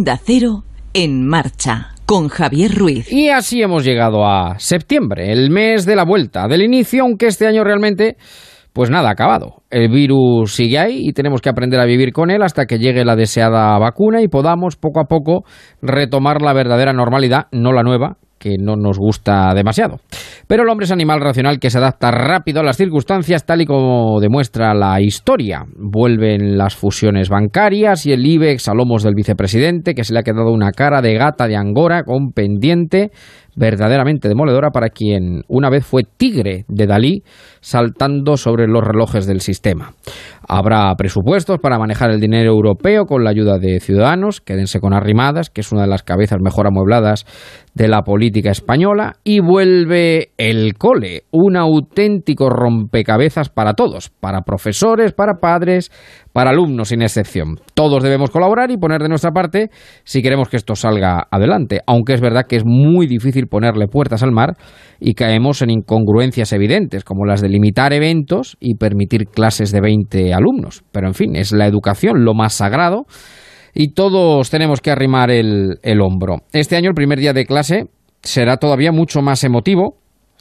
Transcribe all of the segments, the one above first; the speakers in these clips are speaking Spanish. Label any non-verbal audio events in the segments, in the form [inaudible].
Onda Cero en marcha con Javier Ruiz. Y así hemos llegado a septiembre, el mes de la vuelta, del inicio, aunque este año realmente, pues nada, acabado. El virus sigue ahí y tenemos que aprender a vivir con él hasta que llegue la deseada vacuna y podamos poco a poco retomar la verdadera normalidad, no la nueva, que no nos gusta demasiado. Pero el hombre es animal racional que se adapta rápido a las circunstancias, tal y como demuestra la historia. Vuelven las fusiones bancarias y el IBEX a lomos del vicepresidente, que se le ha quedado una cara de gata de Angora con pendiente verdaderamente demoledora para quien una vez fue tigre de Dalí saltando sobre los relojes del sistema. Habrá presupuestos para manejar el dinero europeo con la ayuda de ciudadanos, quédense con Arrimadas, que es una de las cabezas mejor amuebladas de la política española, y vuelve el cole, un auténtico rompecabezas para todos, para profesores, para padres, para alumnos sin excepción. Todos debemos colaborar y poner de nuestra parte si queremos que esto salga adelante, aunque es verdad que es muy difícil ponerle puertas al mar y caemos en incongruencias evidentes, como las de limitar eventos y permitir clases de 20 alumnos. Pero en fin, es la educación lo más sagrado y todos tenemos que arrimar el, el hombro. Este año, el primer día de clase, será todavía mucho más emotivo,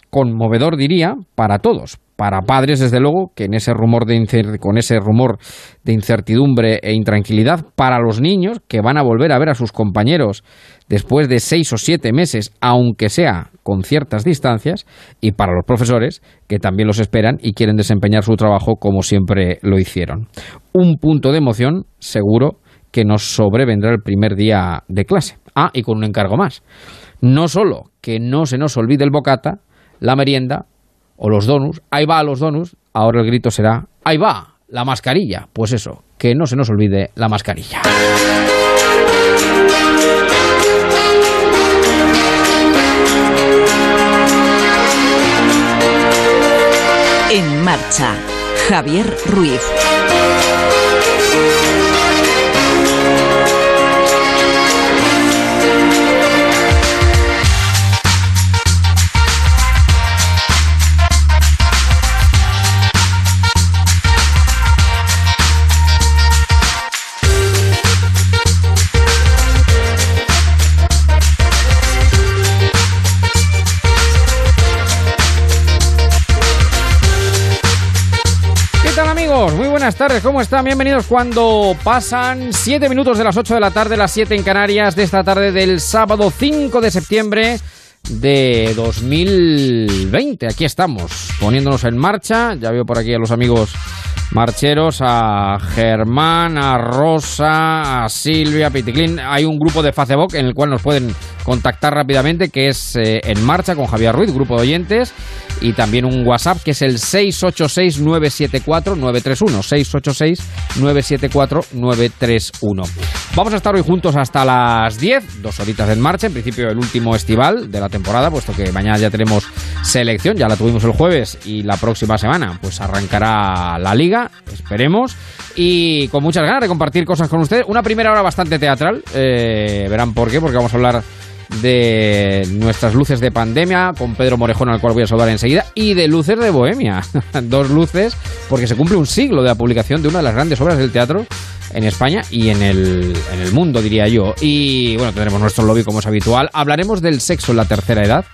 conmovedor diría, para todos, para padres, desde luego, que en ese rumor de con ese rumor de incertidumbre e intranquilidad, para los niños que van a volver a ver a sus compañeros después de seis o siete meses, aunque sea con ciertas distancias, y para los profesores que también los esperan y quieren desempeñar su trabajo como siempre lo hicieron. Un punto de emoción seguro que nos sobrevendrá el primer día de clase. Ah, y con un encargo más. No solo que no se nos olvide el bocata, la merienda o los donuts, ahí va los donuts, ahora el grito será, ahí va la mascarilla. Pues eso, que no se nos olvide la mascarilla. En marcha, Javier Ruiz. Buenas tardes, ¿cómo están? Bienvenidos cuando pasan 7 minutos de las 8 de la tarde, las 7 en Canarias, de esta tarde del sábado 5 de septiembre de 2020. Aquí estamos, poniéndonos en marcha. Ya veo por aquí a los amigos marcheros, a Germán, a Rosa, a Silvia, a Piticlin. Hay un grupo de Facebook en el cual nos pueden contactar rápidamente, que es eh, En Marcha con Javier Ruiz, grupo de oyentes y también un WhatsApp que es el 686-974-931. 686-974-931. Vamos a estar hoy juntos hasta las 10, dos horitas en marcha, en principio el último estival de la temporada, puesto que mañana ya tenemos selección, ya la tuvimos el jueves y la próxima semana pues arrancará la liga, esperemos, y con muchas ganas de compartir cosas con ustedes. Una primera hora bastante teatral, eh, verán por qué, porque vamos a hablar de nuestras luces de pandemia con Pedro Morejón, al cual voy a saludar enseguida, y de luces de Bohemia. [laughs] Dos luces, porque se cumple un siglo de la publicación de una de las grandes obras del teatro en España y en el, en el mundo, diría yo. Y bueno, tendremos nuestro lobby como es habitual. Hablaremos del sexo en la tercera edad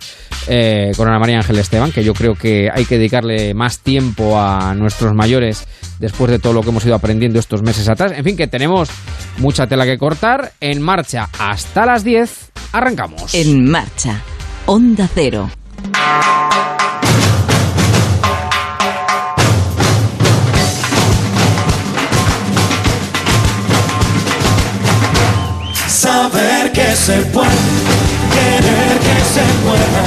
eh, con Ana María Ángel Esteban, que yo creo que hay que dedicarle más tiempo a nuestros mayores después de todo lo que hemos ido aprendiendo estos meses atrás. En fin, que tenemos mucha tela que cortar. En marcha hasta las 10. Arrancamos. En marcha. Onda Cero. Saber que se puede, querer que se pueda,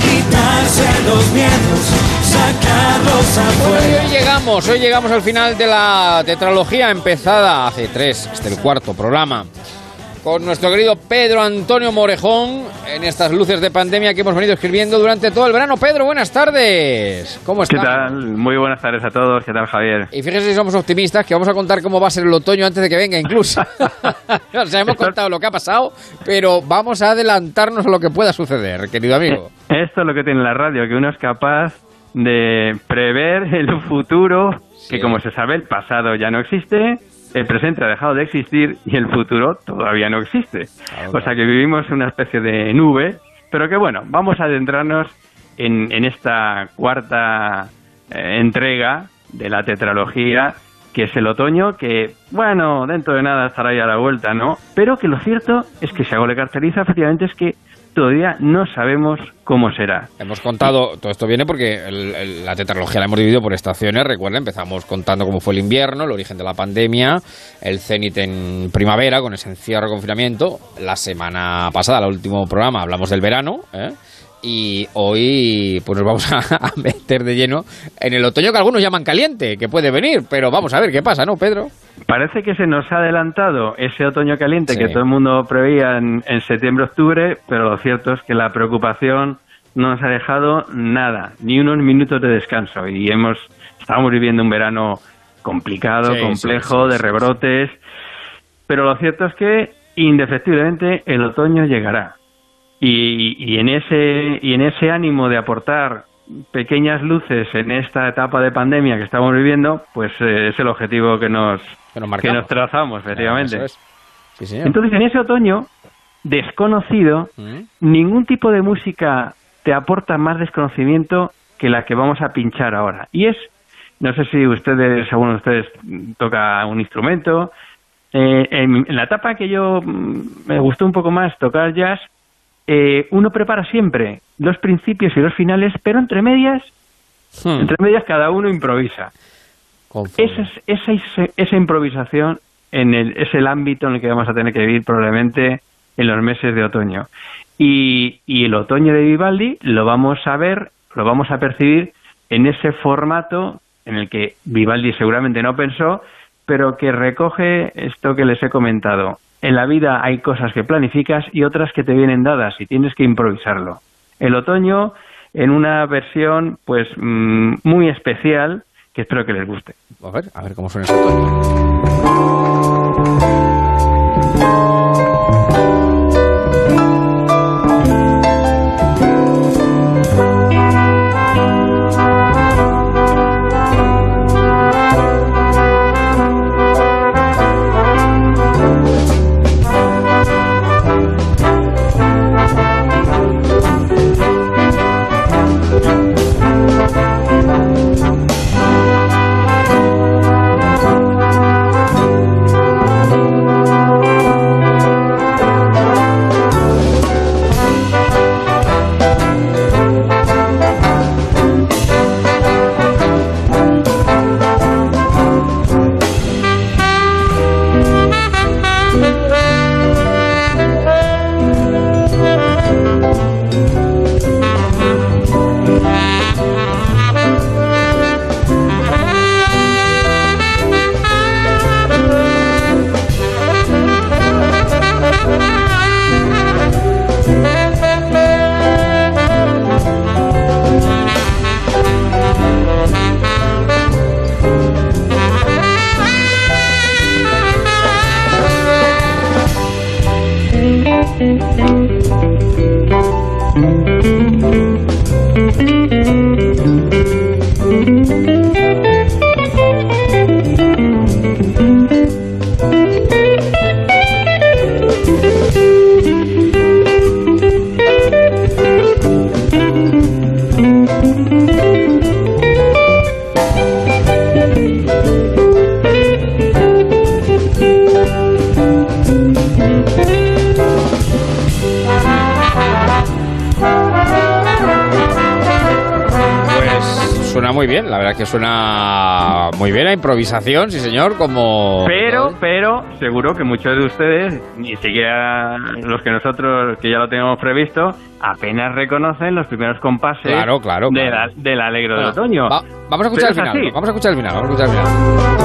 quitarse los miedos, sacarlos afuera. Hoy llegamos, hoy llegamos al final de la tetralogía empezada hace tres, este el cuarto programa con nuestro querido Pedro Antonio Morejón en estas luces de pandemia que hemos venido escribiendo durante todo el verano. Pedro, buenas tardes. ¿Cómo estás? ¿Qué tal? Muy buenas tardes a todos. ¿Qué tal, Javier? Y fíjese si somos optimistas, que vamos a contar cómo va a ser el otoño antes de que venga incluso. [laughs] [laughs] o sea, hemos contado lo que ha pasado, pero vamos a adelantarnos a lo que pueda suceder, querido amigo. Esto es lo que tiene la radio, que uno es capaz de prever el futuro, que como se sabe, el pasado ya no existe, el presente ha dejado de existir y el futuro todavía no existe. O sea que vivimos una especie de nube, pero que bueno, vamos a adentrarnos en, en esta cuarta eh, entrega de la tetralogía que es el otoño, que, bueno, dentro de nada estará ahí a la vuelta, ¿no? Pero que lo cierto es que si algo le caracteriza, efectivamente, es que todavía no sabemos cómo será. Hemos contado, todo esto viene porque la tetralogía la hemos dividido por estaciones, recuerda, empezamos contando cómo fue el invierno, el origen de la pandemia, el cenit en primavera con ese encierro confinamiento, la semana pasada, el último programa, hablamos del verano, ¿eh? Y hoy pues nos vamos a, meter de lleno en el otoño que algunos llaman caliente, que puede venir, pero vamos a ver qué pasa, ¿no, Pedro? Parece que se nos ha adelantado ese otoño caliente que todo el mundo preveía en, septiembre-octubre, pero lo cierto es que la preocupación no nos ha dejado nada, ni unos minutos de descanso. Y hemos estamos viviendo un verano complicado, complejo, de rebrotes, pero lo cierto es que indefectiblemente el otoño llegará y, en ese, y en ese ánimo de aportar pequeñas luces en esta etapa de pandemia que estamos viviendo, pues eh, es el objetivo que nos, que nos, trazamos, efectivamente. Entonces, en ese otoño desconocido, mm. ningún tipo de música te aporta más desconocimiento que la que vamos a pinchar ahora. Y es, no sé si ustedes, alguno de ustedes toca un instrumento. Eh, en, en, la etapa que yo mm, me gustó un poco más tocar jazz, eh, uno prepara siempre los principios y los finales, pero entre medias, hmm. entre medias cada uno improvisa. Esa, esa, esa, improvisación en el, es el ámbito en el que vamos a tener que vivir probablemente en los meses de otoño. Y, y el otoño de Vivaldi lo vamos a ver, lo vamos a percibir en ese formato en el que Vivaldi seguramente no pensó, pero que recoge esto que les he comentado, en la vida hay cosas que planificas y otras que te vienen dadas y tienes que improvisarlo. El otoño en una versión pues mm, muy especial que espero que les guste. A ver, a ver cómo suena ese otoño. Suena muy bien a improvisación, sí señor, como... Pero, pero, seguro que muchos de ustedes, ni siquiera los que nosotros, que ya lo tenemos previsto, apenas reconocen los primeros compases claro, claro, del alegro del otoño. vamos a escuchar el final, vamos a escuchar el final, vamos a escuchar el final.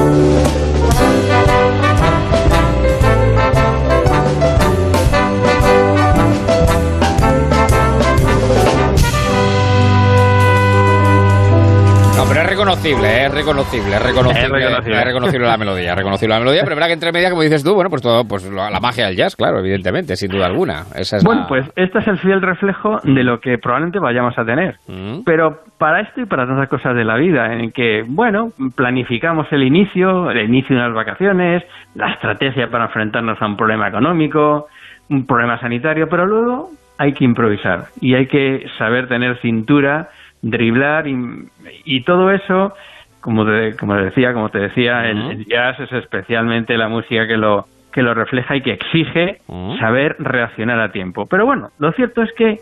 Reconocible, es reconocible, es reconocible, es reconocible, la melodía, es reconocible la melodía, pero verdad que entre media, como dices tú, bueno, pues todo, pues la magia del jazz, claro, evidentemente, sin duda alguna. bueno, pues este es el fiel reflejo de lo que probablemente vayamos a tener. Mm. Pero para esto y para tantas cosas de la vida, en que, bueno, planificamos el inicio, el inicio de unas vacaciones, la estrategia para enfrentarnos a un problema económico, un problema sanitario, pero luego hay que improvisar y hay que saber tener cintura, driblar y, todo eso, como te, como decía, como te decía, el, jazz es especialmente la música que lo que lo refleja y que exige saber reaccionar a tiempo. Pero bueno, lo cierto es que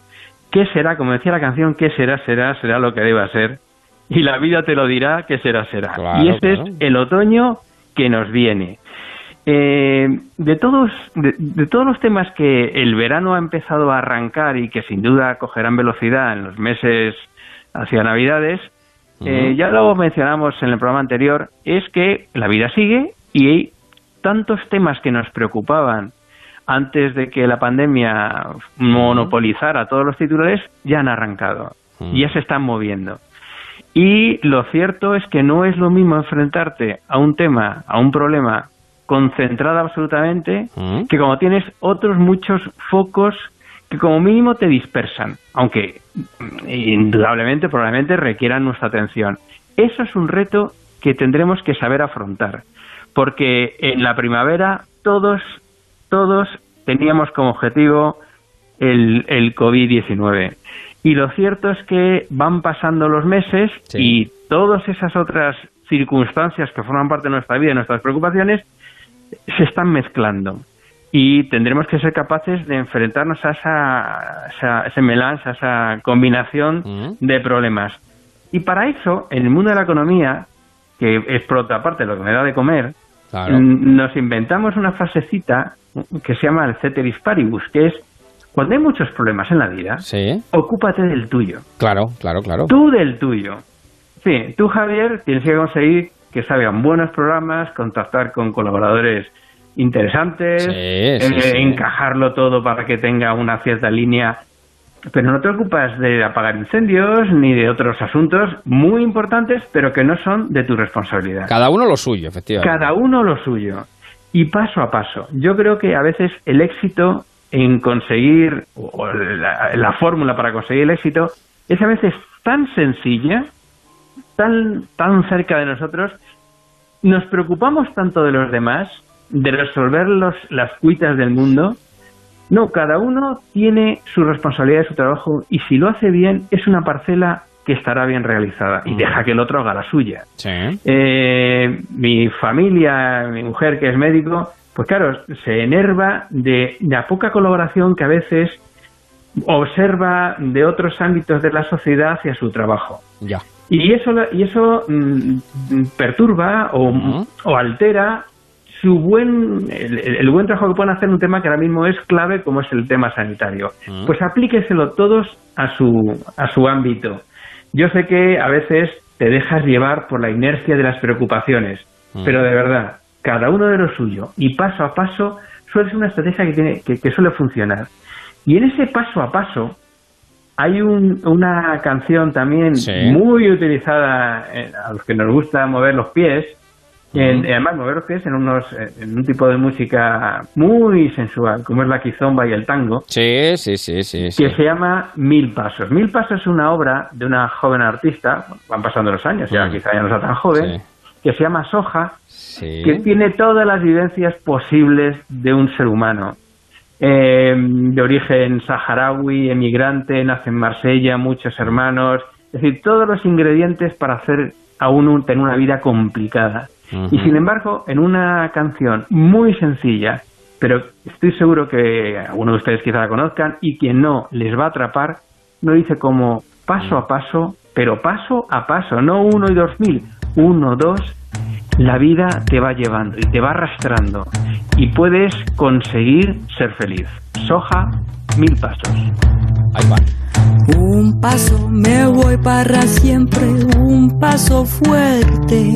qué será, como decía la canción, qué será, será, será lo que deba ser y la vida te lo dirá, qué será, será. y ese es el otoño que nos viene. Eh, de, todos, de, todos los temas que el verano ha empezado a arrancar y que sin duda cogerán velocidad en los meses hacia Navidades, eh, ya lo mencionamos en el programa anterior, es que la vida sigue y hay tantos temas que nos preocupaban antes de que la pandemia monopolizara todos los titulares, ya han arrancado, ya se están moviendo. Y lo cierto es que no es lo mismo enfrentarte a un tema, a un problema concentrada absolutamente, que como tienes otros muchos focos que como mínimo te dispersan, aunque mm, indudablemente, probablemente requieran nuestra atención. Eso es un reto que tendremos que saber afrontar, porque en la primavera todos, todos teníamos como objetivo el, el COVID-19. Y lo cierto es que van pasando los meses y todas esas otras circunstancias que forman parte de nuestra vida y nuestras preocupaciones se están mezclando y tendremos que ser capaces de enfrentarnos a esa, ese melange, a esa combinación mm. de problemas. Y para eso, en el mundo de la economía, que es por otra parte lo que me da de comer, nos inventamos una frasecita que se llama el ceteris paribus, que es cuando hay muchos problemas en la vida, ocúpate del tuyo. Claro, claro, claro. Tú del tuyo. Sí, tú Javier tienes que conseguir que salgan buenos programas, contactar con colaboradores interesantes, encajarlo todo para que tenga una cierta línea. Pero no te ocupas de apagar incendios ni de otros asuntos muy importantes, pero que no son de tu responsabilidad. Cada uno lo suyo, efectivamente. Cada uno lo suyo. Y paso a paso. Yo creo que a veces el éxito en conseguir, o la, la fórmula para conseguir el éxito, es a veces tan sencilla tan, tan cerca de nosotros, nos preocupamos tanto de los demás, de resolver los, las cuitas del mundo. No, cada uno tiene su responsabilidad de su trabajo y si lo hace bien es una parcela que estará bien realizada y mm. deja que el otro haga la suya. Eh, mi familia, mi mujer que es médico, pues claro, se enerva de la poca colaboración que a veces observa de otros ámbitos de la sociedad hacia su trabajo. Ya. Y eso, y eso mm, perturba o, o, altera su buen, el, buen trabajo que pueden hacer en un tema que ahora mismo es clave como es el tema sanitario. Pues aplíqueselo todos a su, a su ámbito. Yo sé que a veces te dejas llevar por la inercia de las preocupaciones, pero de verdad, cada uno de lo suyo y paso a paso suele ser una estrategia que, tiene, que, que suele funcionar. Y en ese paso a paso, hay una canción también muy utilizada eh, a los que nos gusta mover los pies, en, además mover los pies en, unos, en un tipo de música muy sensual, como es la quizomba y el tango, sí, sí, sí, sí, que se llama Mil Pasos. Mil Pasos es una obra de una joven artista, van pasando los años, ya. quizá ya no está tan joven, que se llama Soja, que tiene todas las vivencias posibles de un ser humano. Eh, de origen saharaui, emigrante, nace en Marsella, muchos hermanos, es decir, todos los ingredientes para hacer a uno tener una vida complicada. Y sin embargo, en una canción muy sencilla, pero estoy seguro que algunos de ustedes quizá la conozcan y quien no les va a atrapar, no dice como paso a paso, pero paso a paso, no uno y dos mil, uno, dos, la vida te va llevando y te va arrastrando y puedes conseguir ser feliz. Soja, mil pasos. Ahí va. Un paso me voy para siempre, un paso fuerte,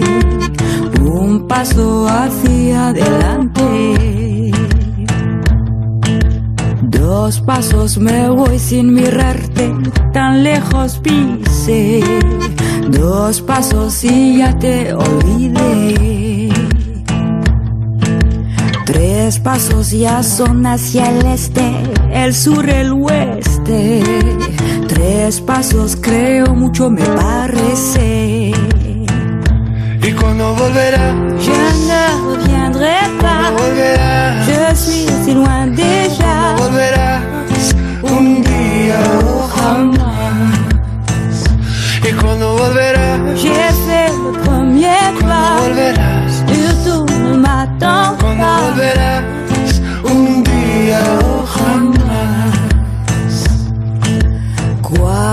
paso hacia adelante. Dos pasos me voy sin mirarte, tan lejos pise Dos pasos y ya te olvidé. Tres pasos ya son hacia el este, el sur, el oeste. Tres pasos creo mucho me parece. ¿Y cuando volverá? Je ne reviendrai pas. Volverá. Je suis si loin déjà. Volverás un día o jamás. ¿Y cuando volverás? J'ai fait le premier pas. Volverás. Surtout ne m'attends Cuando pas.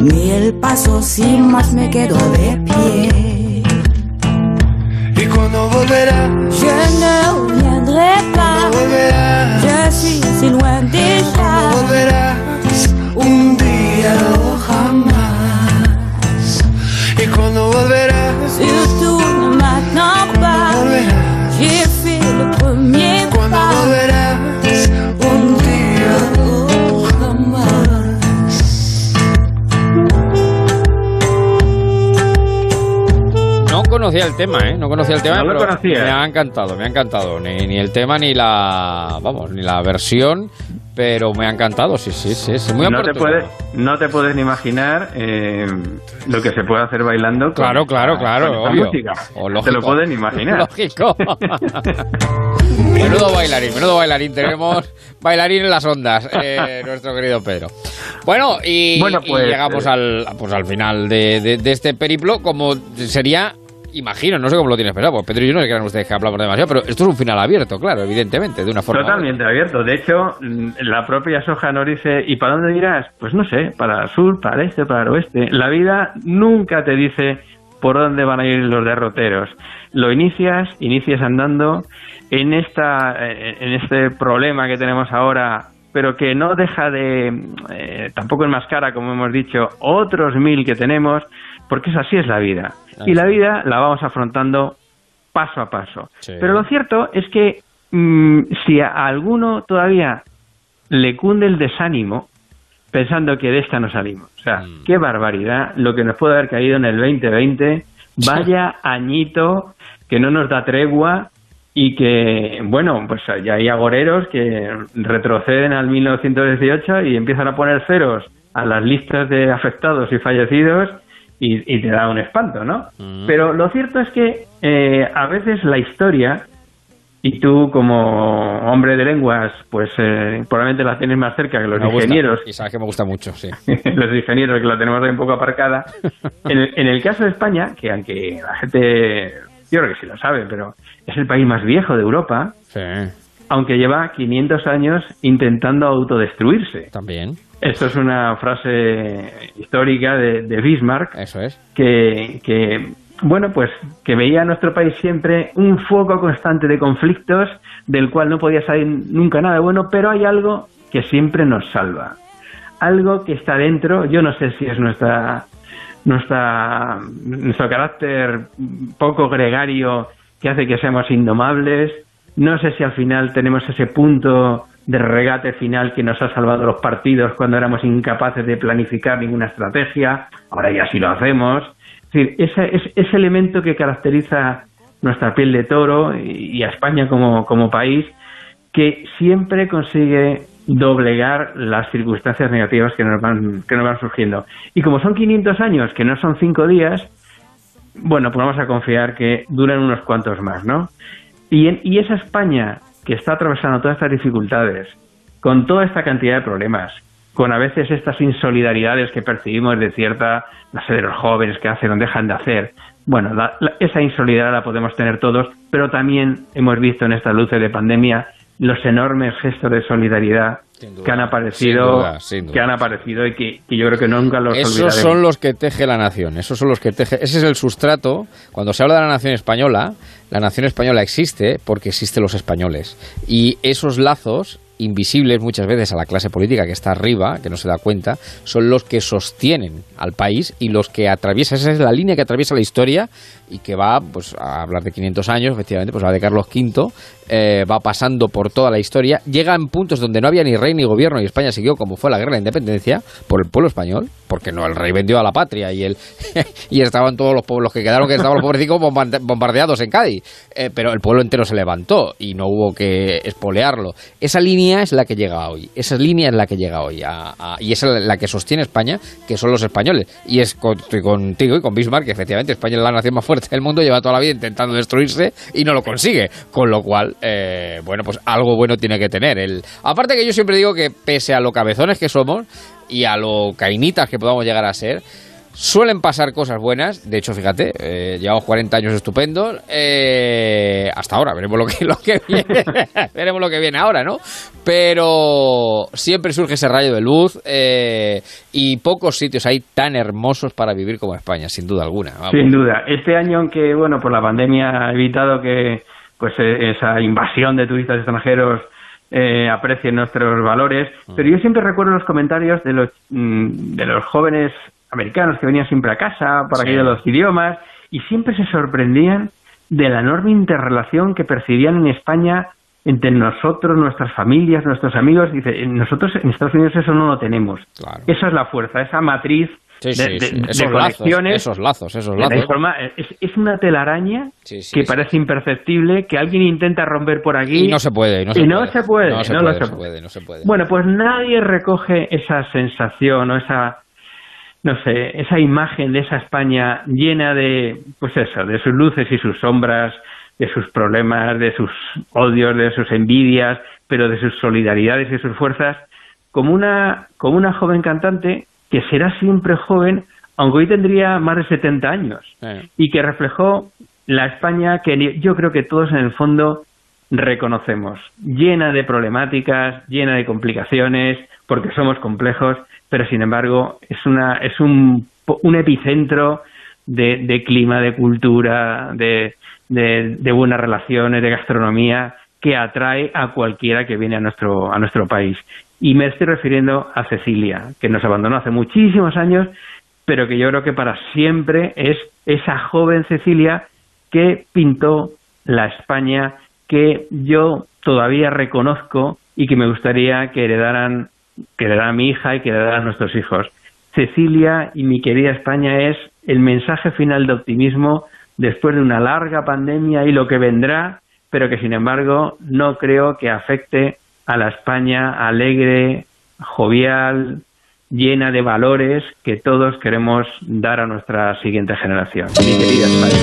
Mil pasos y más me quedo de pie. ¿Y cuando volverás? Je ne reviendrai pas, Volverás. je suis si loin déjà. Volverás un día o jamás. ¿Y cuando volverás? Conocía el tema, ¿eh? No conocía el tema, No lo pero conocía. me ha encantado, me ha encantado. Ni, ni el tema ni la, vamos, ni la versión, pero me ha encantado, sí, sí, sí, sí. Muy no, te puedes, no te puedes ni imaginar eh, lo que se puede hacer bailando con Claro, claro, claro, con obvio. música. O te lógico. lo puedes ni imaginar. Lógico. [laughs] [laughs] menudo bailarín, menudo bailarín. Tenemos bailarín en las ondas, eh, [laughs] nuestro querido Pedro. Bueno, y, Bueno, y pues, llegamos eh, al, pues al final de, de- de este periplo, como sería... Imagino, no sé cómo lo tienes pensado, porque Pedro y yo no crean ustedes que hablamos demasiado, pero esto es un final abierto, claro, evidentemente, de una forma. Totalmente abierto. De hecho, mm, la propia soja nos dice, ¿y para dónde irás? Pues no sé, para el sur, para el este, para el oeste. La vida nunca te dice por dónde van a ir los derroteros. Lo inicias, inicias andando en esta en este problema que tenemos ahora pero que no deja de eh, tampoco enmascara como hemos dicho otros mil que tenemos porque es así es la vida y la vida la vamos afrontando paso a paso Sí. pero lo cierto es que mm, si a alguno todavía le cunde el desánimo pensando que de esta no salimos. O sea, Mm. qué barbaridad lo que nos puede haber caído en el 2020. [laughs] Vaya añito que no nos da tregua y que, bueno, pues ya hay agoreros que retroceden al 1918 y empiezan a poner ceros a las listas de afectados y fallecidos y, y te da un espanto, ¿no? Pero lo cierto es que eh, a veces la historia y tú, como hombre de lenguas, pues eh, probablemente la tienes más cerca que los Me gusta, ingenieros, Y sabes que me gusta mucho, sí. [laughs] los ingenieros que la tenemos ahí un poco aparcada. [laughs] En el, en el caso de España, que aunque la gente, yo creo que sí lo sabe, pero es el país más viejo de Europa, Sí, aunque lleva 500 años intentando autodestruirse. también, Esto es una frase histórica de, de Bismarck, eso es. que, que, bueno, pues que veía a nuestro país siempre un foco constante de conflictos del cual no podía salir nunca nada bueno, pero hay algo que siempre nos salva. Algo que está dentro, yo no sé si es nuestra nuestra nuestro carácter poco gregario que hace que seamos indomables, no sé si al final tenemos ese punto de regate final que nos ha salvado los partidos cuando éramos incapaces de planificar ninguna estrategia, ahora ya sí lo hacemos. Es decir, ese, ese- ese elemento que caracteriza nuestra piel de toro y, a España como, como país, que siempre consigue doblegar las circunstancias negativas que nos van, que nos van surgiendo. Y como son 500 años, que no son 5 días, bueno, pues vamos a confiar que duren unos cuantos más, ¿no? Y, en- y esa España que está atravesando todas estas dificultades, con toda esta cantidad de problemas, con a veces estas insolidaridades que percibimos de cierta, no sé, de los jóvenes que hacen o dejan de hacer, bueno, la- la- esa insolidaridad la podemos tener todos, pero también hemos visto en estas luces de pandemia los enormes gestos de solidaridad duda, que han sin aparecido, duda, sin duda. que han aparecido y que, que yo creo que nunca los Esos olvidaremos. son los que teje la nación, esos son los que teje, ese es el sustrato. Cuando se habla de la nación española, la nación española existe porque existen los españoles. Y esos lazos, invisibles muchas veces a la clase política que está arriba, que no se da cuenta, son los que sostienen al país y los que atraviesa, esa es la línea que atraviesa la historia y que va, pues a hablar de 500 años, efectivamente, pues va de Carlos V, eh, va pasando por toda la historia, llega en puntos donde no había ni rey ni gobierno y España siguió como fue la guerra de independencia por el pueblo español, porque no el rey vendió a la patria y el [laughs] y estaban todos los pueblos que quedaron que estaban los pobrecitos bombarte- bombardeados en Cádiz, Eh, pero el pueblo entero se levantó y no hubo que espolearlo. Esa línea es la que llega hoy, esa línea es la que llega hoy y es la que sostiene España, que son los españoles y es contigo y con Bismarck que efectivamente España es la nación más fuerte del mundo, lleva toda la vida intentando destruirse y no lo consigue, con lo cual eh, bueno, pues algo bueno tiene que tener. El, aparte que yo siempre digo que pese a lo cabezones que somos y a lo cainitas que podamos llegar a ser, suelen pasar cosas buenas. De hecho, fíjate, eh, llevamos 40 años estupendos eh, hasta ahora. Veremos lo que, [laughs] lo que viene. veremos lo que viene ahora, ¿no? Pero siempre surge ese rayo de luz eh, y pocos sitios hay tan hermosos para vivir como España, sin duda alguna. vamos. Sin duda. Este año, aunque bueno, por la pandemia ha evitado que pues eh, esa invasión de turistas extranjeros eh, aprecien nuestros valores, pero yo siempre recuerdo los comentarios de los mm, de los jóvenes americanos que venían siempre a casa para Sí. aquello de los idiomas y siempre se sorprendían de la enorme interrelación que percibían en España entre nosotros, nuestras familias, nuestros amigos. Dice, nosotros en Estados Unidos eso no lo tenemos. Claro. Esa es la fuerza, esa matriz Sí, de, sí, de- sí. de Esos lazos, conexiones esos lazos, esos de la lazos. forma- es, es una telaraña que parece imperceptible, que alguien intenta romper por aquí. Y no se puede, no se y puede. no se No puede, no se puede. Bueno, pues nadie recoge esa sensación o esa, no sé, esa imagen de esa España llena de, pues eso, de sus luces y sus sombras, de sus problemas, de sus odios, de sus envidias, pero de sus solidaridades y sus fuerzas, como una, como una joven cantante que será siempre joven, aunque hoy tendría más de 70 años Eh. y que reflejó la España que yo creo que todos en el fondo reconocemos, llena de problemáticas, llena de complicaciones, porque somos complejos, pero sin embargo es una es un, un epicentro de, de clima, de cultura, de, de, de buenas relaciones, de gastronomía que atrae a cualquiera que viene a nuestro a nuestro país. Y me estoy refiriendo a Cecilia, que nos abandonó hace muchísimos años, pero que yo creo que para siempre es esa joven Cecilia que pintó la España que yo todavía reconozco y que me gustaría que heredaran, que heredara mi hija y que heredaran nuestros hijos. Cecilia y mi querida España es el mensaje final de optimismo después de una larga pandemia y lo que vendrá, pero que sin embargo no creo que afecte a la España alegre, jovial, llena de valores que todos queremos dar a nuestra siguiente generación. Mi querida España.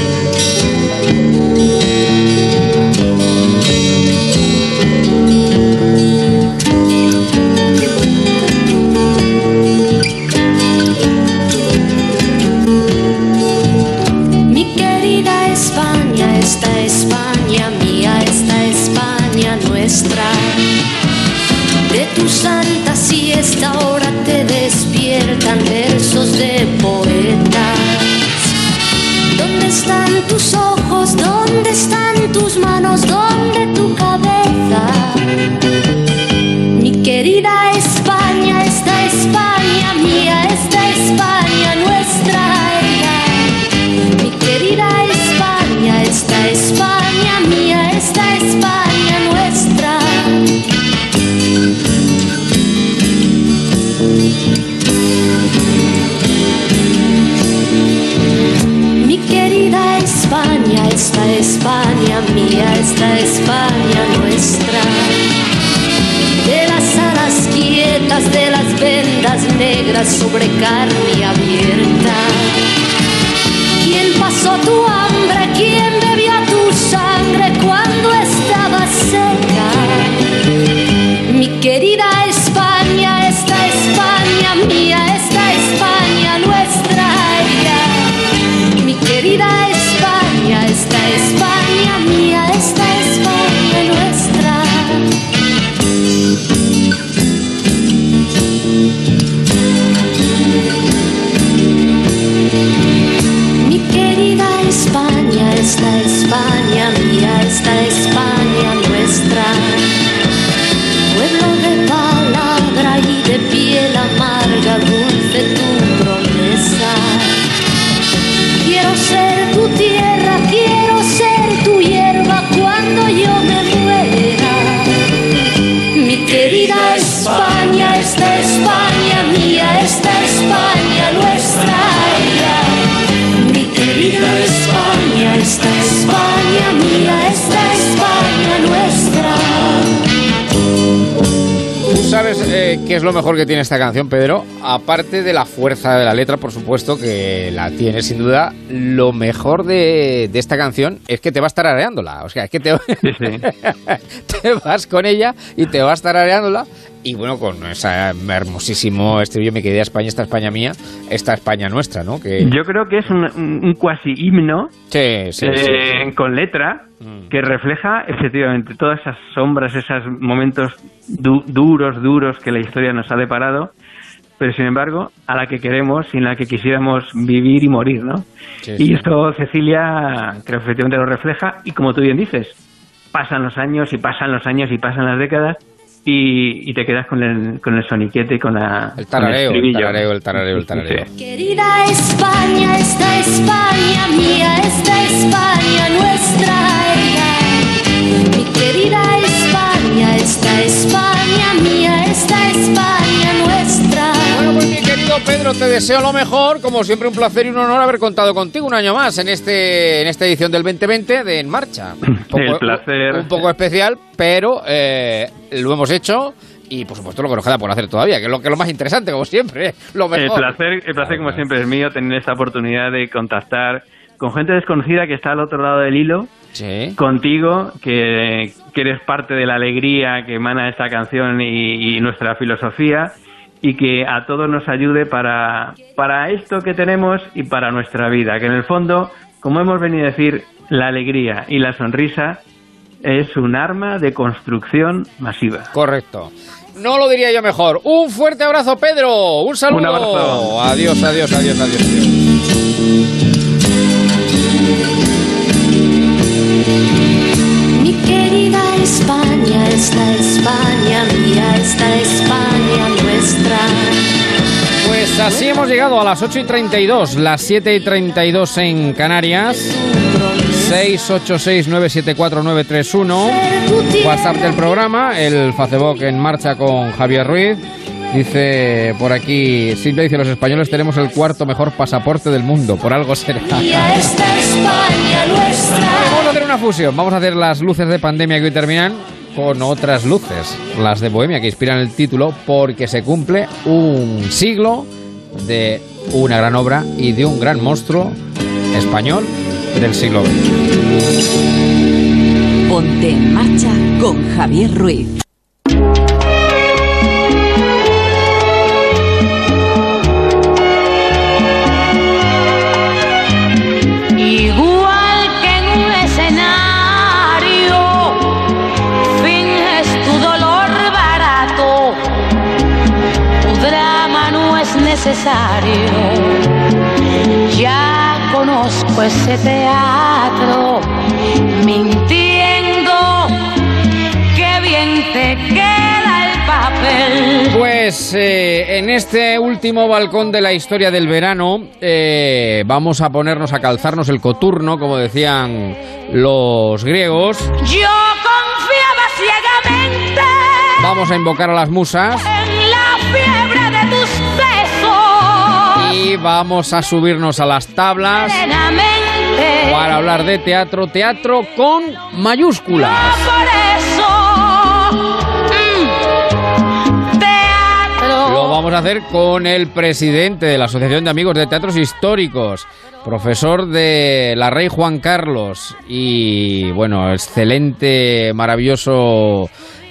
Mía, esta España nuestra. De las alas quietas, de las vendas negras sobre carne abierta. ¿Quién pasó tu hambre? ¿Quién ¿Qué es lo mejor que tiene esta canción, Pedro? Aparte de la fuerza de la letra, por supuesto, que la tiene sin duda, lo mejor de, de esta canción es que te va a estar areándola. O sea, es que te, Sí, sí. [laughs] te vas con ella y te va a estar areándola. Y bueno, con ese hermosísimo estribillo, me quedé a España, esta España mía, esta España nuestra, ¿no? Que, Yo creo que es un, un- cuasi himno sí, sí, sí, eh, sí. con letra Mm. que refleja efectivamente todas esas sombras, esos momentos du- duros, duros que la historia nos ha deparado, pero sin embargo a la que queremos y en la que quisiéramos vivir y morir, ¿no? Sí, y esto Cecilia creo que efectivamente lo refleja y como tú bien dices, pasan los años y pasan los años y pasan las décadas y, y te quedas con el, con el soniquete y con la El con tarareo, el estribillo. tarareo, el tarareo, el tarareo. Sí. Querida España, esta España mía, esta España nuestra. Mi querida España, esta España mía, esta España nuestra. Bueno, pues querido Pedro, te deseo lo mejor. Como siempre, un placer y un honor haber contado contigo un año más en este en esta edición del 2020 de En Marcha. [clears throat] Un El placer. Un poco especial, pero eh, lo hemos hecho. Y por supuesto lo que nos queda por hacer todavía, que es lo que es lo más interesante, como siempre, lo El mejor. placer, el placer como siempre es mío tener esta oportunidad de contactar con gente desconocida que está al otro lado del hilo, Sí. contigo, que, que eres parte de la alegría que emana esta canción y, y nuestra filosofía y que a todos nos ayude para, para esto que tenemos y para nuestra vida, que en el fondo, como hemos venido a decir, la alegría y la sonrisa es un arma de construcción masiva. Correcto. No lo diría yo mejor. Un fuerte abrazo, Pedro. Un saludo. Un abrazo. Adiós, adiós, adiós, adiós. adiós. Mi querida España, esta España mía, esta España. Pues así hemos llegado a las 8 y 32, las 7 y 32 en Canarias. 686974931. WhatsApp del programa, el Facebook en marcha con Javier Ruiz. Dice por aquí, Silvia dice, los españoles tenemos el cuarto mejor pasaporte del mundo, por algo será. Mía, esta España nuestra. Vamos a hacer una fusión, vamos a hacer las luces de pandemia que hoy terminan con otras luces, las de Bohemia, que inspiran el título, porque se cumple un siglo de una gran obra y de un gran monstruo español del siglo XX. Ponte en marcha con Javier Ruiz. Necesario. Ya conozco ese teatro, mintiendo, que bien te queda el papel. Pues eh, en este último balcón de la historia del verano eh, vamos a ponernos a calzarnos el coturno, como decían los griegos. Yo confiaba ciegamente Vamos a invocar a las musas vamos a subirnos a las tablas para hablar de teatro, teatro con mayúsculas. Mm. Lo vamos a hacer con el presidente de la Asociación de Amigos de Teatros Históricos, profesor de la Rey Juan Carlos y, bueno, excelente, maravilloso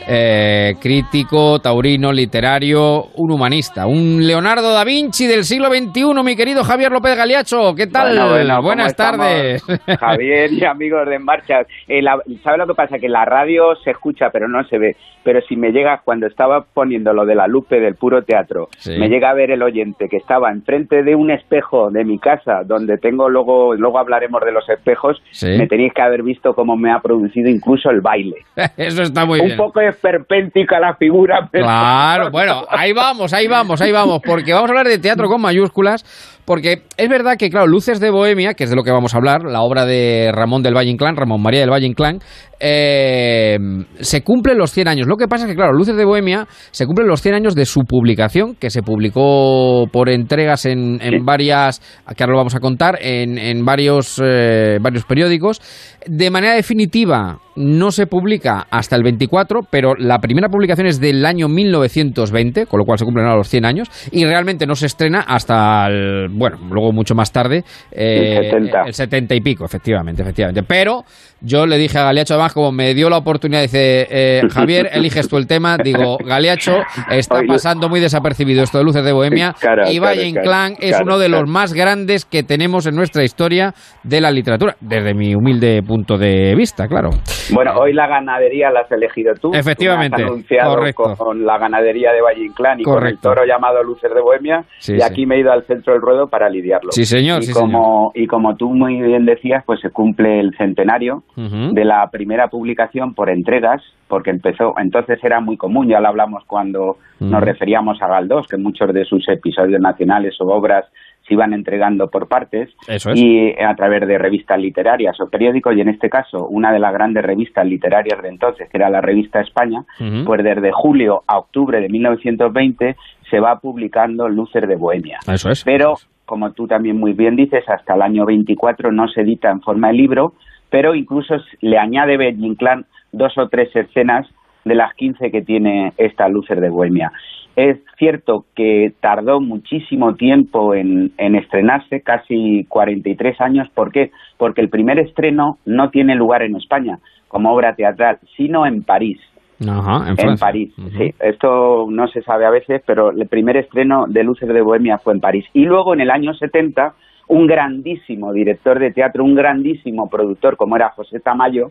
eh, crítico, taurino, literario, un humanista, un Leonardo da Vinci del siglo XXI, mi querido Javier López Galiacho. ¿Qué tal? Bueno, bueno, ¿cómo Buenas estamos, tardes. [laughs] Javier y amigos de En Marcha. Eh, la- ¿Sabe lo que pasa? Que la radio se escucha pero no se ve. Pero si me llega, cuando estaba poniendo lo de la lupe del puro teatro, Sí. me llega a ver el oyente que estaba enfrente de un espejo de mi casa, donde tengo luego, luego hablaremos de los espejos, Sí. me tenéis que haber visto cómo me ha producido incluso el baile. [laughs] Eso está muy un bien. poco esperpéntica la figura, pero... Claro, [laughs] bueno, ahí vamos, ahí vamos, ahí vamos, porque vamos a hablar de teatro con mayúsculas, porque es verdad que, claro, Luces de Bohemia, que es de lo que vamos a hablar, la obra de Ramón del Valle Inclán, Ramón María del Valle Inclán, eh, se cumplen los 100 años. Lo que pasa es que, claro, Luces de Bohemia se cumplen los 100 años de su publicación, que se publicó por entregas en, en varias, que ahora lo vamos a contar, en, en varios, eh, varios periódicos. De manera definitiva, no se publica hasta el 24, pero la primera publicación es del año 1920, con lo cual se cumplen ahora los 100 años, y realmente no se estrena hasta el, bueno, luego mucho más tarde, eh, El 70. el 70 y pico, efectivamente, efectivamente. Pero yo le dije a Galeacho, además, como me dio la oportunidad, dice, eh, Javier, eliges tú el tema, digo, Galeacho, está pasando muy desapercibido esto de Luces de Bohemia, y Valle Inclán es uno de los más grandes que tenemos en nuestra historia de la literatura, desde mi humilde punto de vista, claro. Bueno, hoy la ganadería la has elegido tú. Efectivamente, Tú me has anunciado correcto. con la ganadería de Valle Inclán y con el toro llamado Lucer de Bohemia. Sí, y sí. aquí me he ido al centro del ruedo para lidiarlo. Sí, señor, Y sí, como, y como tú muy bien decías, pues se cumple el centenario De la primera publicación por entregas, porque empezó, entonces era muy común, ya lo hablamos cuando nos referíamos a Galdós, que muchos de sus episodios nacionales o obras se iban entregando por partes Eso es. y a través de revistas literarias o periódicos y en este caso una de las grandes revistas literarias de entonces que era la revista España pues desde julio a octubre de 1920 se va publicando Lucer de Bohemia. Eso es. pero como tú también muy bien dices hasta el año 24 no se edita en forma de libro pero incluso le añade Inclán dos o tres escenas de las 15 que tiene esta Lucer de Bohemia. Es cierto que tardó muchísimo tiempo en, en estrenarse, casi 43 años. ¿Por qué? Porque el primer estreno no tiene lugar en España como obra teatral, sino en París. Ajá, en. París, sí. Esto no se sabe a veces, pero el primer estreno de Luces de Bohemia fue en París. Y luego en el año 70, un grandísimo director de teatro, un grandísimo productor como era José Tamayo,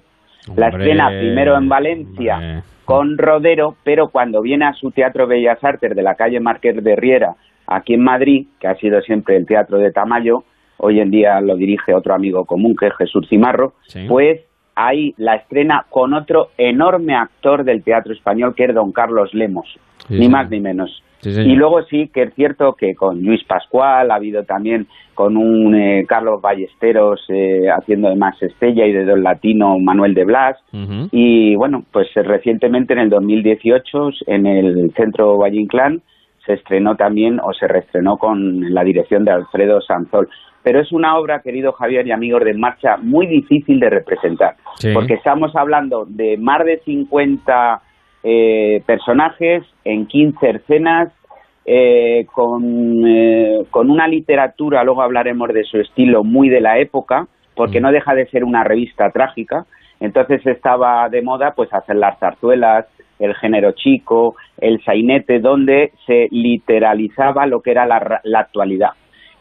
la Hombre, estrena primero en Valencia hombre. con Rodero, pero cuando viene a su Teatro Bellas Artes de la calle Márquez de Riera, aquí en Madrid, que ha sido siempre el teatro de Tamayo, hoy en día lo dirige otro amigo común que es Jesús Cimarro, Sí. pues ahí la estrena con otro enorme actor del teatro español que es don Carlos Lemos, Sí, ni más ni menos. Sí, y luego sí que es cierto que con Luis Pascual ha habido también con un eh, Carlos Ballesteros eh, haciendo de Max Estella y de Don Latino Manuel de Blas. Y bueno, pues recientemente en el 2018 en el Centro Valle Inclán se estrenó también o se reestrenó con la dirección de Alfredo Sanzol. Pero es una obra, querido Javier y amigos de En Marcha, muy difícil de representar, Sí. porque estamos hablando de más de 50 eh, personajes en 15 escenas, eh, con, eh, con una literatura, luego hablaremos de su estilo, muy de la época, porque no deja de ser una revista trágica. Entonces estaba de moda pues hacer las zarzuelas, el género chico, el sainete, donde se literalizaba lo que era la, la actualidad.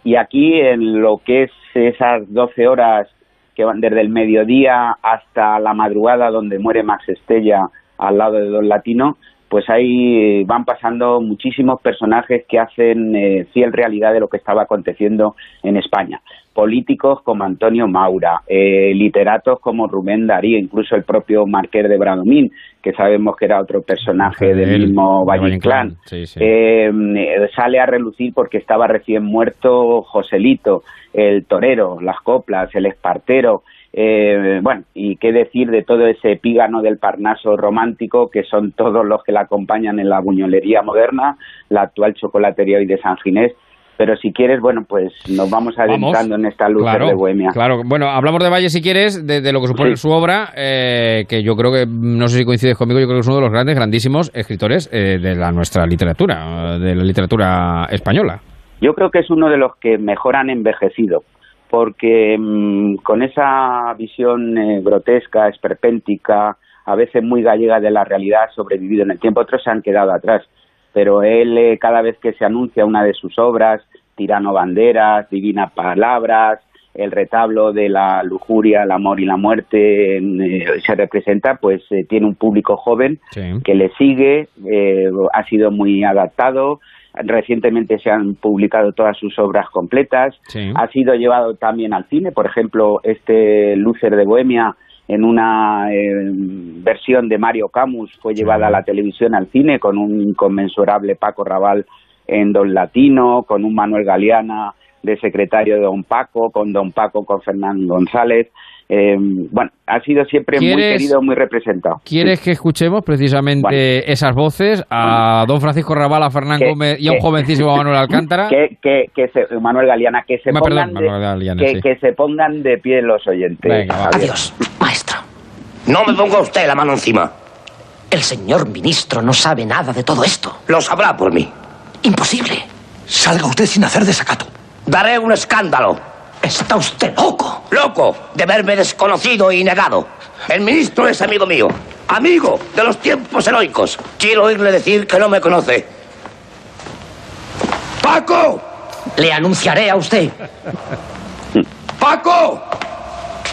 Y aquí en lo que es esas 12 horas que van desde el mediodía hasta la madrugada donde muere Max Estella al lado de Don Latino, pues ahí van pasando muchísimos personajes que hacen eh, fiel realidad de lo que estaba aconteciendo en España. Políticos como Antonio Maura, eh, literatos como Rubén Darío, incluso el propio Marqués de Bradomín, que sabemos que era otro personaje del Él, mismo de Valle Valle Inclán. Inclán, sí, sí. Eh, sale a relucir porque estaba recién muerto Joselito, el torero, las coplas, el espartero, eh, bueno, y qué decir de todo ese epígano del Parnaso romántico, que son todos los que la acompañan en la buñolería moderna, la actual chocolatería hoy de San Ginés. Pero si quieres, bueno, pues nos vamos adentrando en esta luz claro, de Bohemia. Claro, bueno, hablamos de Valle si quieres, de, de lo que supone Sí. su obra, eh, que yo creo que, no sé si coincides conmigo, yo creo que es uno de los grandes, grandísimos escritores eh, de la nuestra literatura, de la literatura española. Yo creo que es uno de los que mejor han envejecido, porque mm, con esa visión eh, grotesca, esperpéntica, a veces muy gallega de la realidad, sobrevivido en el tiempo, otros se han quedado atrás. Pero él, eh, cada vez que se anuncia una de sus obras, Tirano Banderas, Divina Palabras, el retablo de la lujuria, el amor y la muerte eh, se representa, pues eh, tiene un público joven Sí. que le sigue, eh, ha sido muy adaptado. Recientemente se han publicado todas sus obras completas. Sí. Ha sido llevado también al cine, por ejemplo, este Lucer de Bohemia en una eh, versión de Mario Camus fue llevada a la televisión al cine con un inconmensurable Paco Raval en Don Latino, con un Manuel Galeana de secretario de Don Paco, con Don Paco con Fernando González. Eh, bueno, ha sido siempre muy ¿Quieres- querido, muy representado. ¿Quieres que escuchemos precisamente esas voces a don Francisco Raval, a Fernán Que- Gómez y a un que- jovencísimo [laughs] Manuel Alcántara? Que, que, que se, Manuel Galeana, que se, Ma- pongan perdón, de, Manuel Galeana, que, sí. que se pongan de pie los oyentes. Venga. Adiós, maestro. No me ponga usted la mano encima. El señor ministro no sabe nada de todo esto. Lo sabrá por mí. Imposible. Salga usted sin hacer desacato. Daré un escándalo. Está usted loco. Loco de verme desconocido y negado. El ministro es amigo mío. Amigo de los tiempos heroicos. Quiero oírle decir que no me conoce. ¡Paco! Le anunciaré a usted. ¡Paco!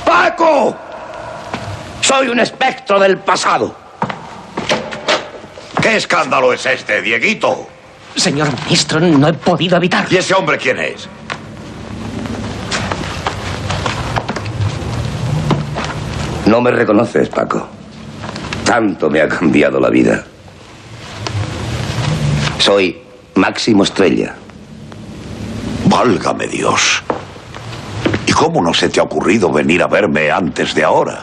¡Paco! Soy un espectro del pasado. ¿Qué escándalo es este, Dieguito? Señor ministro, no he podido evitar. ¿Y ese hombre quién es? No me reconoces, Paco. Tanto me ha cambiado la vida. Soy Máximo Estrella. Válgame Dios. ¿Y cómo no se te ha ocurrido venir a verme antes de ahora?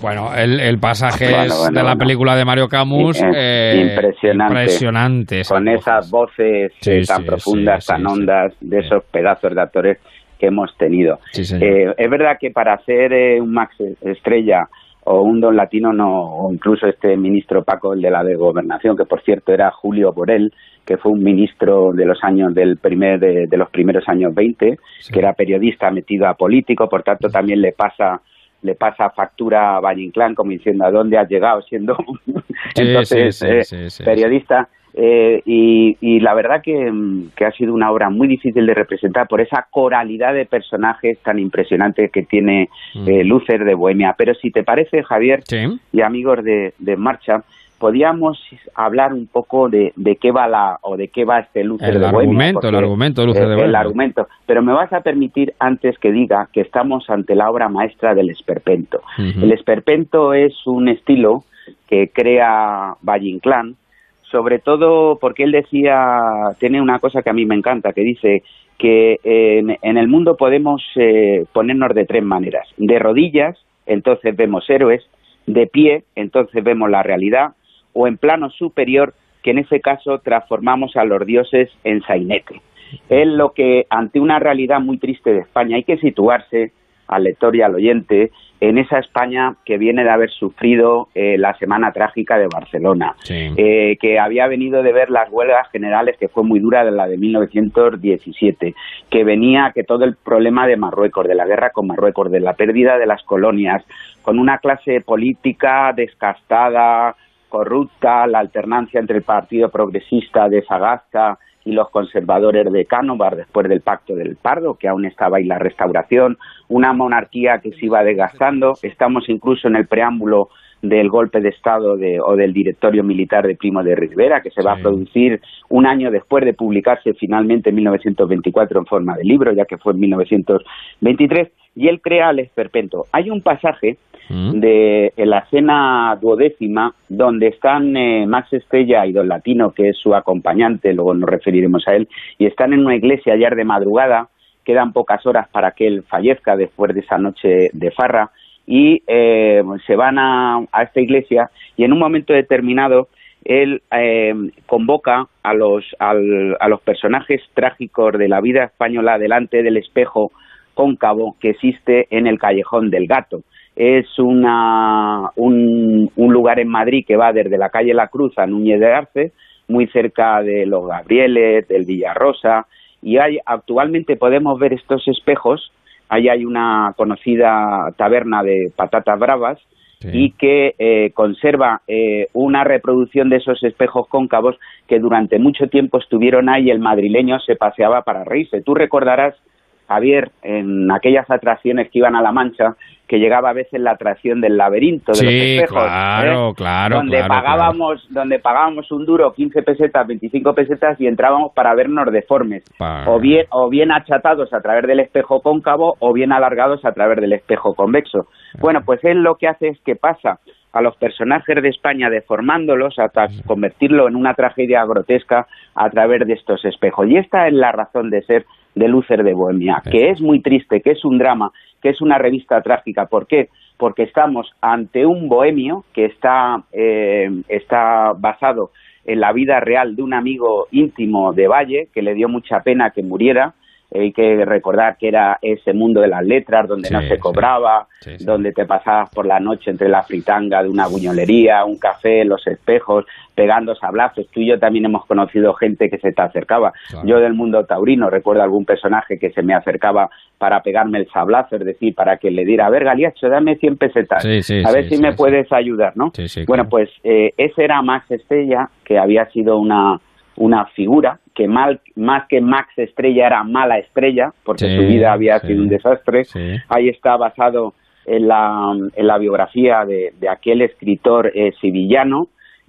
Bueno, el, el pasaje Bueno, es bueno, de la bueno. película de Mario Camus. Eh, eh, impresionante. Impresionante. esas Con esas voces Sí, tan sí, profundas, sí, tan sí, sí. hondas, de esos pedazos de actores que hemos tenido. Sí. Eh, es verdad que para ser eh, un Max Estrella o un Don Latino, no, o incluso este ministro Paco, el de la de Gobernación, que por cierto era Julio Borel, que fue un ministro de los años del primer de, de los primeros años 20, Sí. que era periodista metido a político, por tanto también le pasa le pasa factura a Valle Inclán como diciendo a dónde has llegado siendo [laughs] entonces sí, sí, eh, periodista eh, y, y la verdad que, mm, que ha sido una obra muy difícil de representar por esa coralidad de personajes tan impresionante que tiene Mm. eh, Lúcer de Bohemia. Pero si te parece, Javier Sí. y amigos de, de Marcha, podíamos hablar un poco de, de qué va la o de qué va este Lúcer El de Bohemia. argumento, el argumento de Lúcer de eh, Bohemia. El argumento. Pero me vas a permitir antes que diga que estamos ante la obra maestra del esperpento. El esperpento es un estilo que crea Valle Inclán, sobre todo porque él decía, tiene una cosa que a mí me encanta, que dice que en, en el mundo podemos eh, ponernos de tres maneras. De rodillas, entonces vemos héroes, de pie, entonces vemos la realidad, o en plano superior, que en ese caso transformamos a los dioses en sainete. Es lo que, ante una realidad muy triste de España, hay que situarse al lector y al oyente en esa España que viene de haber sufrido eh, la semana trágica de Barcelona, Sí. eh, que había venido de ver las huelgas generales, que fue muy dura de la de 1917, que venía que todo el problema de Marruecos, de la guerra con Marruecos, de la pérdida de las colonias, con una clase política descastada, corrupta, la alternancia entre el Partido Progresista de Sagasta y los conservadores de Cánovar después del Pacto del Pardo, que aún estaba ahí la restauración, una monarquía que se iba desgastando, estamos incluso en el preámbulo del golpe de Estado de, o del directorio militar de Primo de Rivera, que se va a producir un año después de publicarse finalmente en 1924 en forma de libro, ya que fue en 1923, y él crea el esperpento. Hay un pasaje De la escena duodécima donde están eh, Max Estrella y Don Latino, que es su acompañante, luego nos referiremos a él, y están en una iglesia ayer de madrugada, quedan pocas horas para que él fallezca después de esa noche de farra, y eh, se van a, a esta iglesia y en un momento determinado él eh, convoca a los, al- a los personajes trágicos de la vida española delante del espejo cóncavo que existe en el Callejón del Gato. Es una, un, un lugar en Madrid que va desde la calle La Cruz a Núñez de Arce, muy cerca de los Gabrieles, del Villarrosa, y hay, actualmente podemos ver estos espejos. Ahí hay una conocida taberna de patatas bravas, Sí. y que eh, conserva eh, una reproducción de esos espejos cóncavos que durante mucho tiempo estuvieron ahí y el madrileño se paseaba para reírse. Tú recordarás, Javier, en aquellas atracciones que iban a La Mancha, que llegaba a veces la atracción del laberinto de los espejos. claro, ¿eh? claro, Donde claro, pagábamos, donde pagábamos un duro 15 pesetas, 25 pesetas y entrábamos para vernos deformes o bien o bien achatados a través del espejo cóncavo o bien alargados a través del espejo convexo. Bueno, pues él lo que hace es que pasa a los personajes de España deformándolos hasta convertirlo en una tragedia grotesca a través de estos espejos. Y esta es la razón de ser de Lúcer de Bohemia, que es muy triste, que es un drama, que es una revista trágica. ¿Por qué? Porque estamos ante un bohemio que está, eh, está basado en la vida real de un amigo íntimo de Valle, que le dio mucha pena que muriera, hay que recordar que era ese mundo de las letras donde no se cobraba, donde te pasabas por la noche entre la fritanga de una buñolería, un café, los espejos, pegando sablazos. Tú y yo también hemos conocido gente que se te acercaba. Yo del mundo taurino recuerdo algún personaje que se me acercaba para pegarme el sablazo, es decir, para que le diera, a ver, Galiacho, dame 100 pesetas, a ver si me puedes ayudar, ¿no? bueno, pues eh, ese era Max Estella, que había sido una una figura que mal, más que Max Estrella era mala estrella, porque su vida había sido un desastre. Ahí está basado en la, en la biografía de, de aquel escritor eh, sevillano,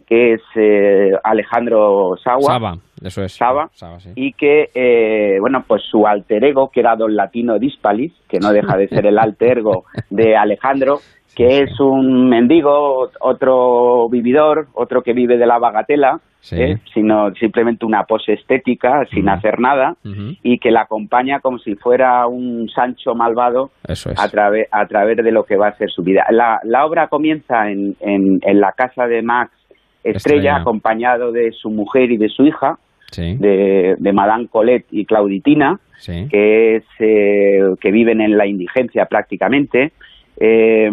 que es eh, Alejandro Sawa. Saba, eso es. Saba, y que, eh, bueno, pues su alter ego, que era Don Latino Dispalis, que no deja de ser el alter ego de Alejandro, [laughs] que es un mendigo, otro vividor, otro que vive de la bagatela, ¿eh? sino simplemente una pose estética, sin hacer nada, y que la acompaña como si fuera un Sancho malvado a, través a través de lo que va a ser su vida. La, la obra comienza en, en, la casa de Max Estrella, acompañado de su mujer y de su hija, de, de Madame Colette y Clauditina, que, es, eh, que viven en la indigencia prácticamente, eh,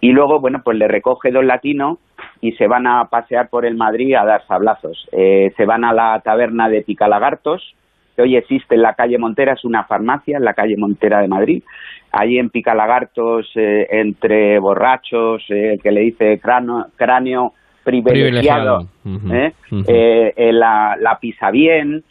y luego, bueno, pues le recoge dos latinos y se van a pasear por el Madrid a dar sablazos. Eh, se van a la taberna de Picalagartos, que hoy existe en la calle Montera, es una farmacia en la calle Montera de Madrid. Allí en Picalagartos, eh, entre borrachos, el que le dice cráneo, cráneo privilegiado, ¿eh? Eh, eh, la, la pisa bien,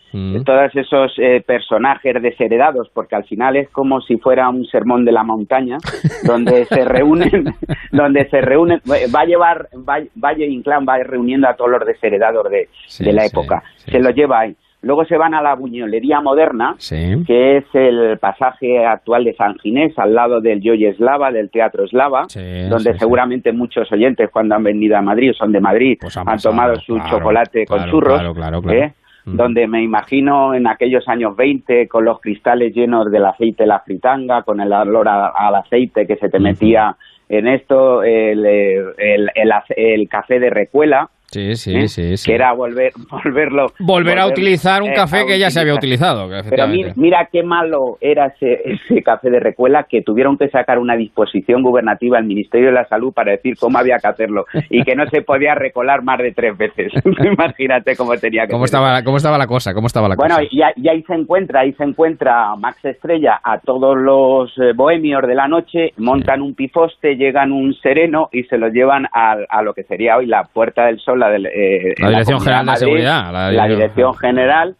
todos esos personajes desheredados, porque al final es como si fuera un sermón de la montaña, [laughs] donde se reúnen, [laughs] donde se reúnen, va a llevar, Valle Inclán va reuniendo a todos los desheredados de, de la época, se los lleva ahí. Luego se van a la buñolería moderna, que es el pasaje actual de San Ginés, al lado del Joy Eslava, del Teatro Eslava, donde seguramente muchos oyentes cuando han venido a Madrid o son de Madrid pues han, tomado su chocolate con churros. ¿eh? donde me imagino en aquellos años 20 con los cristales llenos del aceite de la fritanga, con el olor al aceite que se te metía en esto, el, el, el café de recuela, Sí, sí, ¿Eh? sí, sí, Que era volver, [laughs] volverlo. Volver, a utilizar un café que ya se había utilizado. Pero mira, qué malo era ese, ese café de recuela que tuvieron que sacar una disposición gubernativa al Ministerio de la Salud para decir cómo había que hacerlo y que no se podía recolar más de tres veces. [laughs] Imagínate cómo tenía que ¿Cómo estaba, ¿Cómo estaba la cosa? ¿Cómo estaba la bueno, y, ahí se encuentra, ahí se encuentra Max Estrella a todos los eh, bohemios de la noche, montan un pifoste, llegan un sereno y se lo llevan a, a lo que sería hoy la Puerta del Sol la, eh, Dirección General de Seguridad. La, Dirección General,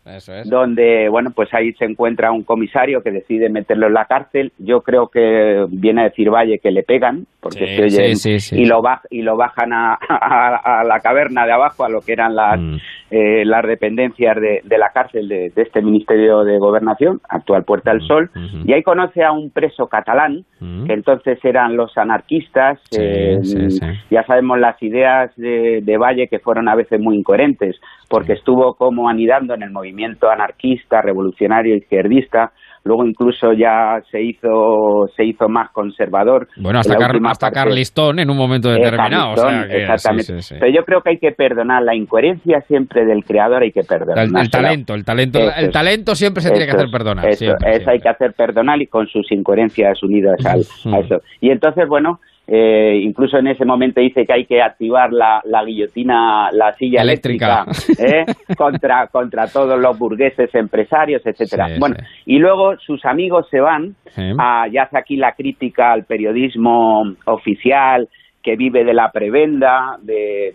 donde, bueno, pues ahí se encuentra un comisario que decide meterlo en la cárcel. Yo creo que viene a decir Valle que le pegan, porque se oyen, y, lo y lo bajan [laughs] a, la caverna de abajo, a lo que eran las, mm. eh, las dependencias de, la cárcel de, este Ministerio de Gobernación, actual Puerta del mm, Sol, y ahí conoce a un preso catalán, mm. que entonces eran los anarquistas, eh, ya sabemos las ideas de, de Valle que fueron a veces muy incoherentes, porque estuvo como anidando en el movimiento anarquista, revolucionario, izquierdista, luego incluso ya se hizo se hizo más conservador. Bueno, hasta, car, listón en un momento determinado. exactamente. Pero yo creo que hay que perdonar la incoherencia siempre del creador, hay que perdonar. El, talento, el talento, el talento siempre se tiene que hacer perdonar. Eso, hay que hacer perdonar y con sus incoherencias unidas [laughs] a eso. Y entonces, bueno, eh, incluso en ese momento dice que hay que activar la, guillotina, la silla eléctrica, ¿eh? [laughs] contra, contra todos los burgueses empresarios, etcétera. bueno, y luego sus amigos se van, a, ya hace aquí la crítica al periodismo oficial que vive de la prebenda, de,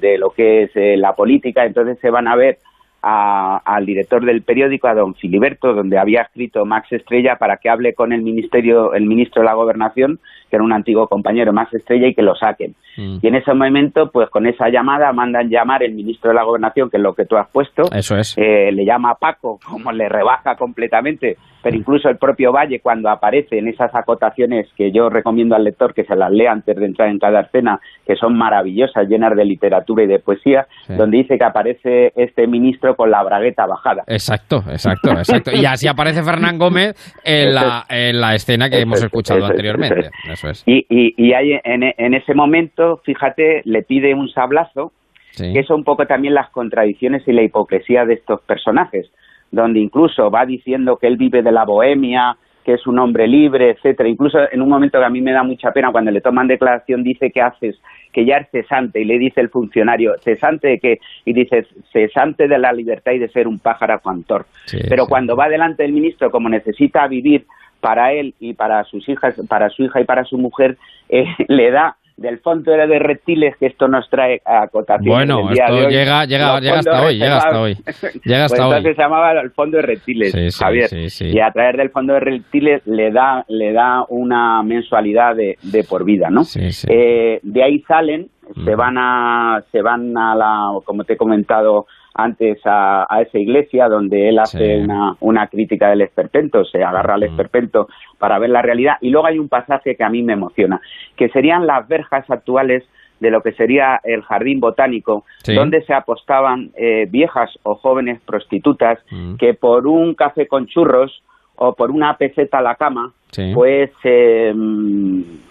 de, lo que es eh, la política, entonces se van a ver al director del periódico, a don Filiberto, donde había escrito Max Estrella para que hable con el ministerio, el ministro de la Gobernación, que era un antiguo compañero más estrella y que lo saquen. Mm. Y en ese momento, pues con esa llamada mandan llamar el ministro de la Gobernación, que es lo que tú has puesto, Eso es. eh, le llama a Paco, como le rebaja completamente, pero incluso el propio Valle cuando aparece en esas acotaciones que yo recomiendo al lector que se las lea antes de entrar en cada escena, que son maravillosas, llenas de literatura y de poesía, Sí. donde dice que aparece este ministro con la bragueta bajada. Exacto, exacto, exacto. Y así aparece Fernán Gómez en la, en la escena que Eso hemos es, escuchado eso anteriormente. eso Eso es. Y, y, y hay en, en ese momento, fíjate, le pide un sablazo, Sí. que es un poco también las contradicciones y la hipocresía de estos personajes, donde incluso va diciendo que él vive de la bohemia, que es un hombre libre, etcétera. Incluso en un momento que a mí me da mucha pena cuando le toman declaración dice que haces, que ya es cesante y le dice el funcionario, cesante de qué? Y dice cesante de la libertad y de ser un pájaro cantor. Sí, Pero sí. cuando va delante del ministro, como necesita vivir para él y para sus hijas, para su hija y para su mujer, eh, [laughs] le da del fondo de reptiles que esto nos trae a acotaciones Bueno, esto llega- llega- llega hasta hoy, llega hasta hoy. reservados. [laughs] Llega hasta Pues hoy. entonces se llamaba el fondo de reptiles, Sí, sí, Javier. sí. Y a través del fondo de reptiles le da, le da una mensualidad de, de por vida, ¿no? Eh, de ahí salen, se van a, se van a la, como te he comentado antes, a, a esa iglesia donde él hace Sí. una, una crítica del esperpento, se agarra al esperpento para ver la realidad. Y luego hay un pasaje que a mí me emociona, que serían las verjas actuales de lo que sería el jardín botánico, Sí. donde se apostaban eh, viejas o jóvenes prostitutas Mm. que por un café con churros o por una peseta a la cama, Sí. pues eh,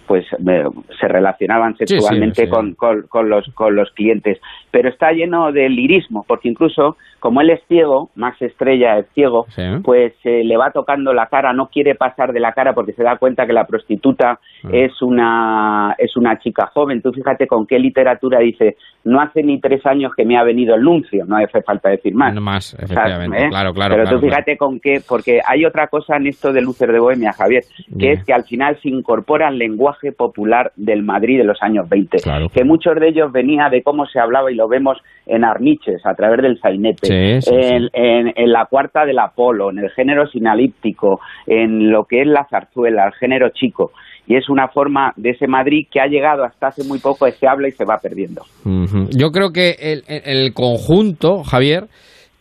pues se relacionaban sexualmente sí. Con, con, con los con los clientes pero está lleno de lirismo porque incluso como él es ciego Max Estrella es ciego pues eh, le va tocando la cara no quiere pasar de la cara porque se da cuenta que la prostituta Ah. es una es una chica joven tú fíjate con qué literatura dice no hace ni tres años que me ha venido el nuncio no hace falta decir más No más, o sea, efectivamente. ¿eh? Claro, claro. Pero claro, tú fíjate con qué, porque hay otra cosa en esto de Lúcer de Bohemia, Javier, que es que al final se incorpora el lenguaje popular del Madrid de los años 20, Claro. que muchos de ellos venía de cómo se hablaba y lo vemos en Arniches, a través del sainete, Sí, sí, en, sí. En, en la cuarta del Apolo, en el género sinalíptico, en lo que es la zarzuela, el género chico. Y es una forma de ese Madrid que ha llegado hasta hace muy poco, se habla y se va perdiendo. Yo creo que el conjunto, Javier,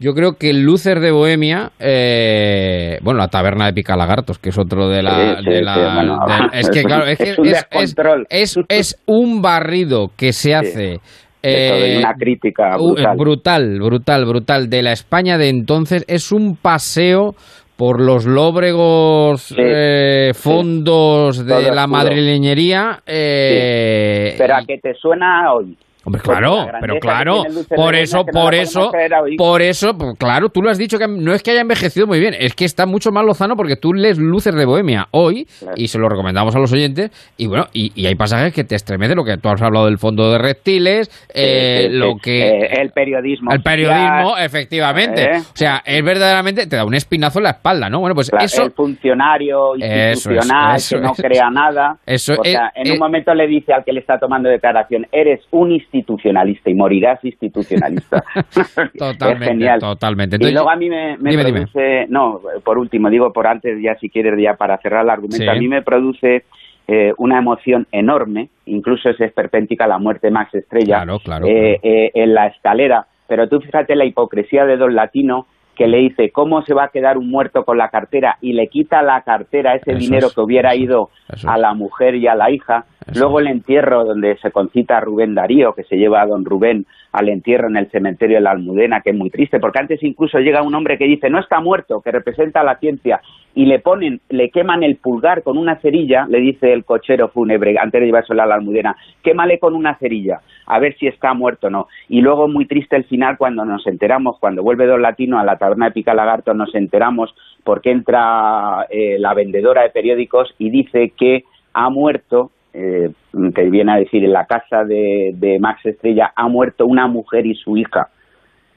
yo creo que el Lúcer de Bohemia, eh, bueno, la taberna de Picalagartos, que es otro de la... Sí, sí, de la- sí, bueno, del- es que, [laughs] claro, es, que es un es, es- descontrol. es- es un barrido que se hace... Eh, una crítica brutal. brutal, brutal, brutal. De la España de entonces es un paseo por los lóbregos Sí, eh, fondos de la madrileñería. eh, Pero a que te suena hoy. Hombre, Porque claro, pero claro, por eso, por eso, por eso, pues, claro, tú lo has dicho que no es que haya envejecido muy bien, es que está mucho más lozano porque tú lees Luces de Bohemia hoy Claro. y se lo recomendamos a los oyentes y bueno, y, y hay pasajes que te estremecen lo que tú has hablado del fondo de reptiles, eh, Sí, sí, lo que Eh, el periodismo. el periodismo, efectivamente. ¿Eh? O sea, es verdaderamente te da un espinazo en la espalda, ¿no? Bueno, pues eso el funcionario Eso institucional eso que no crea nada. Eso o sea, en es- un momento le dice al que le está tomando declaración, eres un institucionalista y morirás institucionalista. [laughs] [laughs] totalmente, es genial. totalmente. y luego a mí me, me dime, dime. produce, no, por último, digo por antes, ya si quieres, ya para cerrar el argumento, Sí. a mí me produce eh, una emoción enorme, incluso es esperpéntica la muerte de Max Estrella Claro, claro, eh, eh, en la escalera, pero tú fíjate la hipocresía de Don Latino que le dice cómo se va a quedar un muerto con la cartera y le quita la cartera ese Eso dinero es, que hubiera eso, ido eso a la mujer y a la hija. Luego el entierro donde se concita a Rubén Darío, que se lleva a don Rubén al entierro en el cementerio de la Almudena, que es muy triste, porque antes incluso llega un hombre que dice no está muerto, que representa la ciencia, y le ponen, le queman el pulgar con una cerilla, le dice el cochero fúnebre, antes de llevárselo a la Almudena, quémale con una cerilla, a ver si está muerto o no. Y luego muy triste el final cuando nos enteramos, cuando vuelve Don Latino a la taberna de Pica Lagarto, nos enteramos porque entra eh, la vendedora de periódicos y dice que ha muerto eh, que viene a decir en la casa de, de Max Estrella ha muerto una mujer y su hija.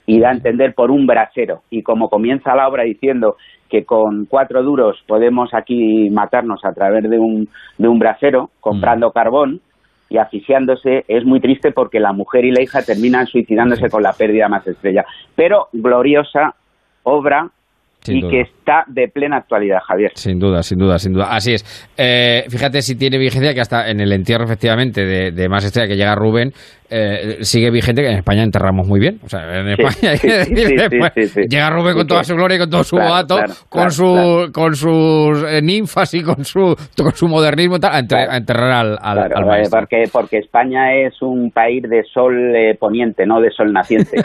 Y da a entender por un brasero. Y como comienza la obra diciendo que con cuatro duros podemos aquí matarnos a través de un, de un brasero comprando carbón y asfixiándose es muy triste porque la mujer y la hija terminan suicidándose con la pérdida de Max Estrella. Pero gloriosa obra Sin y duda. que está de plena actualidad, Javier. Sin duda, sin duda, sin duda. Así es. Eh, fíjate si tiene vigencia que hasta en el entierro, efectivamente, de, de Más Estrella que llega Rubén, eh, sigue vigente que en España enterramos muy bien. O sea, en España sí, [laughs] sí, sí, llega Rubén con toda su gloria y con todo su Claro, boato, claro, con, claro, su, con sus eh, ninfas y con su, con su modernismo tal, a, enter- a enterrar al, al, eh, maestro. porque, porque España es un país de sol eh, poniente, no de sol naciente. [laughs]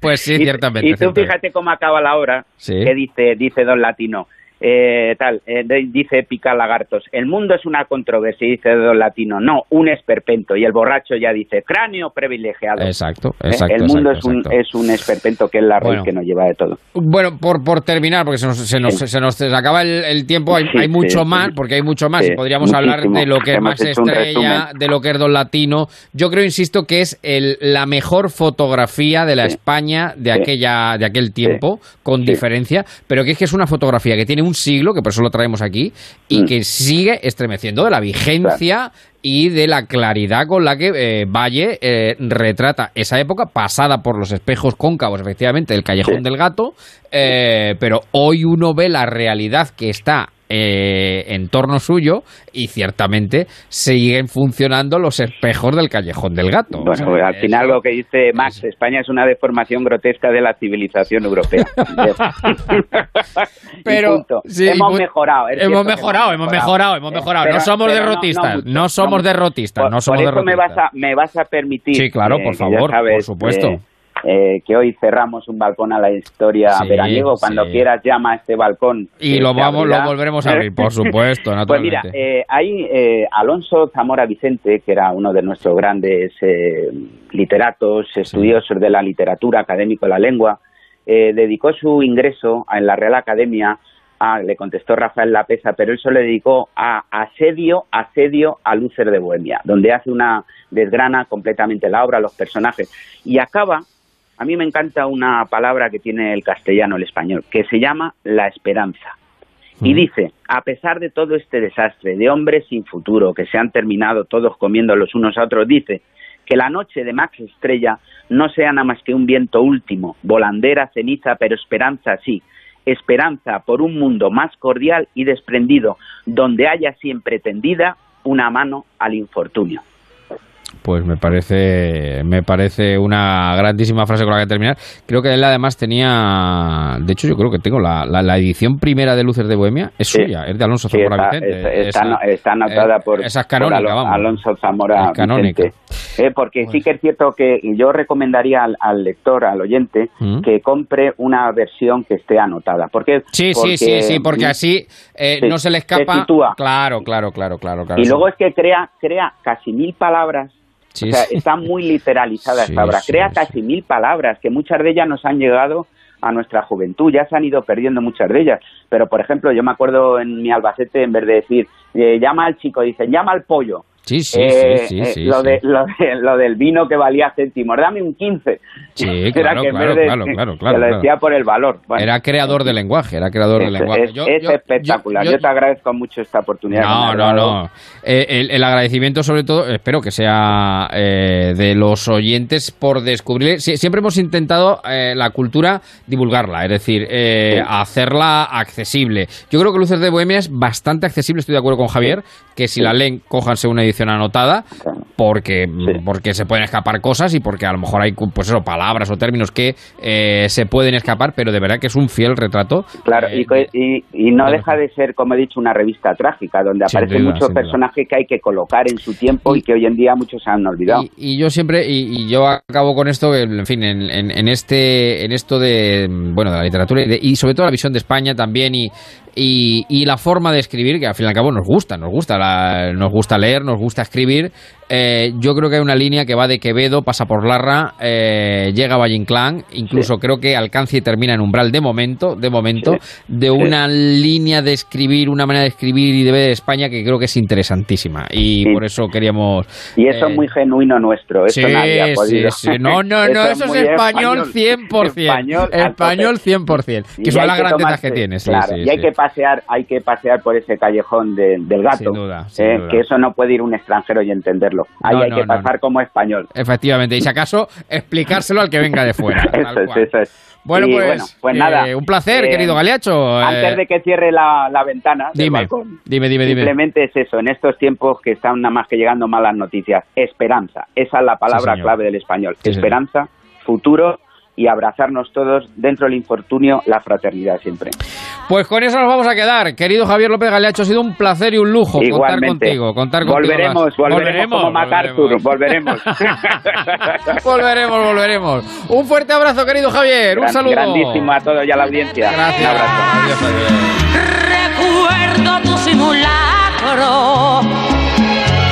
Pues sí, y, ciertamente. y tú ciertamente. fíjate cómo acaba la obra, Sí. que dice, dice Don Latino, eh, tal, eh, dice Pica Lagartos, el mundo es una controversia, y dice Don Latino, no, un esperpento, y el borracho ya dice, cráneo privilegiado. Exacto, Eh, exacto. el mundo exacto, es, un, exacto. es un esperpento que es la raíz Bueno. que nos lleva de todo. Bueno, por, por terminar, porque se nos, se nos, se nos acaba el, el tiempo, hay, Sí, hay mucho sí, más, sí. porque hay mucho más, y podríamos hablar de lo que es un Estrella, de lo que es Don Latino. Yo creo, insisto, que es el, la mejor fotografía de la Sí. España de, Sí. aquella, de aquel tiempo, con Sí. diferencia, pero que es que es una fotografía que tiene un siglo, que por eso lo traemos aquí, y Mm. que sigue estremeciendo de la vigencia y de la claridad con la que eh, Valle eh, retrata esa época pasada por los espejos cóncavos, efectivamente, del Callejón Sí. del Gato, eh, pero hoy uno ve la realidad que está eh, en torno suyo y ciertamente siguen funcionando los espejos del Callejón del Gato. Bueno, O sea, pues al eso- final lo que dice Max, España es una deformación grotesca de la civilización europea. [laughs] Pero sí, hemos mejorado. hemos cierto mejorado, hemos mejorado, hemos Eh, mejorado. pero- no somos no- derrotistas, no no, somos derrotistas, Por, no somos por eso me derrotistas. vas, a, me vas a permitir. Sí, claro, por favor, sabes, por supuesto. eh, eh, que hoy cerramos un balcón a la historia Sí, veraniego. Cuando sí. quieras llama a este balcón. Y lo vamos, lo volveremos a abrir, por supuesto, [laughs] Pues mira, naturalmente. eh, hay eh, Alonso Zamora Vicente, que era uno de nuestros grandes eh, literatos, estudiosos de la literatura, académico de la lengua, eh, dedicó su ingreso en la Real Academia a, le contestó Rafael Lapesa, pero él se le dedicó a asedio, asedio a Lúcer de Bohemia, donde hace una desgrana completamente la obra, los personajes, y acaba, a mí me encanta una palabra que tiene el castellano, el español, que se llama la esperanza. Y dice, a pesar de todo este desastre de hombres sin futuro que se han terminado todos comiendo los unos a otros, dice que la noche de Max Estrella no sea nada más que un viento último, volandera, ceniza, pero esperanza sí, esperanza por un mundo más cordial y desprendido, donde haya siempre tendida una mano al infortunio. Pues me parece, me parece una grandísima frase con la que terminar. Creo que él además tenía, de hecho yo creo que tengo la, la, la edición primera de Luces de Bohemia, es Sí. suya, es de Alonso Sí, Zamora está, Vicente. está- Esa- está anotada eh, por, esa es canónica. Alonso Zamora. Vicente. Eh, porque sí que es cierto que yo recomendaría al, al lector, al oyente, Mm. que compre una versión que esté anotada. Porque, Sí, sí, sí, sí, porque así eh, Sí, no se le escapa. Claro, claro, claro, claro, claro. Y luego es que crea, crea casi mil palabras. Sí, o sea, sí. está muy literalizada Sí, esta obra. Crea casi mil palabras, que muchas de ellas nos han llegado a nuestra juventud. Ya se han ido perdiendo muchas de ellas. Pero, por ejemplo, yo me acuerdo en mi Albacete, en vez de decir, eh, llama al chico, dicen, llama al pollo. Sí, sí, Eh, sí, sí, eh, sí, lo, sí. De, lo, de- lo del vino que valía céntimos, dame un 15. Sí, [laughs] Era claro, que claro, de- claro, claro, que claro, lo claro. decía por el valor. Bueno, Era creador de lenguaje, era creador de es, lenguaje. es- Yo- es yo- espectacular. yo- te agradezco mucho esta oportunidad. No, no, no. Eh, el, el agradecimiento, sobre todo, espero que sea eh, de los oyentes por descubrir. Sie- siempre hemos intentado eh, la cultura divulgarla, es decir, eh, Sí. hacerla accesible. Yo creo que Luces de Bohemia es bastante accesible, estoy de acuerdo con Javier, que si la leen, cójanse una edición anotada, porque, Sí. porque se pueden escapar cosas y porque a lo mejor hay pues eso, palabras o términos que eh, se pueden escapar, pero de verdad que es un fiel retrato. Claro, eh, y, co- y, y no de- deja de ser, como he dicho, una revista trágica, donde Sin aparecen duda, muchos duda. personajes que hay que colocar en su tiempo y, Y- que hoy en día muchos se han olvidado. Y, yo siempre, y, y yo acabo con esto, en fin, en, en- en este, en esto de, bueno, de la literatura y, de- y sobre todo la visión de España también y, y, y la forma de escribir, que al fin y al cabo nos gusta, nos gusta, la- nos gusta leer, nos gusta escribir. Eh, yo creo que hay una línea que va de Quevedo, pasa por Larra, eh, llega a Valle Inclán, incluso creo que alcanza y termina en Umbral de momento, de momento, de una línea de escribir, una manera de escribir y de ver España que creo que es interesantísima. Y Sí. por eso queríamos Y eso eh, es muy genuino nuestro, eso Sí, nadie ha sí, podido. sí. No, no, [laughs] no, eso, muy es español 100%. Español, Español entonces- 100%. y Que son las tomarse- que tiene. Sí, claro, sí, y hay sí. que pasear, hay que pasear por ese callejón de- del gato, Sin duda, sin eh, duda. que eso no puede ir un extranjero y entenderlo. Ahí No, hay no, que pasar no. como español. Efectivamente, y si acaso, explicárselo al que venga de fuera. [laughs] tal Eso es, eso es. Bueno, Y pues, pues eh, nada. un placer, Eh, querido Galeacho. Antes eh, de que cierre la, la ventana del dime, balcón, dime, dime, dime. simplemente es eso, en estos tiempos que están nada más que llegando malas noticias, esperanza, esa es la palabra clave del español, Sí, señor. esperanza, futuro y abrazarnos todos dentro del infortunio, la fraternidad siempre. Pues con eso nos vamos a quedar. Querido Javier López Galeacho, ha sido un placer y un lujo contar Igualmente. contigo. Contar contigo volveremos, las- volveremos, como MacArthur, volveremos. [laughs] [laughs] volveremos, volveremos. Un fuerte abrazo, querido Javier. Un saludo. Grandísimo a todos y a la audiencia. Gracias. Un abrazo. Adiós. Recuerdo tu simulacro.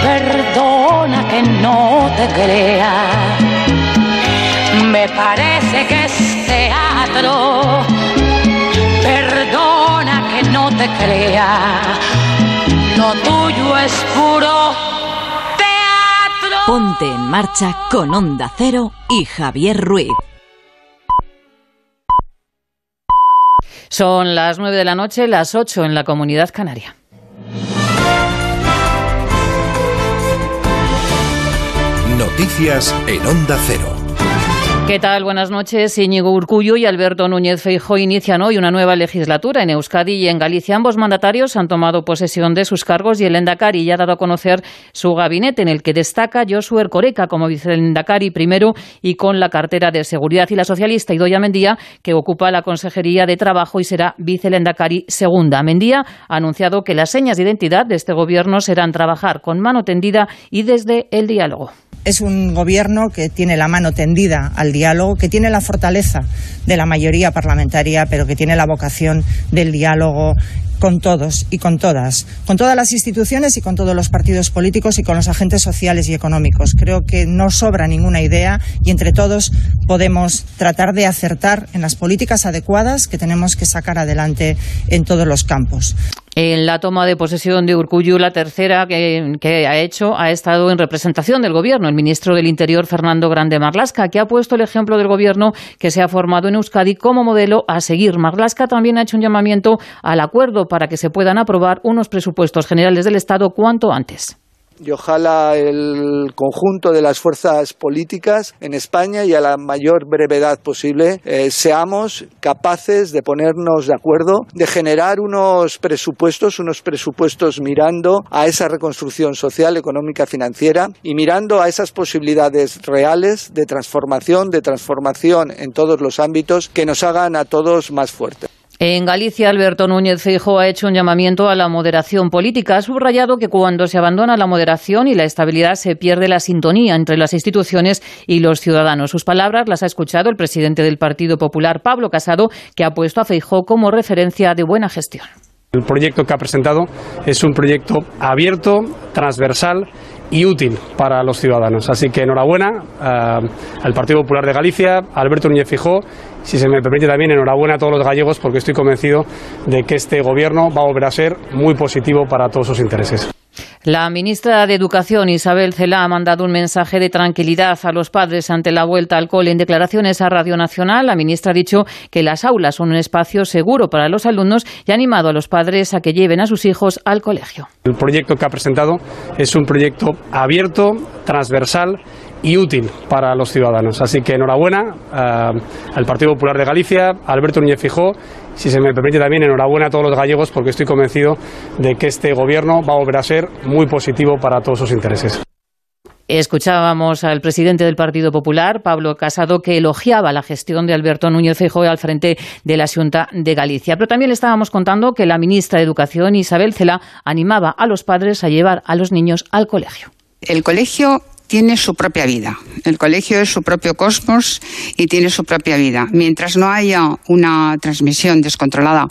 Perdona que no te crea. Me parece que es teatro. Perdona que no te crea. Lo tuyo es puro teatro. Ponte en marcha con Onda Cero y Javier Ruiz. Son las 9 de la noche, las 8 en la comunidad canaria. Noticias en Onda Cero. ¿Qué tal? Buenas noches. Íñigo Urcullo y Alberto Núñez Feijóo inician hoy una nueva legislatura en Euskadi y en Galicia. Ambos mandatarios han tomado posesión de sus cargos y el Endacari ya ha dado a conocer su gabinete, en el que destaca Josué Ercoreca como vicelendacari primero y con la cartera de seguridad, y la socialista Idoia Mendía, que ocupa la Consejería de Trabajo y será vicelendacari segunda. Mendía ha anunciado que las señas de identidad de este gobierno serán trabajar con mano tendida y desde el diálogo. Es un gobierno que tiene la mano tendida al diálogo, que tiene la fortaleza de la mayoría parlamentaria, pero que tiene la vocación del diálogo con todos y con todas, con todas las instituciones y con todos los partidos políticos y con los agentes sociales y económicos. Creo que no sobra ninguna idea y entre todos podemos tratar de acertar en las políticas adecuadas que tenemos que sacar adelante en todos los campos. En la toma de posesión de Urcullu, la tercera que, que ha hecho ha estado en representación del Gobierno, el ministro del Interior, Fernando Grande Marlasca, que ha puesto el ejemplo del Gobierno que se ha formado en Euskadi como modelo a seguir. Marlasca también ha hecho un llamamiento al acuerdo para que se puedan aprobar unos presupuestos generales del Estado cuanto antes. y ojalá el conjunto de las fuerzas políticas en España y a la mayor brevedad posible eh, seamos capaces de ponernos de acuerdo, de generar unos presupuestos, unos presupuestos mirando a esa reconstrucción social, económica, financiera y mirando a esas posibilidades reales de transformación, de transformación en todos los ámbitos que nos hagan a todos más fuertes. En Galicia, Alberto Núñez Feijóo ha hecho un llamamiento a la moderación política. Ha subrayado que cuando se abandona la moderación y la estabilidad se pierde la sintonía entre las instituciones y los ciudadanos. Sus palabras las ha escuchado el presidente del Partido Popular, Pablo Casado, que ha puesto a Feijóo como referencia de buena gestión. El proyecto que ha presentado es un proyecto abierto, transversal y útil para los ciudadanos. Así que enhorabuena eh, al Partido Popular de Galicia, Alberto Núñez Fijó, si se me permite también enhorabuena a todos los gallegos porque estoy convencido de que este gobierno va a volver a ser muy positivo para todos sus intereses. La ministra de Educación, Isabel Cela, ha mandado un mensaje de tranquilidad a los padres ante la vuelta al cole. En declaraciones a Radio Nacional, la ministra ha dicho que las aulas son un espacio seguro para los alumnos y ha animado a los padres a que lleven a sus hijos al colegio. El proyecto que ha presentado es un proyecto abierto, transversal y útil para los ciudadanos. Así que enhorabuena eh, al Partido Popular de Galicia, a Alberto Núñez Fijó, si se me permite también enhorabuena a todos los gallegos porque estoy convencido de que este gobierno va a volver a ser muy positivo para todos sus intereses. Escuchábamos al presidente del Partido Popular, Pablo Casado, que elogiaba la gestión de Alberto Núñez Feijóo al frente de la Junta de Galicia. Pero también le estábamos contando que la ministra de Educación, Isabel Cela, animaba a los padres a llevar a los niños al colegio. El colegio tiene su propia vida. El colegio es su propio cosmos y tiene su propia vida. Mientras no haya una transmisión descontrolada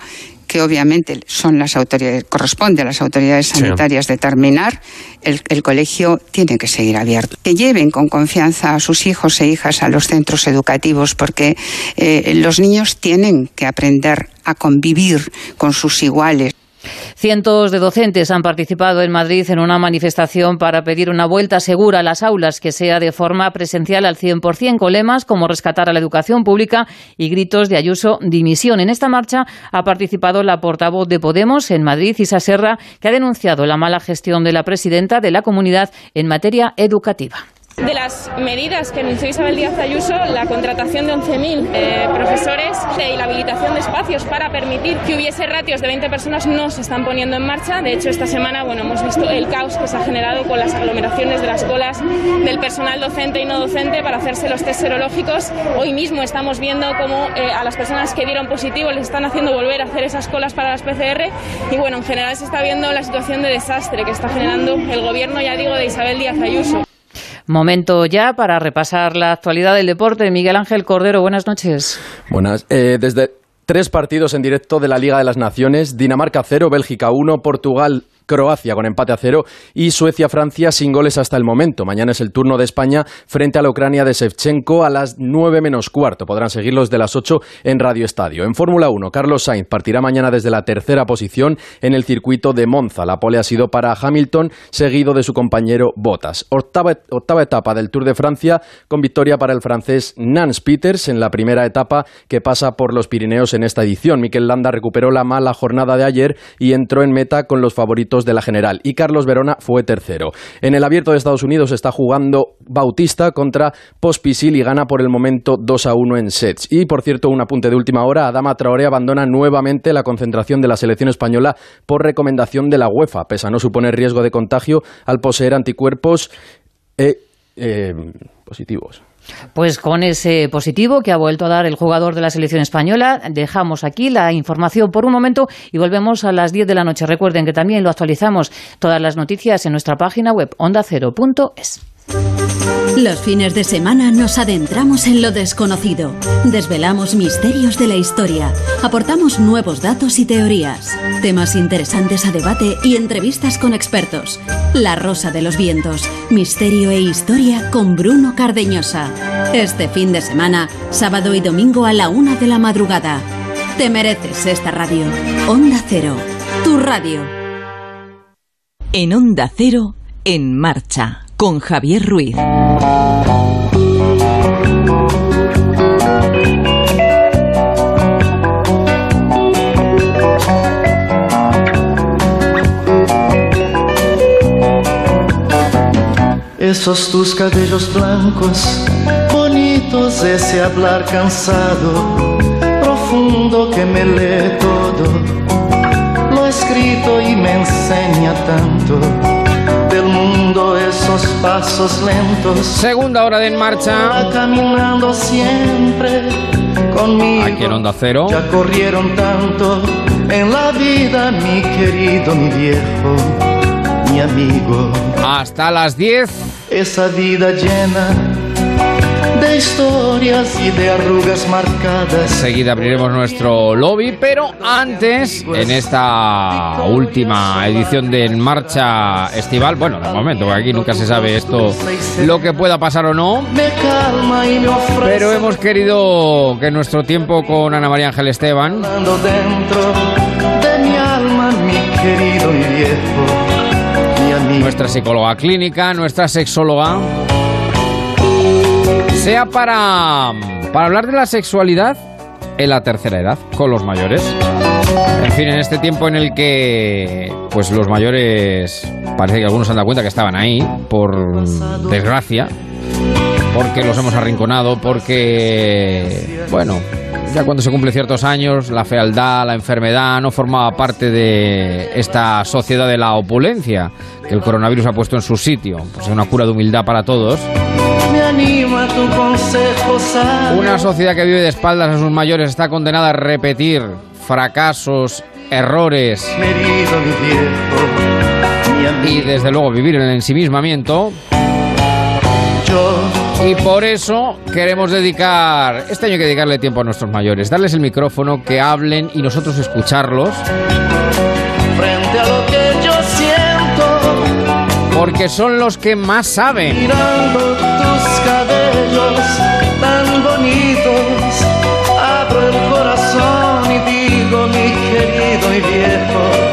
que obviamente son las autoridades, corresponde a las autoridades Sí. sanitarias determinar, el, el colegio tiene que seguir abierto. Que lleven con confianza a sus hijos e hijas a los centros educativos, porque eh, los niños tienen que aprender a convivir con sus iguales. Cientos de docentes han participado en Madrid en una manifestación para pedir una vuelta segura a las aulas que sea de forma presencial al 100% con lemas como rescatar a la educación pública y gritos de Ayuso dimisión. En esta marcha ha participado la portavoz de Podemos en Madrid, Isa Serra, que ha denunciado la mala gestión de la presidenta de la comunidad en materia educativa. De las medidas que anunció Isabel Díaz Ayuso, la contratación de 11.000 eh, profesores y la habilitación de espacios para permitir que hubiese ratios de 20 personas no se están poniendo en marcha. De hecho, esta semana bueno, hemos visto el caos que se ha generado con las aglomeraciones de las colas del personal docente y no docente para hacerse los test serológicos. Hoy mismo estamos viendo cómo eh, a las personas que dieron positivo les están haciendo volver a hacer esas colas para las PCR. Y bueno, en general se está viendo la situación de desastre que está generando el gobierno, ya digo, de Isabel Díaz Ayuso. Momento ya para repasar la actualidad del deporte. Miguel Ángel Cordero, buenas noches. Buenas. Eh, desde tres partidos en directo de la Liga de las Naciones, Dinamarca 0, Bélgica 1, Portugal Croacia con empate a cero y Suecia-Francia sin goles hasta el momento. Mañana es el turno de España frente a la Ucrania de Shevchenko a las nueve menos cuarto. Podrán seguirlos de las ocho en Radio Estadio. En Fórmula 1, Carlos Sainz partirá mañana desde la tercera posición en el circuito de Monza. La pole ha sido para Hamilton, seguido de su compañero Bottas. Octava, octava etapa del Tour de Francia con victoria para el francés Nance Peters en la primera etapa que pasa por los Pirineos en esta edición. Mikel Landa recuperó la mala jornada de ayer y entró en meta con los favoritos de la general y Carlos Verona fue tercero. En el abierto de Estados Unidos está jugando Bautista contra Pospisil y gana por el momento 2 a 1 en sets. Y por cierto, un apunte de última hora, Adama Traoré abandona nuevamente la concentración de la selección española por recomendación de la UEFA, pese a no suponer riesgo de contagio al poseer anticuerpos eh, eh, positivos. Pues con ese positivo que ha vuelto a dar el jugador de la selección española, dejamos aquí la información por un momento y volvemos a las 10 de la noche. Recuerden que también lo actualizamos todas las noticias en nuestra página web ondacero.es. Los fines de semana nos adentramos en lo desconocido, desvelamos misterios de la historia, aportamos nuevos datos y teorías, temas interesantes a debate y entrevistas con expertos. La Rosa de los Vientos, misterio e historia con Bruno Cardeñosa. Este fin de semana, sábado y domingo a la una de la madrugada. Te mereces esta radio. Onda Cero, tu radio. En Onda Cero, en marcha con Javier Ruiz. Esos tus cabellos blancos, bonitos, ese hablar cansado, profundo que me lee todo, lo escrito y me enseña tanto esos pasos lentos. Segunda hora de En Marcha. Caminando siempre conmigo. Aquí en Onda Cero. Ya corrieron tanto en la vida, mi querido, mi viejo, mi amigo. Hasta las 10. Esa vida llena de historias y de arrugas marcadas. Enseguida abriremos nuestro lobby, pero antes, en esta última edición de En Marcha Estival, bueno, de momento, porque aquí nunca se sabe esto, lo que pueda pasar o no, pero hemos querido que nuestro tiempo con Ana María Ángel Esteban nuestra psicóloga clínica, nuestra sexóloga, sea para, para hablar de la sexualidad en la tercera edad, con los mayores. En fin, en este tiempo en el que pues los mayores parece que algunos se han dado cuenta que estaban ahí, por desgracia, porque los hemos arrinconado, porque, bueno, ya cuando se cumplen ciertos años, la fealdad, la enfermedad no formaba parte de esta sociedad de la opulencia que el coronavirus ha puesto en su sitio. Pues es una cura de humildad para todos. Una sociedad que vive de espaldas a sus mayores está condenada a repetir fracasos, errores y desde luego vivir en el ensimismamiento. Yo Y por eso queremos dedicar, este año hay que dedicarle tiempo a nuestros mayores, darles el micrófono, que hablen y nosotros escucharlos, frente a lo que yo siento, porque son los que más saben. mirando tus cabellos tan bonitos, abro el corazón y digo, mi querido y viejo,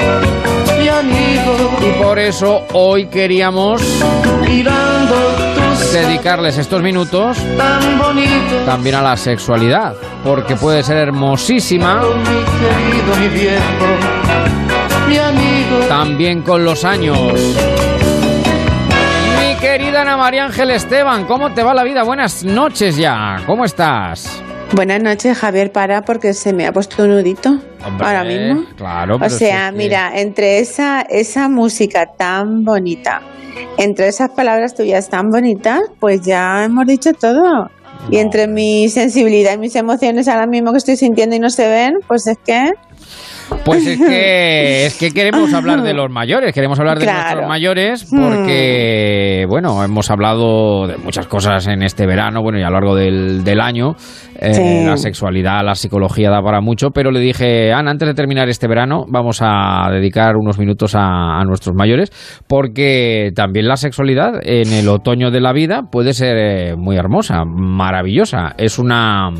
por eso hoy queríamos dedicarles estos minutos también a la sexualidad, porque puede ser hermosísima también con los años. Mi querida Ana María Ángel Esteban, ¿cómo te va la vida? Buenas noches ya, ¿cómo estás? Buenas noches, Javier, para porque se me ha puesto un nudito ahora mismo. Claro, o sea, mira, entre esa, esa música tan bonita, entre esas palabras tuyas tan bonitas, pues ya hemos dicho todo. Y entre mi sensibilidad y mis emociones ahora mismo que estoy sintiendo y no se ven, pues es que pues es que, [laughs] es que queremos hablar de los mayores, queremos hablar de nuestros mayores porque, bueno, hemos hablado de muchas cosas en este verano, bueno, y a lo largo del, del año. Eh, la sexualidad, la psicología da para mucho, pero le dije, Ana, antes de terminar este verano, vamos a dedicar unos minutos a, nuestros mayores, porque también la sexualidad en el otoño de la vida puede ser eh, muy hermosa, maravillosa. Es una,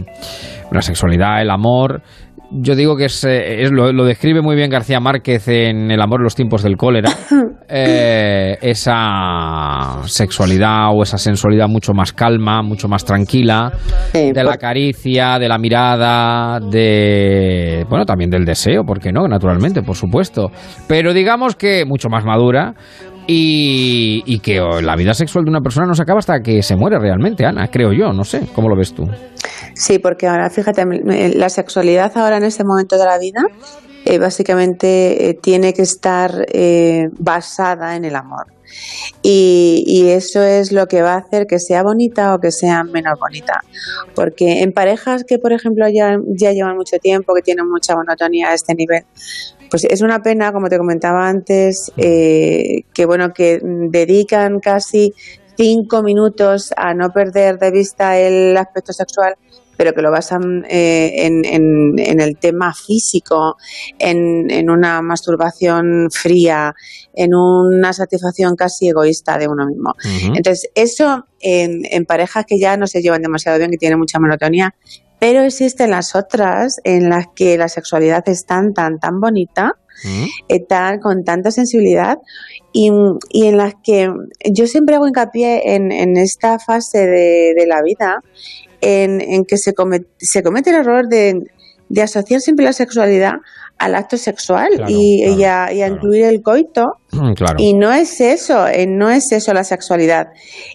una sexualidad, el amor, yo digo que es, eh, lo, describe muy bien García Márquez en El amor en los tiempos del cólera. [coughs] Eh, esa sexualidad o esa sensualidad mucho más calma, mucho más tranquila, de la caricia, de la mirada, de. Bueno, también del deseo, ¿por qué no? Naturalmente, por supuesto. Pero digamos que mucho más madura, y, y, que la vida sexual de una persona no se acaba hasta que se muere realmente, Ana, creo yo, no sé, ¿cómo lo ves tú? Sí, porque ahora, fíjate, la sexualidad ahora en este momento de la vida eh, básicamente eh, tiene que estar eh, basada en el amor. Y, eso es lo que va a hacer que sea bonita o que sea menos bonita. Porque en parejas que, por ejemplo, ya, ya llevan mucho tiempo, que tienen mucha monotonía a este nivel, pues es una pena, como te comentaba antes, que bueno, que dedican casi cinco minutos a no perder de vista el aspecto sexual pero que lo basan eh, en, en, el tema físico, en, en, una masturbación fría, en una satisfacción casi egoísta de uno mismo. Entonces, eso en, en parejas que ya no se llevan demasiado bien, que tienen mucha monotonía, pero existen las otras en las que la sexualidad es tan, tan, tan bonita, eh, tan, con tanta sensibilidad y, y, en las que yo siempre hago hincapié en, en esta fase de, de la vida en, que se comete, se comete el error de, asociar siempre la sexualidad al acto sexual y, a, incluir el coito. [clears throat] Y no es eso, eh, no es eso la sexualidad.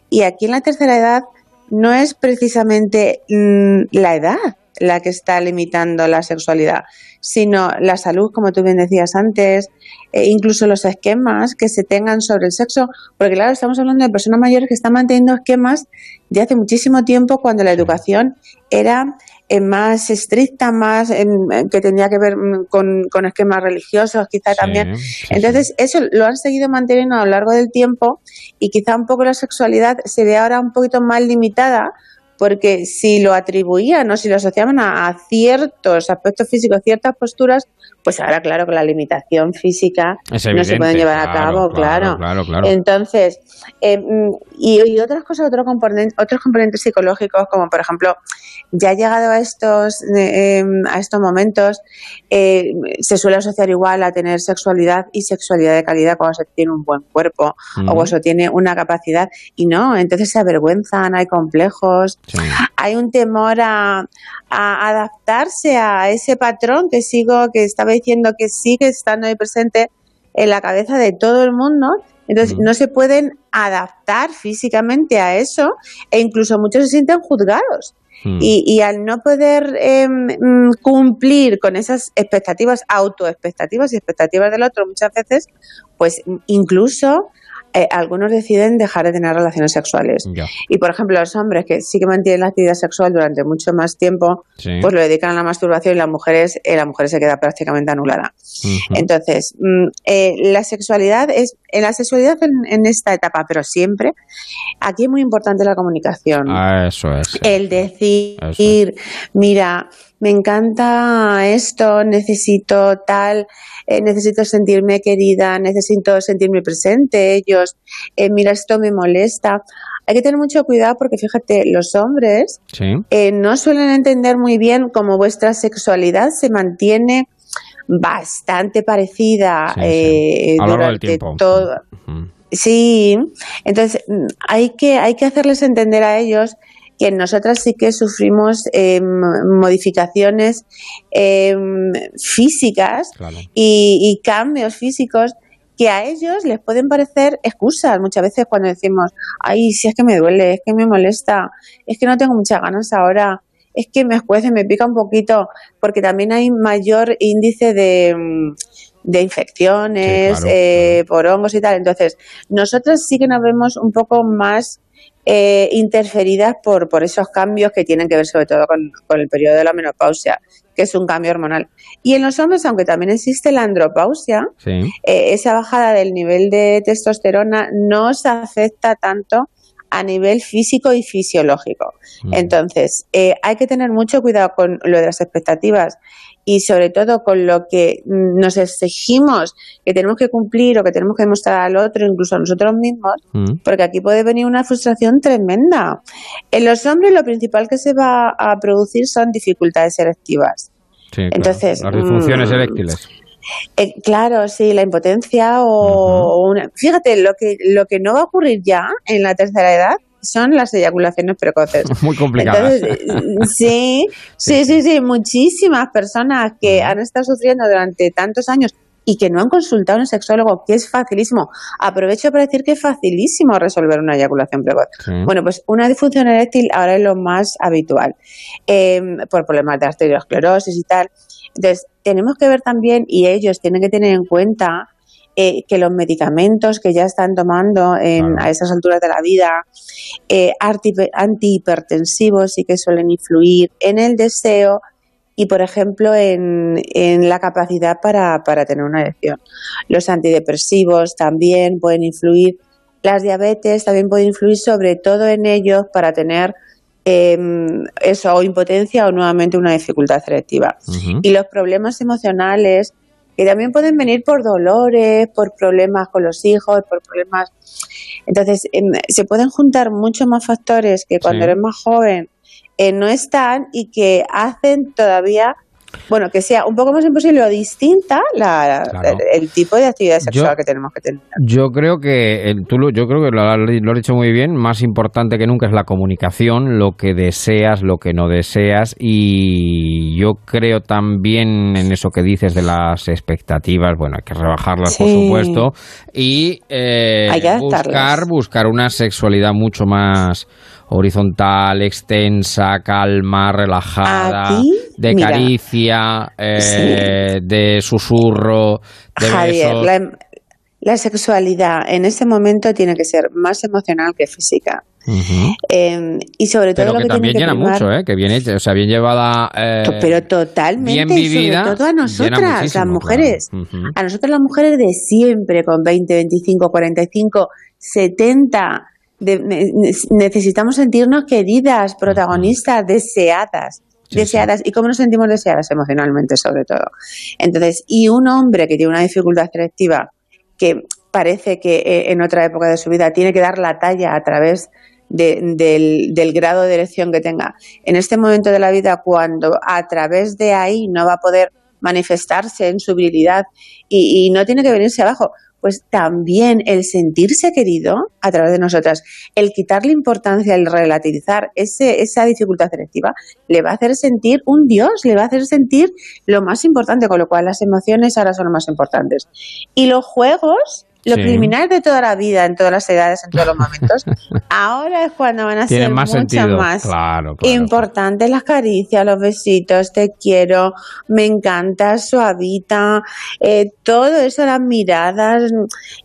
Y aquí en la tercera edad no es precisamente mm, la edad la que está limitando la sexualidad, sino la salud, como tú bien decías antes, e incluso los esquemas que se tengan sobre el sexo, porque claro, estamos hablando de personas mayores que están manteniendo esquemas de hace muchísimo tiempo cuando la educación era eh, más estricta, más que tenía que ver mm, con, esquemas religiosos, quizá también. Entonces, eso lo han seguido manteniendo a lo largo del tiempo y quizá un poco la sexualidad se ve ahora un poquito más limitada porque si lo atribuían o si lo asociaban a, ciertos aspectos físicos, ciertas posturas, pues ahora claro que la limitación física no se puede llevar a cabo, claro. Entonces, eh, y, otras cosas, otros componentes, otros componentes psicológicos, como por ejemplo, ya llegado a estos, eh, em, a estos momentos, eh, se suele asociar igual a tener sexualidad y sexualidad de calidad cuando se tiene un buen cuerpo o cuando se tiene una capacidad, y no, entonces se avergüenzan, hay complejos, hay un temor a, adaptarse a ese patrón que sigo, que estaba diciendo que sigue estando ahí presente en la cabeza de todo el mundo. Entonces, no se pueden adaptar físicamente a eso e incluso muchos se sienten juzgados. Y, al no poder em, mm, cumplir con esas expectativas, autoexpectativas y expectativas del otro muchas veces, pues incluso eh, algunos deciden dejar de tener relaciones sexuales. Y por ejemplo, los hombres que sí que mantienen la actividad sexual durante mucho más tiempo, pues lo dedican a la masturbación y las mujeres, eh, la mujer se queda prácticamente anulada. Entonces, mm, eh, la sexualidad es, en la sexualidad en, esta etapa, pero siempre, aquí es muy importante la comunicación. Ah, eso es. El decir, mira, me encanta esto, necesito tal, eh, necesito sentirme querida, necesito sentirme presente, eh, mira, esto me molesta. Hay que tener mucho cuidado porque fíjate, los hombres eh, no suelen entender muy bien cómo vuestra sexualidad se mantiene bastante parecida Sí, sí. eh, A lo largo del durante tiempo. todo. Sí, entonces mm, hay que, hay que hacerles entender a ellos que nosotras sí que sufrimos eh, modificaciones eh, físicas y, y cambios físicos que a ellos les pueden parecer excusas. Muchas veces cuando decimos, ay, si es que me duele, es que me molesta, es que no tengo muchas ganas ahora, es que me escuece, me pica un poquito, porque también hay mayor índice de, mm, de infecciones Sí, claro, eh, por hongos y tal. Entonces, nosotros sí que nos vemos un poco más eh, interferidas por, por esos cambios que tienen que ver sobre todo con, con el periodo de la menopausia, que es un cambio hormonal. Y en los hombres, aunque también existe la andropausia, Sí. eh, esa bajada del nivel de testosterona no se afecta tanto a nivel físico y fisiológico. Entonces, eh, hay que tener mucho cuidado con lo de las expectativas y sobre todo con lo que mm, nos exigimos que tenemos que cumplir o que tenemos que demostrar al otro, incluso a nosotros mismos, porque aquí puede venir una frustración tremenda. En los hombres lo principal que se va a producir son dificultades selectivas. Sí, claro. Entonces, Las disfunciones mm, eréctiles. Eh, claro, sí, la impotencia o, una... Fíjate, lo que, lo que no va a ocurrir ya en la tercera edad son las eyaculaciones precoces. [laughs] Muy complicadas. Entonces, [laughs] sí, sí, sí, sí, muchísimas personas que han estado sufriendo durante tantos años y que no han consultado a un sexólogo, que es facilísimo. Aprovecho para decir que es facilísimo resolver una eyaculación precoz. Sí. Bueno, pues una disfunción eréctil ahora es lo más habitual, eh, por problemas de arteriosclerosis y tal. Entonces, tenemos que ver también, y ellos tienen que tener en cuenta, eh, que los medicamentos que ya están tomando en, a esas alturas de la vida, eh, antihipertensivos, sí que suelen influir en el deseo y, por ejemplo, en, en la capacidad para, para tener una erección. Los antidepresivos también pueden influir. Las diabetes también pueden influir sobre todo en ellos para tener eh, eso, o impotencia o nuevamente una dificultad selectiva. Y los problemas emocionales, que también pueden venir por dolores, por problemas con los hijos, por problemas... Entonces, em, se pueden juntar muchos más factores que cuando Sí. eres más joven eh, no están y que hacen todavía, bueno, que sea un poco más imposible o distinta la, Claro. el, el tipo de actividad sexual Yo- que tenemos que tener. Yo creo que el- tú lo, yo creo que lo, has- lo has dicho muy bien. Más importante que nunca es la comunicación, lo que deseas, lo que no deseas. Y yo creo también en eso que dices de las expectativas. Bueno, hay que rebajarlas, por supuesto. Y eh, Hay que adaptarlas. buscar, buscar una sexualidad mucho más horizontal, extensa, calma, relajada, Aquí, de mira. caricia, eh, de susurro, de Javier, besos. la, la sexualidad en este momento tiene que ser más emocional que física. Ujú. Eh, y sobre todo Pero lo que que, también tiene que llena primar- mucho, ¿eh? Que bien hecha, o sea, bien llevada. eh, pero totalmente, bien y vivida, sobre todo a nosotras, las mujeres. claro. Ujú. A nosotras las mujeres de siempre, con 20, 25, 45, 70, de- ne- ne- necesitamos sentirnos queridas, protagonistas, deseadas. Deseadas. ¿Y cómo nos sentimos deseadas? Emocionalmente, sobre todo. Entonces, y un hombre que tiene una dificultad selectiva, que parece que eh, en otra época de su vida tiene que dar la talla a través de- del, del grado de elección que tenga. En este momento de la vida, cuando a través de ahí no va a poder manifestarse en su virilidad y, y no tiene que venirse abajo, pues también el sentirse querido a través de nosotras, el quitarle importancia, el relativizar ese, esa dificultad selectiva, le va a hacer sentir un Dios, le va a hacer sentir lo más importante, con lo cual las emociones ahora son lo más importantes. Y los juegos, lo Sí. preliminar de toda la vida, en todas las edades, en todos los momentos, [laughs] ahora es cuando van a Tiene ser más mucho sentido. más Claro, claro. importantes las caricias, los besitos, te quiero, me encanta, suavita, eh, todo eso, las miradas,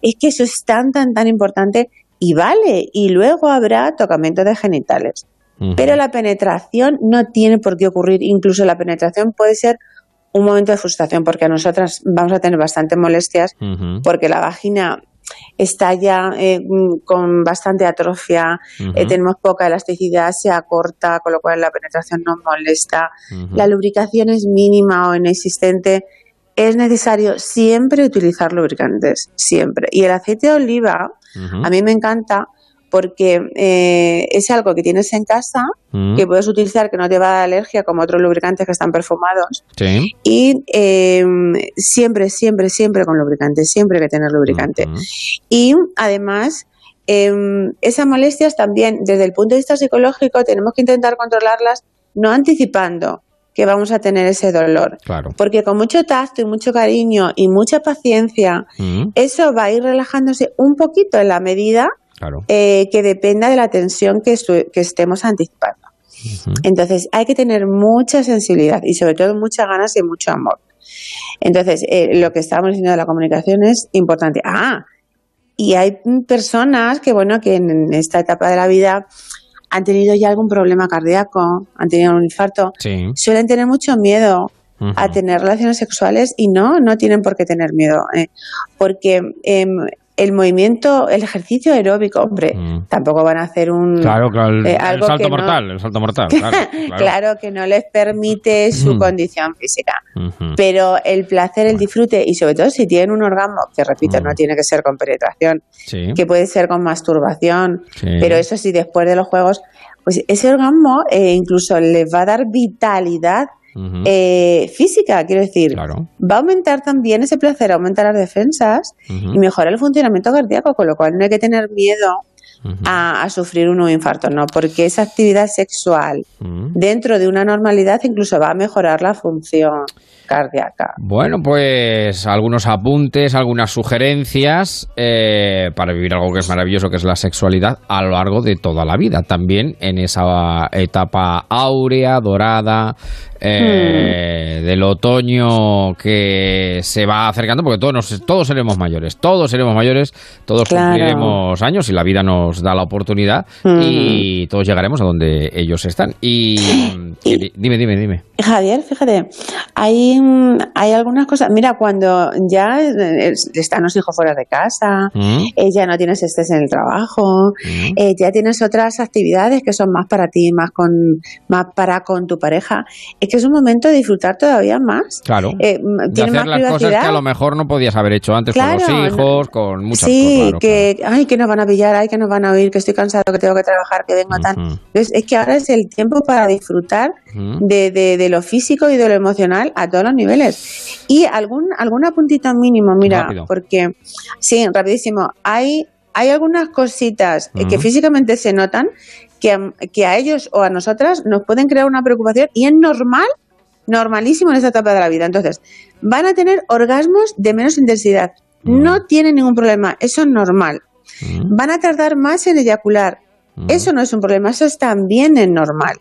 es que eso es tan, tan, tan importante y vale. Y luego habrá tocamiento de genitales. Pero la penetración no tiene por qué ocurrir, incluso la penetración puede ser un momento de frustración, porque a nosotras vamos a tener bastantes molestias porque la vagina está ya eh, mm, con bastante atrofia, eh, tenemos poca elasticidad, se acorta, con lo cual la penetración nos molesta, la lubricación es mínima o inexistente. Es necesario siempre utilizar lubricantes, siempre. Y el aceite de oliva, a mí me encanta porque eh, es algo que tienes en casa, Mm. que puedes utilizar, que no te va a dar alergia como otros lubricantes que están perfumados. Sí. Y eh, siempre, siempre, siempre con lubricante, siempre hay que tener lubricante. Y además, eh, esas molestias también, desde el punto de vista psicológico, tenemos que intentar controlarlas, no anticipando que vamos a tener ese dolor. Claro. Porque con mucho tacto y mucho cariño y mucha paciencia, Mm. eso va a ir relajándose un poquito en la medida Claro. eh, que dependa de la tensión que, estemos anticipando. Entonces, hay que tener mucha sensibilidad y sobre todo muchas ganas y mucho amor. Entonces, eh, lo que estábamos diciendo de la comunicación es importante. Ah, y hay personas que, bueno, que en esta etapa de la vida han tenido ya algún problema cardíaco, han tenido un infarto, Sí. suelen tener mucho miedo a tener relaciones sexuales y no, no tienen por qué tener miedo, eh, porque em, el movimiento, el ejercicio aeróbico, hombre, tampoco van a hacer un Mm. Claro, claro, el, eh, el salto que no- mortal, el salto mortal, [laughs] claro. claro. claro que no les permite su Mm. condición física. Pero el placer, el disfrute y sobre todo si tienen un orgasmo, que repito, no tiene que ser con penetración, Mm. Sí. que puede ser con masturbación, Sí. pero eso sí, después de los juegos, pues ese orgasmo eh, incluso les va a dar vitalidad Eh, física, quiero decir, Claro. va a aumentar también ese placer, aumenta las defensas y mejora el funcionamiento cardíaco, con lo cual no hay que tener miedo a, a sufrir un infarto, no, porque esa actividad sexual dentro de una normalidad incluso va a mejorar la función cardíaca. Bueno, pues algunos apuntes, algunas sugerencias eh, para vivir algo que es maravilloso, que es la sexualidad a lo largo de toda la vida. También en esa etapa áurea, dorada, eh, del otoño que se va acercando, porque todos, nos- todos seremos mayores, todos seremos mayores, todos Claro. cumpliremos años y la vida nos da la oportunidad y todos llegaremos a donde ellos están. Y, y- dime, dime, dime. Javier, fíjate, hay, mm, hay algunas cosas. Mira, cuando ya eh, están los hijos fuera de casa, Mm. eh, ya no tienes estrés en el trabajo, eh, ya tienes otras actividades que son más para ti, más con más para con tu pareja. Es que es un momento de disfrutar todavía más. Claro. Eh, mm, de hacer más las cosas privacidad. que a lo mejor no podías haber hecho antes Claro, con los hijos, con muchas sí, cosas. claro, que, ay, que nos van a pillar, ay, que nos van a oír, que estoy cansado, que tengo que trabajar, que vengo tan. Entonces, es que ahora es el tiempo para disfrutar de, de, de lo físico y de lo emocional a todos los niveles. Y algún, algún apuntito mínimo, mira, Rápido. porque, sí, rapidísimo, hay, hay algunas cositas eh, que físicamente se notan que, a- que a ellos o a nosotras nos pueden crear una preocupación y es normal, normalísimo en esta etapa de la vida. Entonces, van a tener orgasmos de menos intensidad. No tienen ningún problema, eso es normal. Van a tardar más en eyacular. Eso no es un problema, eso es también es normal.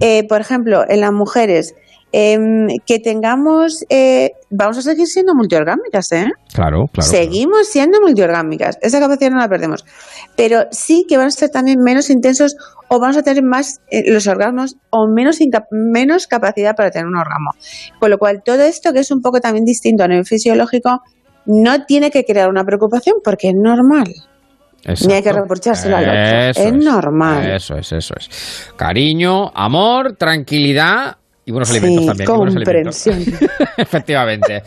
Eh, por ejemplo, en las mujeres, em, que tengamos, eh, vamos a seguir siendo multiorgámicas, ¿eh? Claro, claro. Seguimos siendo multiorgámicas, esa capacidad no la perdemos. Pero sí que van a ser también menos intensos o vamos a tener más eh, los orgasmos o menos, menos capacidad para tener un orgasmo. Con lo cual, todo esto que es un poco también distinto a nivel fisiológico, no tiene que crear una preocupación porque es normal. Exacto. Ni hay que reprochárselo al otro. Eso Es normal. Eso es, eso es. Cariño, amor, tranquilidad y buenos Sí, alimentos también. y buenos alimentos. comprensión. [laughs] Efectivamente.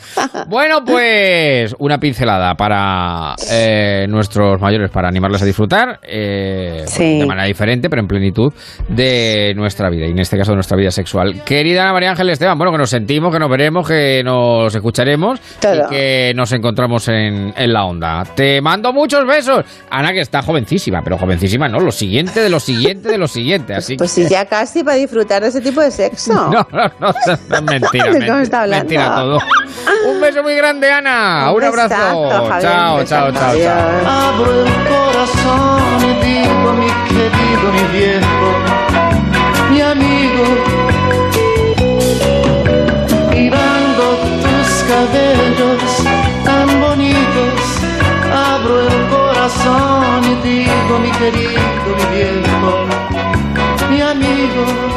Bueno, pues una pincelada para eh, nuestros mayores, para animarles a disfrutar eh, Sí. de manera diferente, pero en plenitud de nuestra vida, y en este caso de nuestra vida sexual. Querida María Ángel Esteban, bueno, que nos sentimos, que nos veremos, que nos escucharemos Todo. y que nos encontramos en, en la onda. Te mando muchos besos. Ana, que está jovencísima, pero jovencísima no, lo siguiente de lo siguiente de lo siguiente. Así Pues que- si ya casi para disfrutar de ese tipo de sexo. [laughs] no, no, no, es mentira. ¿De qué me men- está hablando? Mentira todo. Un beso muy grande, Ana. Un, Un abrazo. besazo, Javier, chao, chao, chao, Javier. chao. Abro el corazón y digo, mi querido, mi viejo, mi amigo, mirando tus cabellos tan bonitos, abro el corazón y digo, mi querido, mi viejo, mi amigo.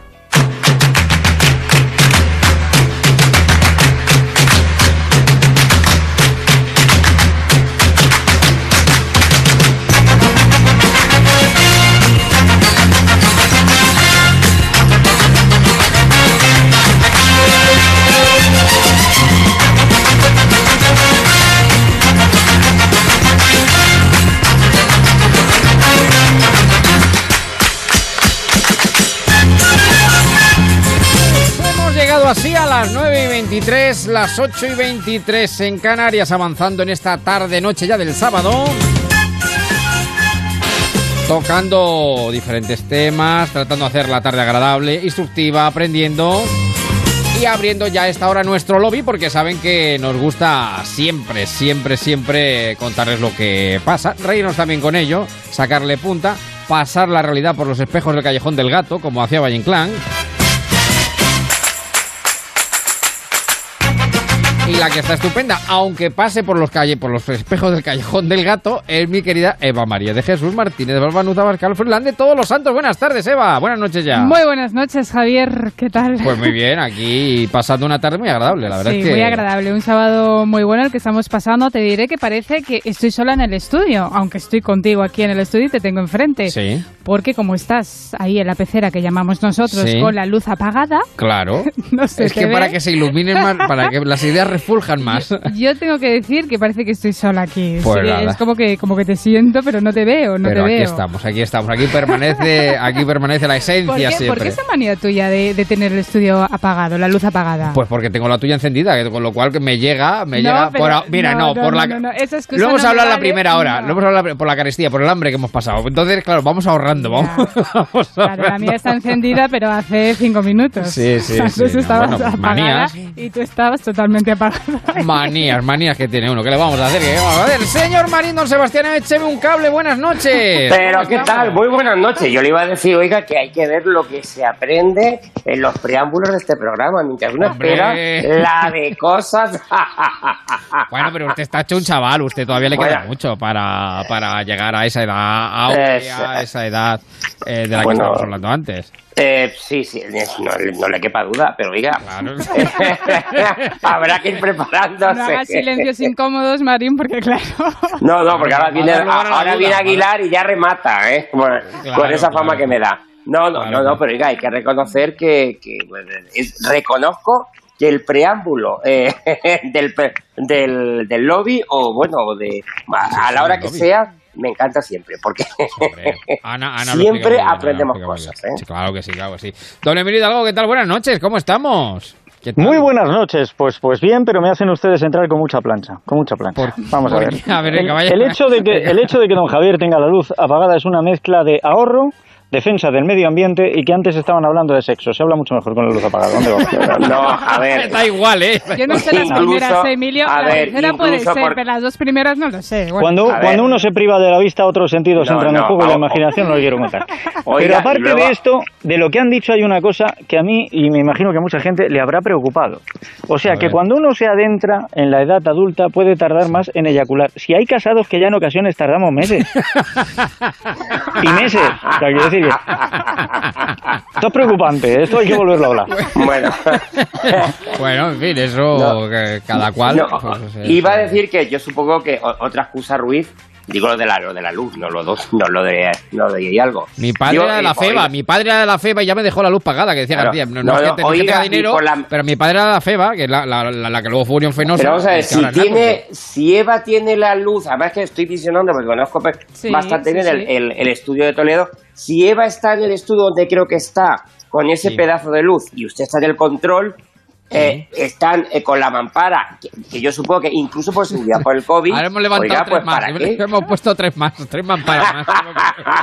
23, las 8 y 23 en Canarias, avanzando en esta tarde-noche ya del sábado. Tocando diferentes temas, tratando de hacer la tarde agradable, instructiva, aprendiendo y abriendo ya a esta hora nuestro lobby porque saben que nos gusta siempre, siempre, siempre contarles lo que pasa, reírnos también con ello, sacarle punta, pasar la realidad por los espejos del callejón del gato, como hacía Valle Inclán. Y la que está estupenda, aunque pase por los calle, por los espejos del callejón del gato, es mi querida Eva María de Jesús Martínez Bascal Furlan de todos los santos. Buenas tardes, Eva. Buenas noches ya. Muy buenas noches, Javier. ¿Qué tal? Pues muy bien, aquí pasando una tarde muy agradable, la verdad sí, es que. muy agradable. Un sábado muy bueno el que estamos pasando. Te diré que parece que estoy sola en el estudio, aunque estoy contigo aquí en el estudio y te tengo enfrente. Sí. Porque como estás ahí en la pecera que llamamos nosotros Sí. con la luz apagada, Claro. [laughs] no se es te que para que se iluminen más, para que las ideas [laughs] refuljan más. [laughs] Yo tengo que decir que parece que estoy sola aquí. Pues Sí, es como que como que te siento, pero no te veo, no Pero te aquí veo. estamos, aquí estamos, aquí permanece, [laughs] aquí permanece la ¿Por esencia qué, por siempre. qué esa manía tuya de, de tener el estudio apagado, la luz apagada? Pues porque tengo la tuya encendida, con lo cual me llega, me No, llega pero- por a- mira, no, no, por la Lo me hablado en la primera hora, lo hemos hablado por la carestía, por el hambre que hemos pasado. Entonces, claro, vamos ahorrando, vamos, [laughs] vamos Claro, la mía está encendida, pero hace cinco minutos. Sí, sí, sí, no, estabas bueno, apagada manías. y tú estabas totalmente apagada. [laughs] Manías, manías que tiene uno. ¿Qué le vamos a hacer? ¿Qué vamos a hacer? Señor Marín, don Sebastián, écheme un cable. Buenas noches. Pero ¿Cómo qué tal, muy buenas noches. Yo le iba a decir, oiga, que hay que ver lo que se aprende en los preámbulos de este programa, mientras uno Hombre. espera la de cosas. [laughs] Bueno, pero usted está hecho un chaval, usted todavía le queda mucho para, para llegar a esa edad, Es- a esa edad eh, de la que estábamos hablando antes. Eh, sí, sí, no, no le quepa duda, pero oiga, [laughs] habrá que ir preparándose. No hagas silencios incómodos, Marín, porque claro. No, no, porque ahora viene, Ahora viene. Aguilar y ya remata, ¿eh? Con, Claro, con esa fama claro. que me da. No, no, Claro, no, pero oiga, hay que reconocer que, que, es- reconozco que el preámbulo eh, [laughs] del, pre- del, del lobby, o bueno, de, a, la hora que sea, me encanta siempre, porque Ana, Ana lo siempre bien, aprendemos cosas. ¿eh? Sí, claro que sí, claro que sí. Don Emilio Hidalgo, ¿qué tal? Buenas noches, ¿cómo estamos? Muy buenas noches, pues pues bien, pero me hacen ustedes entrar con mucha plancha, con mucha plancha. Vamos a ver. [laughs] A ver, el hecho de que el hecho de que don Javier tenga la luz apagada es una mezcla de ahorro, defensa del medio ambiente y que antes estaban hablando de sexo. Se habla mucho mejor con la luz apagada. [laughs] No, a ver. [laughs] Da igual, ¿eh? Yo no sé las Incluso- primeras, Emilio. a la ver, tercera puede ser, por- pero las dos primeras no lo sé. Bueno, Cuando, uno se priva de la vista, otros sentidos No, entran en no, juego y la imaginación no lo quiero contar. [laughs] Oiga, Pero aparte luego- de esto, de lo que han dicho hay una cosa que a mí y me imagino que a mucha gente le habrá preocupado. O sea, A que ver. cuando uno se adentra en la edad adulta puede tardar más en eyacular. Si hay casados que ya en ocasiones tardamos meses. y meses. O sea, quiero decir Esto es preocupante, esto hay que volverlo a hablar. Bueno. Bueno, en fin, eso No. que cada cual. No, pues, es- iba a decir que yo supongo que otra excusa, Ruiz, digo lo de la, lo de la luz, no lo, dos, no lo de, no lo de algo. Mi padre era de la eh, FEBA, oiga, mi padre era de la FEBA y ya me dejó la luz pagada, que decía Claro. García. No, no No, es que, te- que oiga, dinero, la- pero mi padre era de la FEBA, que es la, la, la- la que luego fue Unión Fenosa. Pero vamos a ver, si tiene, si Eva tiene la luz, además que estoy visionando porque conozco Sí, bastante sí, bien sí. el, el- el estudio de Toledo, si Eva está en el estudio donde creo que está, con ese Sí. pedazo de luz, y usted está en el control, eh, están eh, con la mampara, que, que yo supongo que incluso por seguridad por el COVID, Ahora hemos levantado oiga, tres pues más. [laughs] Hemos puesto tres más, tres mamparas más.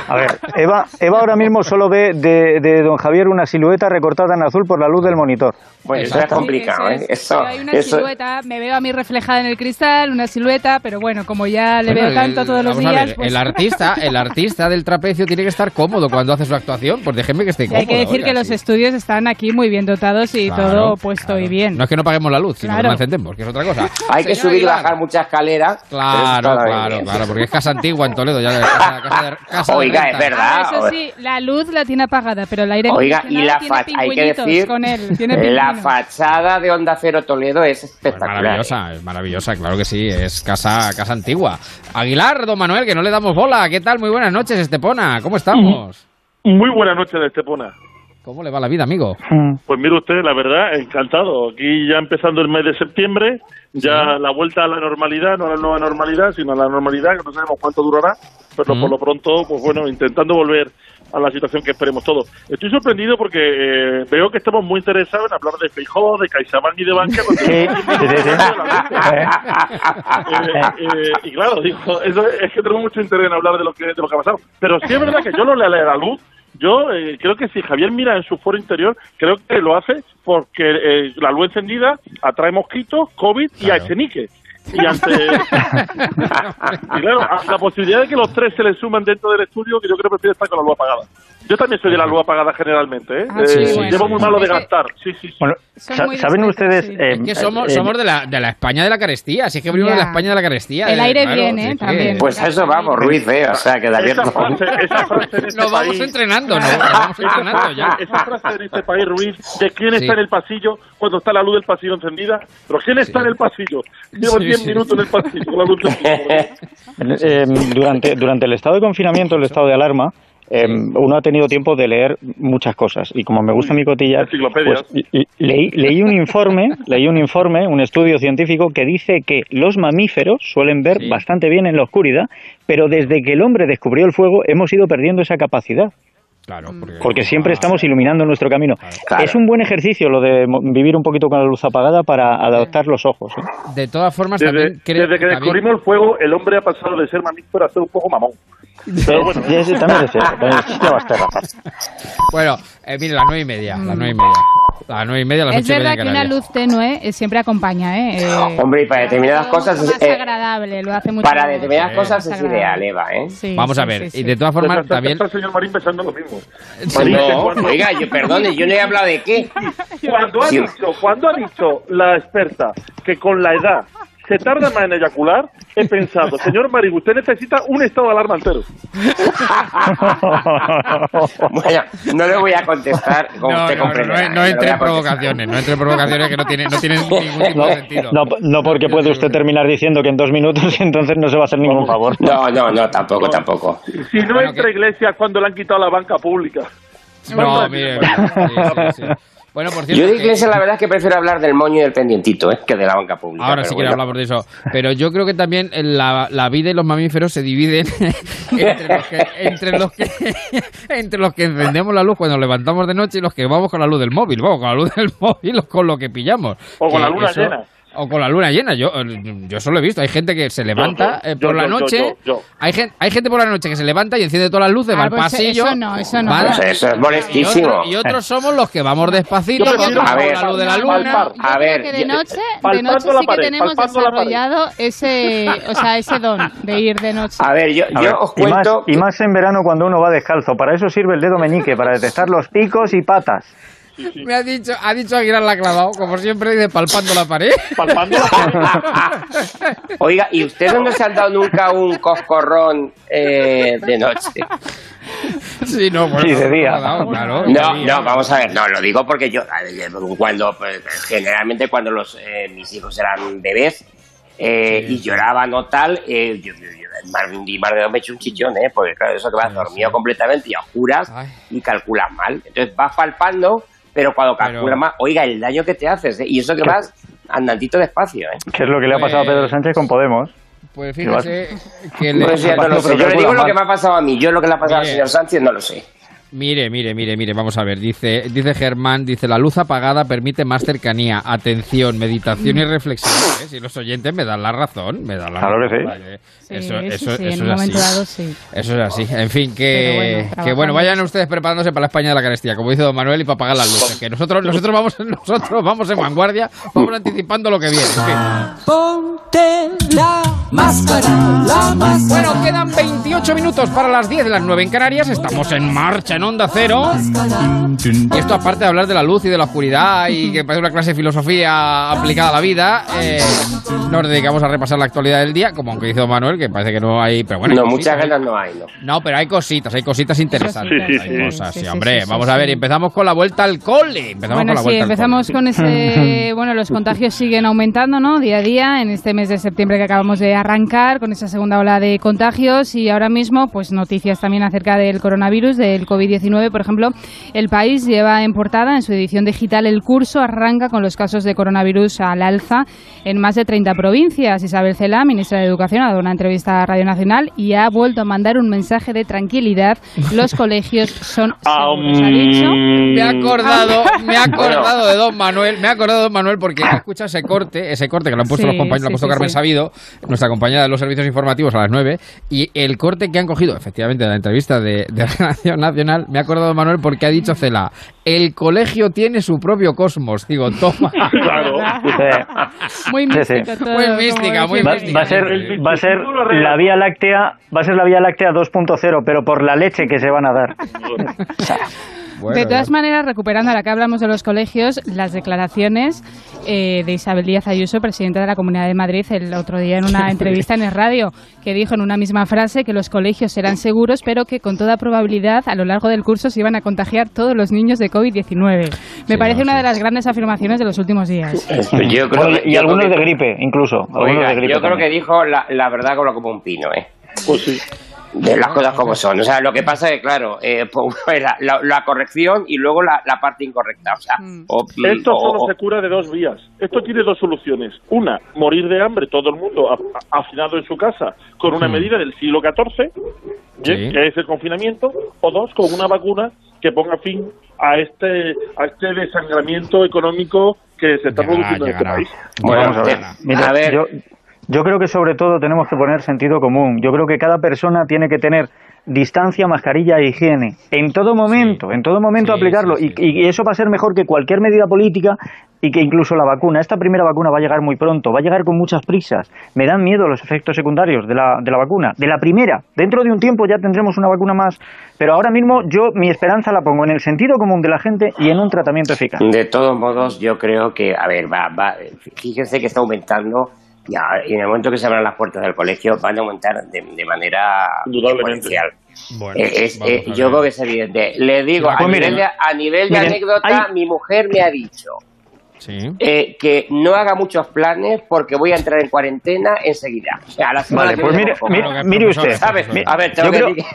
A ver, Eva, Eva ahora mismo solo ve de, de don Javier una silueta recortada en azul por la luz del monitor. Bueno, eso es complicado, Sí, ¿eh? eso es. Eso, Yo hay una eso- silueta, me veo a mí reflejada en el cristal, una silueta, pero bueno, como ya le Bueno, veo tanto el- todos los días, ver, pues el [laughs] artista, el artista del trapecio tiene que estar cómodo cuando hace su actuación, pues déjenme que esté y cómodo. hay que decir oiga, que los sí. estudios están aquí muy bien dotados y Claro, todo puesto y bien. No es que no paguemos la luz, sino que no encendemos, que es otra cosa. [laughs] Hay que subir y bajar mucha escalera. pero eso Claro, claro, bien. claro, porque es casa antigua en Toledo, ya casa, casa de, casa de [laughs] Oiga, es verdad. Ah, eso sí, la luz la tiene apagada, pero el aire Oiga, y la tiene hay que pingüinitos decir, con él, tiene la fachada de Onda Cero Toledo es Pues espectacular. maravillosa, es maravillosa, claro que sí, es casa, casa antigua. Aguilar, don Manuel, que no le damos bola, ¿qué tal? Muy buenas noches, Estepona, ¿cómo estamos? Muy buenas noches Estepona. ¿Cómo le va la vida, amigo? Pues mire usted, la verdad, encantado. Aquí ya empezando el mes de septiembre, ya la vuelta a la normalidad, no a la nueva normalidad, sino a la normalidad, que no sabemos cuánto durará, pero Mm. por lo pronto, pues bueno, intentando volver a la situación que esperemos todos. Estoy sorprendido porque eh, veo que estamos muy interesados en hablar de Feijó, de CaixaBank y de Bankia. cuando- Sí, sí, sí, sí. [laughs] Eh, eh, y claro, digo, eso es que tengo mucho interés en hablar de lo que, de lo que ha pasado. Pero sí es verdad que yo lo leo a la luz. Yo eh, creo que si Javier mira en su foro interior, creo que lo hace porque eh, la luz encendida atrae mosquitos, COVID y a Echenique. Y ante [laughs] y claro, la posibilidad de que los tres se le suman dentro del estudio, que yo creo que prefiero estar con la luz apagada. Yo también soy de la luz apagada generalmente, ¿eh? Ah, sí, Eh, bueno. Llevo muy malo de gastar. Sí, sí, sí. Bueno, ¿saben ustedes? sí. eh, Es que somos, eh, somos de, la, de la España de la carestía, si es que venimos Ya. de la España de la carestía. El eh, aire claro, viene, sí también. Pues a eso vamos, Ruiz, ¿eh? O sea, que David... Esa frase, esa frase en este Nos vamos país, entrenando, nos, nos vamos entrenando ya. esa frase en este país, Ruiz, de quién Sí. está en el pasillo cuando está la luz del pasillo encendida. Pero quién está en el pasillo. Llevo Sí, 10 sí. minutos en el pasillo con la luz encendida. [laughs] Eh, durante, durante el estado de confinamiento, el estado de alarma, eh, uno ha tenido tiempo de leer muchas cosas y como me gusta mi cotillar, Enciclopedias. pues le- leí, leí un informe, [laughs] leí un informe, un estudio científico que dice que los mamíferos suelen ver bastante bien en la oscuridad, pero desde que el hombre descubrió el fuego hemos ido perdiendo esa capacidad. Claro, porque, Porque siempre estamos iluminando nuestro camino. Claro. Es un buen ejercicio lo de vivir un poquito con la luz apagada para adaptar los ojos. ¿eh? de todas formas, Desde, también creo desde que también- descubrimos el fuego, el hombre ha pasado de ser mamífero a ser un poco mamón. Pero bueno. Sí, sí, también es cierto, también es-. Bueno, eh, mire, las nueve y media, las nueve y media. Las nueve y media, las Es ocho y media verdad que una luz tenue eh, siempre acompaña, ¿eh? Eh, Hombre, y para determinadas cosas... más eh, agradable, lo hace mucho para determinadas cosas es ideal, Eva, ¿eh? Sí, Vamos sí, a ver, sí, y de todas formas, Está- también... está el señor Marín pensando lo mismo. Marín, que No, cuando- oiga, yo, perdone, yo no he hablado de qué. Cuando ha, dicho, cuando ha dicho la experta que con la edad se tarda más en eyacular, he pensado, señor Marín, usted necesita un estado de alarma entero. [laughs] Bueno, no le voy a contestar como No, usted no, no, entre en provocaciones, no entre en provocaciones que no tienen no tienen [laughs] ningún tipo No, de sentido. no, no porque puede usted terminar diciendo que en dos minutos [laughs] entonces no se va a hacer ningún favor. No, no, no, tampoco, tampoco. Si no entra Iglesias cuando le han quitado la banca pública. No, mire, mire, sí, sí, sí. Bueno, por cierto, Yo de que- Iglesia la verdad es que prefiero hablar del moño y del pendientito, ¿eh? que de la banca pública. Ahora pero sí que bueno. hablamos de eso. Pero yo creo que también la, la vida y los mamíferos se dividen [laughs] entre los, que, entre, los que, [laughs] entre los que encendemos la luz cuando nos levantamos de noche y los que vamos con la luz del móvil. Vamos con la luz del [laughs] móvil o con lo que pillamos. O con Que la luna eso- llena. O con la luna llena. Yo, yo eso lo he visto. Hay gente que se levanta yo, eh, por yo, la yo, noche. yo, yo. Hay, gente, hay gente por la noche que se levanta y enciende todas las luces, Ah, va al pues pasillo. eso no, eso no. Pues eso es y, molestísimo. otro- y otros somos los que vamos despacito, Yo vamos A ver, la luz de la luna. Yo A ver, que de yo- noche, de noche sí que pared, tenemos desarrollado ese, o sea, ese don de ir de noche. A ver, yo, A yo ver, os y, más, cuento... y más en verano cuando uno va descalzo. Para eso sirve el dedo meñique, para detectar los picos y patas. Me ha dicho, ha dicho Aguilar la ha clavado, como siempre, dice palpando la pared. Palpando la [laughs] Oiga, ¿y ustedes no se han dado nunca un coscorrón eh, de noche? Sí, no, bueno, Sí, de día. claro, claro, de No, día. no, vamos a ver, no, lo digo porque yo, a ver, cuando, pues, generalmente cuando los, eh, mis hijos eran bebés eh, y lloraban o tal, eh, yo, yo, yo, más, y más de dos me eché un chichón, ¿eh? Porque claro, eso que vas dormido completamente y a oscuras Ay. y calculas mal. Entonces vas palpando, pero cuando Pero- calculas mal, oiga, el daño que te haces, ¿eh? Y eso que vas andantito despacio, ¿eh? Que es lo que le ha pasado a Pedro Sánchez con Podemos. Pues fíjese que le... Pues ya no [laughs] lo sé. Yo le digo lo que me ha pasado a mí, yo lo que le ha pasado al señor Sánchez no lo sé. Mire, mire, mire, mire, vamos a ver. Dice, dice Germán, dice, la luz apagada permite más cercanía, atención, meditación y reflexión. [clears throat] ¿eh? Si los oyentes me dan la razón, me dan la Claro que razón. sí. vale. Sí, eso, sí, eso, sí, eso en un es así. dado sí. Eso es así. En fin, que bueno, que bueno, vayan ustedes preparándose para la España de la carestía, como dice don Manuel, y para apagar las luces. Que nosotros, nosotros vamos, [laughs] nosotros vamos en vanguardia, vamos anticipando lo que viene. En fin. Ponte la máscara, la máscara. Bueno, quedan 28 minutos para las 10 de las 9 en Canarias. Estamos en marcha en Onda Cero. Y esto, aparte de hablar de la luz y de la oscuridad y que parece una clase de filosofía aplicada a la vida, eh, nos dedicamos a repasar la actualidad del día, como aunque dice don Manuel, que parece que no hay. Pero bueno, hay no, cositas, muchas ¿eh? ganas no hay, ¿no? No, pero hay cositas, hay cositas interesantes. Sí, sí, hay sí. cosas, sí, Sí, sí, hombre. sí, sí, vamos sí. a ver, empezamos con la vuelta al cole. Empezamos Bueno, con la sí, vuelta al empezamos cole. con ese, [laughs] bueno, los contagios siguen aumentando, ¿no? Día a día en este mes de septiembre que acabamos de arrancar con esa segunda ola de contagios y ahora mismo, pues noticias también acerca del coronavirus, del COVID-19. Por ejemplo, el país lleva en portada en su edición digital el curso arranca con los casos de coronavirus al alza en más de 30 provincias. Isabel Cela, ministra de Educación, ha dado una entrevista a Radio Nacional y ha vuelto a mandar un mensaje de tranquilidad. Los colegios son [laughs] seguros, ha dicho. Me ha acordado, me ha acordado de Don Manuel, me ha acordado de Don Manuel porque escucha ese corte, ese corte que lo han puesto Sí, los compañeros, lo ha sí, puesto sí, Carmen sí. Sabido, nuestra compañera de los servicios informativos a las 9, y el corte que han cogido, efectivamente, de la entrevista de, de Radio Nacional, me ha acordado Manuel porque ha dicho Cela, el colegio tiene su propio cosmos. Digo, toma. [laughs] Muy Sí, sí. mística todo, Muy mística, muy Va, decía. va a ser, va a ser la Vía Láctea, va a ser la Vía Láctea 2.0, pero por la leche que se van a dar. De todas maneras, recuperando ahora que hablamos de los colegios, las declaraciones eh, de Isabel Díaz Ayuso, presidenta de la Comunidad de Madrid, el otro día en una [laughs] entrevista en el radio, que dijo en una misma frase que los colegios serán seguros, pero que con toda probabilidad a lo largo del curso se iban a contagiar todos los niños de COVID-19. Me parece una de las grandes afirmaciones de los últimos días. Yo creo que- y yo algunos creo de gripe, incluso. algunos Oiga, de gripe yo creo también. que dijo la, la verdad como, como un pino, ¿eh? Pues sí. De las cosas como son. O sea, lo que pasa es que, claro, eh, [laughs] pues, la, la- la corrección y luego la, la parte incorrecta. O sea, o- Esto o- solo o- se cura de dos vías. Esto tiene dos soluciones. Una, morir de hambre todo el mundo hacinado en su casa con una Mm. medida del siglo XIV, ¿eh? que es el confinamiento. O dos, con una vacuna que ponga fin a este a este desangramiento económico que se está produciendo en este país. Bueno, vamos a ver. Mira, a ver. Yo, yo creo que sobre todo tenemos que poner sentido común. Yo creo que cada persona tiene que tener distancia, mascarilla e higiene. En todo momento, en todo momento Sí, aplicarlo. sí, Y, y eso va a ser mejor que cualquier medida política y que incluso la vacuna. Esta primera vacuna va a llegar muy pronto, va a llegar con muchas prisas. Me dan miedo los efectos secundarios de la, de la vacuna. De la primera. Dentro de un tiempo ya tendremos una vacuna más. Pero ahora mismo yo mi esperanza la pongo en el sentido común de la gente y en un tratamiento eficaz. De todos modos, yo creo que, a ver, va, va, fíjense que está aumentando y a- y en el momento que se abran las puertas del colegio van a aumentar de, de manera exponencial. Bueno, Eh, es- eh, yo creo que es evidente. Le digo, a Pues nivel miren, de, a nivel de miren, anécdota, hay- mi mujer me ha dicho Sí. eh, que no haga muchos planes porque voy a entrar en cuarentena enseguida. O sea, a la semana Vale, que pues viene mire, usted. A ver, yo tengo que creo-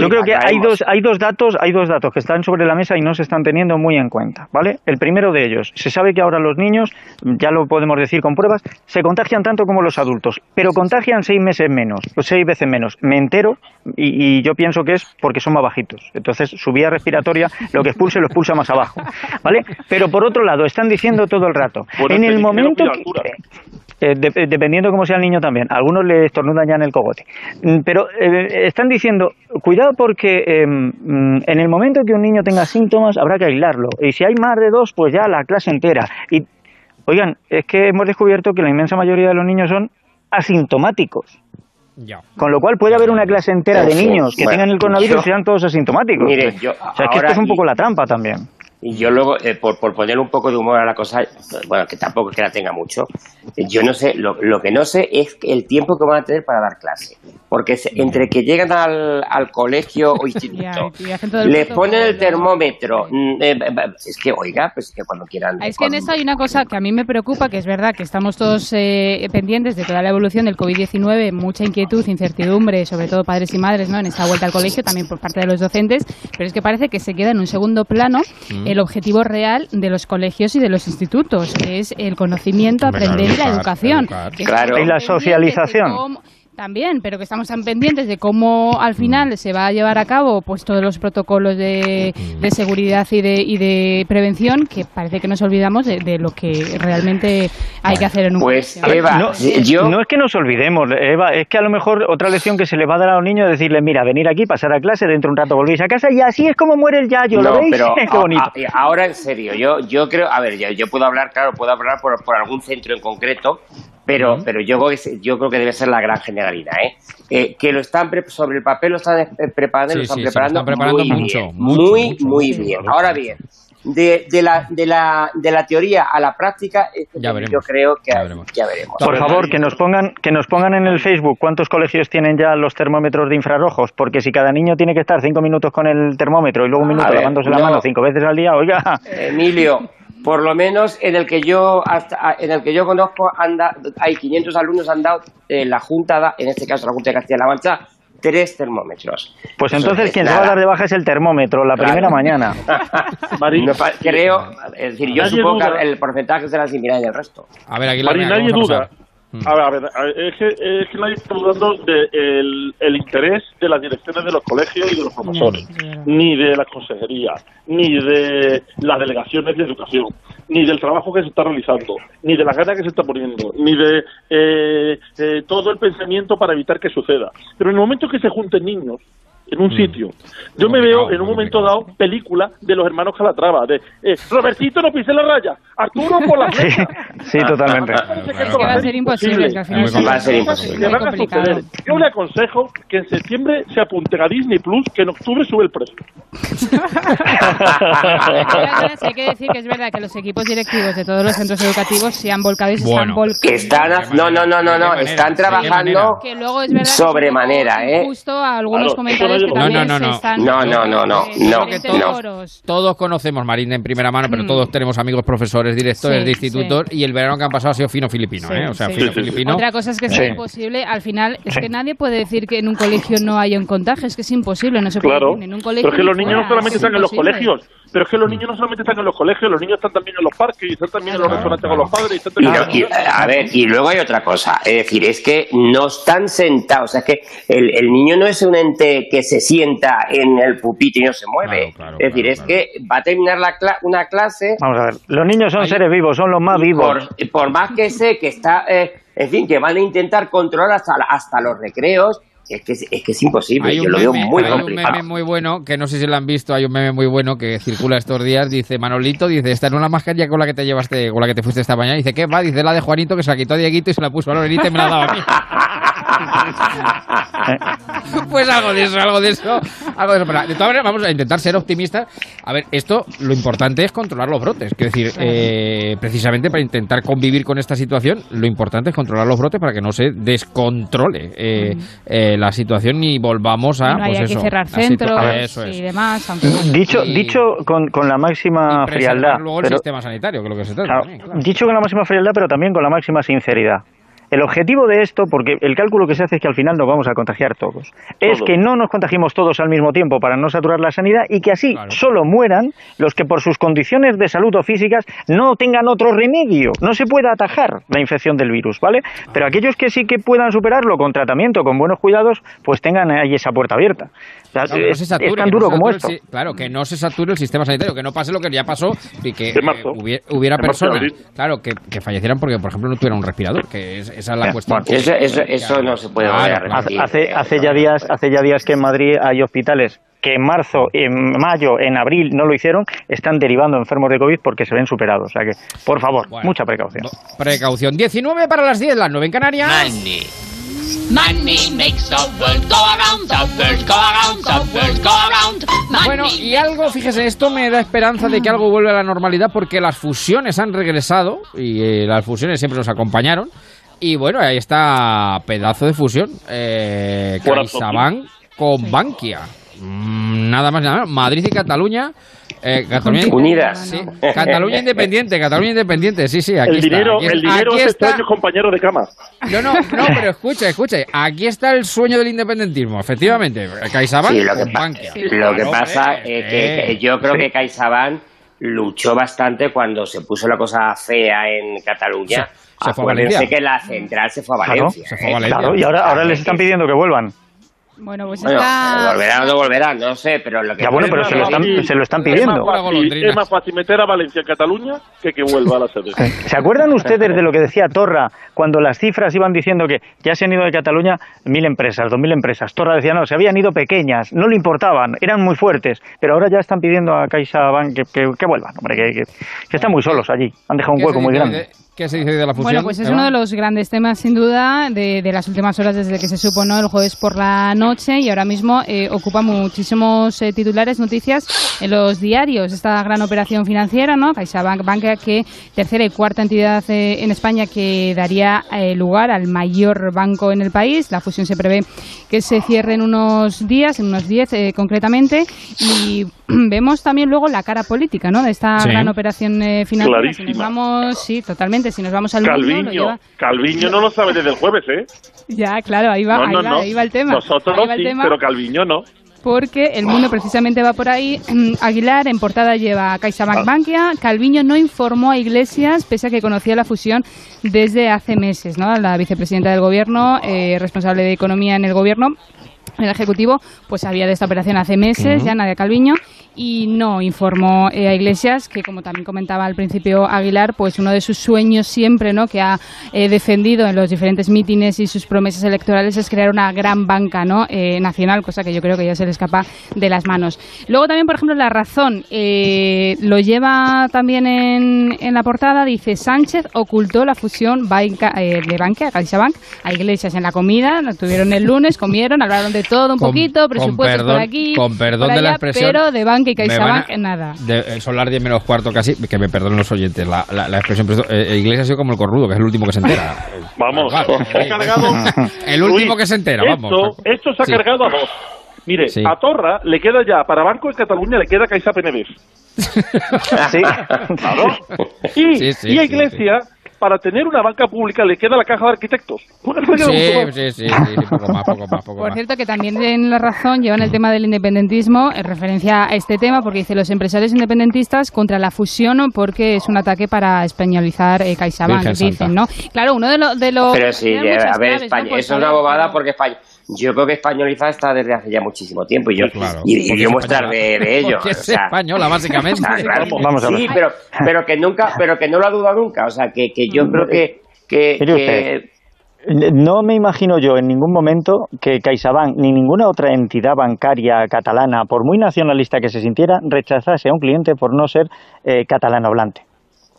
Yo creo que hay dos, hay dos datos, hay dos datos que están sobre la mesa y no se están teniendo muy en cuenta, ¿vale? El primero de ellos, se sabe que ahora los niños, ya lo podemos decir con pruebas, se contagian tanto como los adultos, pero contagian seis meses menos, o seis veces menos. Me entero y, y yo pienso que es porque son más bajitos. Entonces su vía respiratoria lo que expulse lo expulsa más abajo, ¿vale? Pero por otro lado, están diciendo todo el rato, en el momento que. Eh, de- dependiendo cómo sea el niño también. Algunos le estornudan ya en el cogote. Mm, Pero eh, están diciendo, cuidado porque eh, en el momento que un niño tenga síntomas habrá que aislarlo. Y si hay más de dos, pues ya la clase entera. Y, oigan, es que hemos descubierto que la inmensa mayoría de los niños son asintomáticos. Ya. Con lo cual puede haber una clase entera de Sí, niños que bueno, tengan el coronavirus yo- y sean todos asintomáticos. Mire, yo o sea, que esto ahora es un y- poco la trampa también. Y yo luego, eh, por, por poner un poco de humor a la cosa, bueno, que tampoco es que la tenga mucho, eh, yo no sé, lo, lo que no sé es el tiempo que van a tener para dar clase. Porque se- entre que llegan al, al colegio [laughs] o instituto, les ponen el termómetro, mm, eh, es que, oiga, pues que cuando quieran... Es que en esto hay una cosa que a mí me preocupa, que es verdad que estamos todos eh, pendientes de toda la evolución del COVID-19, mucha inquietud, incertidumbre, sobre todo padres y madres, ¿no? En esta vuelta al colegio, también por parte de los docentes, pero es que parece que se queda en un segundo plano Mm. El objetivo real de los colegios y de los institutos, que es el conocimiento, aprender y la educación. Claro. Y la socialización. También, pero que estamos tan pendientes de cómo al final se va a llevar a cabo pues todos los protocolos de, de seguridad y de, y de prevención que parece que nos olvidamos de, de lo que realmente hay que hacer en un Pues, colegio. Eva, no, yo- no es que nos olvidemos, Eva, es que a lo mejor otra lección que se le va a dar a los niños es decirles, mira, venir aquí, pasar a clase, dentro de un rato volvéis a casa y así es como muere el yayo, ¿lo No, veis? pero [laughs] Qué bonito. a- a- ahora en serio, yo, yo creo, a ver, yo, yo puedo hablar, claro, puedo hablar por, por algún centro en concreto, pero, pero yo, creo que, yo creo que debe ser la gran generalidad, ¿eh? Eh, que lo están pre- sobre el papel lo están eh, preparando, y lo Sí, están sí, sí, lo preparando, están preparando muy mucho, bien, mucho, muy, mucho, muy mucho, bien. mucho, Ahora bien, de, de, la, de, la, de la teoría a la práctica, yo creo que ya ya veremos. Por favor, que nos pongan que nos pongan en el Facebook cuántos colegios tienen ya los termómetros de infrarrojos, porque si cada niño tiene que estar cinco minutos con el termómetro y luego un minuto ver, lavándose la no. mano cinco veces al día, oiga, Emilio, por lo menos en el que yo hasta en el que yo conozco anda hay 500 alumnos han dado eh, la junta da- en este caso la junta de Castilla-La Mancha tres termómetros. Pues Eso entonces es quien se va a dar de baja es el termómetro, la Claro. primera mañana. [laughs] No creo, es decir, yo Nadie supongo duda. que el porcentaje será similar en el resto. A ver, aquí Mari, nadie duda. A ver, a ver, a ver, es, que, es que nadie está dudando del el interés de las direcciones de los colegios y de los profesores, ni de la consejería, ni de las delegaciones de educación, ni del trabajo que se está realizando, ni de las ganas que se está poniendo, ni de eh, eh, todo el pensamiento para evitar que suceda. Pero en el momento que se junten niños en un sitio, yo me veo en un momento dado película de los hermanos Calatrava, de eh, Robertito no pise la raya, Arturo por la flecha. Sí, totalmente. Es que va a ser imposible, es que al final muy Va a ser imposible. Yo le aconsejo que en septiembre se apunten a Disney Plus, que en octubre sube el precio. Hay que decir que es verdad que los equipos directivos de todos los centros educativos se han volcado y se están volcando. Están, no, no, no, no, no, están trabajando sobremanera, ¿eh? justo a algunos Claro, comentarios que no, no, no, no. están No, no, no, no, no. Todos conocemos Marina en primera mano, pero Mm. todos tenemos amigos profesores, directores Sí, de institutos y el verano que han pasado ha sido fino filipino, Sí, ¿eh? O sea, sí. fino Sí, sí, sí. filipino. Otra cosa es que Sí. sea imposible. Al final, es Sí. que nadie puede decir que en un colegio no haya un contagio. Es que es imposible, no se puede Claro, decir en un colegio. pero es que los niños no solamente es están en los colegios, pero es que los niños no solamente están en los colegios, los niños están también en los parques, y están también en los restaurantes con los padres, y están Y también no- y, a ver, y luego hay otra cosa, es decir, es que no están sentados, es que el, el niño no es un ente que se sienta en el pupitre y no se mueve, es decir, es que va a terminar la cla- una clase Vamos a ver, los niños son seres vivos, son los más vivos. por, por más que sé que está, eh, en fin, que van a intentar controlar hasta, hasta los recreos, es que es, es que es imposible, Hay yo un, lo veo meme, muy hay un meme muy bueno, que no sé si lo han visto, hay un meme muy bueno que circula estos días, dice Manolito, dice, esta en una mascarilla con la que te llevaste, con la que te fuiste esta mañana, dice, ¿qué va? Dice la de Juanito que se la quitó a Dieguito y se la puso a Lorenita y me la daba a mí. [laughs] pues algo de eso, algo de eso, algo de eso. Pero, de todas maneras, vamos a intentar ser optimistas. A ver, esto, lo importante es controlar los brotes. Quiero decir, eh, precisamente para intentar convivir con esta situación, lo importante es controlar los brotes para que no se descontrole eh, eh, la situación y volvamos a. no pues haya eso, que cerrar centros Eso es. y demás. aunque- Dicho, dicho con, con la máxima frialdad. luego el pero- sistema sanitario, que es lo que se trata. Claro, también, claro. Dicho con la máxima frialdad, pero también con la máxima sinceridad. El objetivo de esto, porque el cálculo que se hace es que al final nos vamos a contagiar todos, es Todos. que no nos contagiemos todos al mismo tiempo para no saturar la sanidad y que así solo mueran los que por sus condiciones de salud o físicas no tengan otro remedio. No se pueda atajar la infección del virus, ¿vale? Pero aquellos que sí que puedan superarlo con tratamiento, con buenos cuidados, pues tengan ahí esa puerta abierta. O sea, Claro, que no es, se sature, es tan que no duro se como sature esto. el si- claro, que no se sature el sistema sanitario, que no pase lo que ya pasó y que marzo. eh, hubiera, personas, claro, que, que fallecieran porque, por ejemplo, no tuvieran un respirador, que es- esa es la cuestión. bueno, Eso, eso, eso no se puede Claro, hace, hace ya días, hace ya días que en Madrid hay hospitales que en marzo, en mayo, en abril no lo hicieron, están derivando enfermos de COVID porque se ven superados. O sea que, por favor, mucha precaución. Precaución. 19 para las 10, las 9 en Canarias. Money makes the world go around, the world go around, the world go around. Money Bueno, y algo, fíjese, esto me da esperanza de que algo vuelva a la normalidad porque las fusiones han regresado y eh, las fusiones siempre nos acompañaron. Y bueno, ahí está pedazo de fusión. Eh, CaixaBank con Bankia. Mm, nada más, nada menos. Madrid y Cataluña. eh, Cataluña Unidas. Sí, Cataluña independiente, Cataluña independiente, sí, sí, aquí el está. dinero, aquí es- el dinero aquí es está- extraño compañero de cama. No, no, no, pero escucha, escucha. Aquí está el sueño del independentismo, efectivamente. CaixaBank Sí, lo que, con pa- Bankia. lo que Claro, pasa es que, eh, que yo creo que CaixaBank luchó bastante cuando se puso la cosa fea en Cataluña. Se- se fue a Acuérdense Valencia. que la central se fue a Claro, Valencia. se fue a ¿eh? Valencia. Claro, y ahora, ahora les están pidiendo que vuelvan. Bueno, pues Bueno, está... volverán o no volverán, no sé, pero lo que... Ya bueno, pero se lo están, se lo están pidiendo. Es más, fácil, es más fácil meter a Valencia en Cataluña que que vuelva a la sede. ¿Se acuerdan ustedes de lo que decía Torra cuando las cifras iban diciendo que ya se han ido de Cataluña mil empresas, dos mil empresas? Torra decía, no, se habían ido pequeñas, no le importaban, eran muy fuertes, pero ahora ya están pidiendo a CaixaBank que, que, que vuelvan, hombre, que, que- que están muy solos allí, han dejado un ¿Qué hueco muy grande. ¿Qué se dice de la fusión? Bueno, pues es Eva? uno de los grandes temas, sin duda, de, de las últimas horas desde que se supo ¿no? el jueves por la noche y ahora mismo eh, ocupa muchísimos eh, titulares, noticias en los diarios. Esta gran operación financiera, ¿no? CaixaBank, banca que tercera y cuarta entidad eh, en España que daría lugar al mayor banco en el país. La fusión se prevé que se cierre en unos días, en unos 10 eh, concretamente, y [clears throat] vemos también luego la cara política, ¿no? De esta Sí. gran operación eh, financiera. Si nos Clarísima. vamos, sí, totalmente. Si nos vamos al mundo, lo Calviño, lleva- Calviño no lo sabe desde el jueves, ¿eh? Ya, claro, ahí va, no, ahí no, va, no. ahí va el tema. Nosotros Ahí va el sí, tema. pero Calviño no. porque el mundo precisamente va por ahí. [clears throat] Aguilar en portada lleva a CaixaBank Bankia. Calviño no informó a Iglesias, pese a que conocía la fusión desde hace meses. ¿no? La vicepresidenta del gobierno, eh, responsable de economía en el gobierno. El Ejecutivo, pues sabía de esta operación hace meses, ya Nadia Calviño, y no informó eh, a Iglesias, que como también comentaba al principio Aguilar, pues uno de sus sueños siempre, ¿no? que ha eh, defendido en los diferentes mítines y sus promesas electorales es crear una gran banca ¿no? eh, nacional, cosa que yo creo que ya se le escapa de las manos. Luego también, por ejemplo, La Razón eh, lo lleva también en, en la portada, dice Sánchez ocultó la fusión banca, de Bankia, CaixaBank, a Iglesias en la comida, la tuvieron el lunes, comieron, hablaron de todo un Con- poquito, presupuestos perdón- por aquí, con perdón por de la allá, expresión, pero de Bankia y CaixaBank nada. De, eh, son las 10 menos cuarto casi, que me perdonen los oyentes, la, la, la expresión, pero esto, eh, Iglesias ha sido como el corrudo, que es el último que se entera. [laughs] Vamos, Vale, se ha cargado. [laughs] El último Luis, que se entera, vamos. Esto, esto se ha Sí. cargado a dos. Mire, Sí. a Torra le queda ya, para Banco de Cataluña le queda Caixa PNB. [laughs] Sí. Claro. Y, Sí, sí, y a sí, Iglesia, para tener una banca pública, le queda la caja de arquitectos. [laughs] Pues Sí, sí, sí, poco más, poco más, poco Por cierto, que también en La Razón llevan el tema del independentismo en referencia a este tema, porque dice los empresarios independentistas contra la fusión porque es un ataque para españolizar eh, CaixaBank, dicen. ¿no? Claro, uno de, lo- de los... Pero sí, tienen a ver, claves, ¿no? España, Por eso es una bobada porque España, yo creo que españolizada está desde hace ya muchísimo tiempo y yo, y, y yo es muestrar de, de ello. [laughs] Porque es o sea, española, básicamente. [laughs] Ah, claro. Vamos a sí, ver. pero, pero que nunca, pero que no lo ha dudado nunca. O sea, que, que yo creo que, que, no me imagino yo en ningún momento que CaixaBank ni ninguna otra entidad bancaria catalana, por muy nacionalista que se sintiera, rechazase a un cliente por no ser eh, catalano hablante.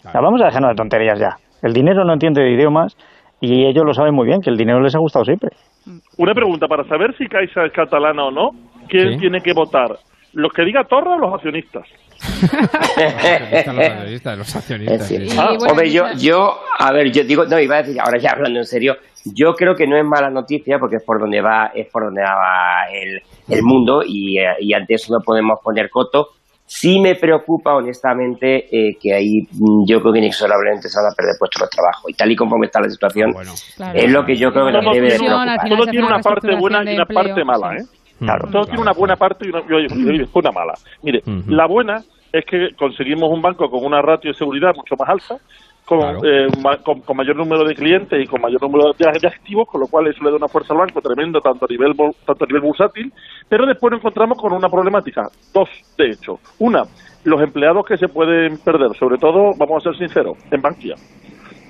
O sea, vamos a dejarnos de tonterías ya. El dinero no entiende de idiomas y ellos lo saben muy bien, que el dinero les ha gustado siempre. Una pregunta, para saber si Caixa es catalana o no, ¿quién Sí. tiene que votar? ¿Los que diga Torra o los accionistas? Los [laughs] accionistas, los accionistas. sí, sí. Ah, hombre, yo, yo, a ver, yo digo, no, iba a decir, ahora ya hablando en serio, yo creo que no es mala noticia porque es por donde va, es por donde va el, el mundo y, eh, y ante eso no podemos poner coto. Sí me preocupa, honestamente, eh, que ahí mm, yo creo que inexorablemente se van a perder puestos de trabajo. Y tal y como está la situación, es lo que yo creo que nos debe de preocupar. todo tiene una parte buena y una parte mala, ¿eh? Claro. Todo tiene una buena parte y una, una mala. Mire, la buena es que conseguimos un banco con una ratio de seguridad mucho más alta, con, Claro. eh, con, con mayor número de clientes y con mayor número de, de activos, con lo cual eso le da una fuerza al banco tremendo tanto a nivel tanto a nivel bursátil, pero después nos encontramos con una problemática, dos de hecho. Una, los empleados que se pueden perder, sobre todo, vamos a ser sinceros, en Bankia.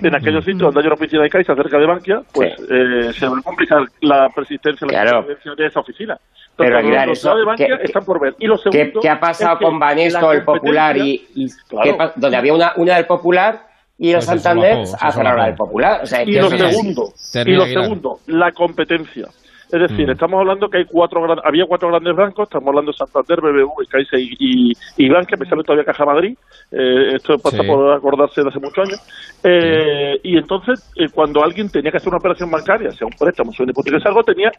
En aquellos sitios donde hay una oficina de Caixa cerca de Bankia, pues eh, se va a complicar la persistencia, la Claro. persistencia de esa oficina. Pero, Entonces, Aguilar, los eso- de Bankia ¿qué- están por ver. Y lo ¿Qué, segundo qué ha pasado es que con Banesto, el Popular, y, y Claro. donde había una, una del Popular y el Pues Santander solapó, se hace la hora solapó. del Popular? O sea, y que lo segundo, y lo segundo, la competencia. Es decir, Mm. estamos hablando que hay cuatro gran- había cuatro grandes bancos, estamos hablando de Santander, BBV, Caixa y, y, y Bankia, me sale todavía Caja Madrid, eh, esto pasa Sí. por acordarse de hace muchos años, eh, y entonces eh, cuando alguien tenía que hacer una operación bancaria, sea un préstamo, sea una hipoteca, sea algo, tenía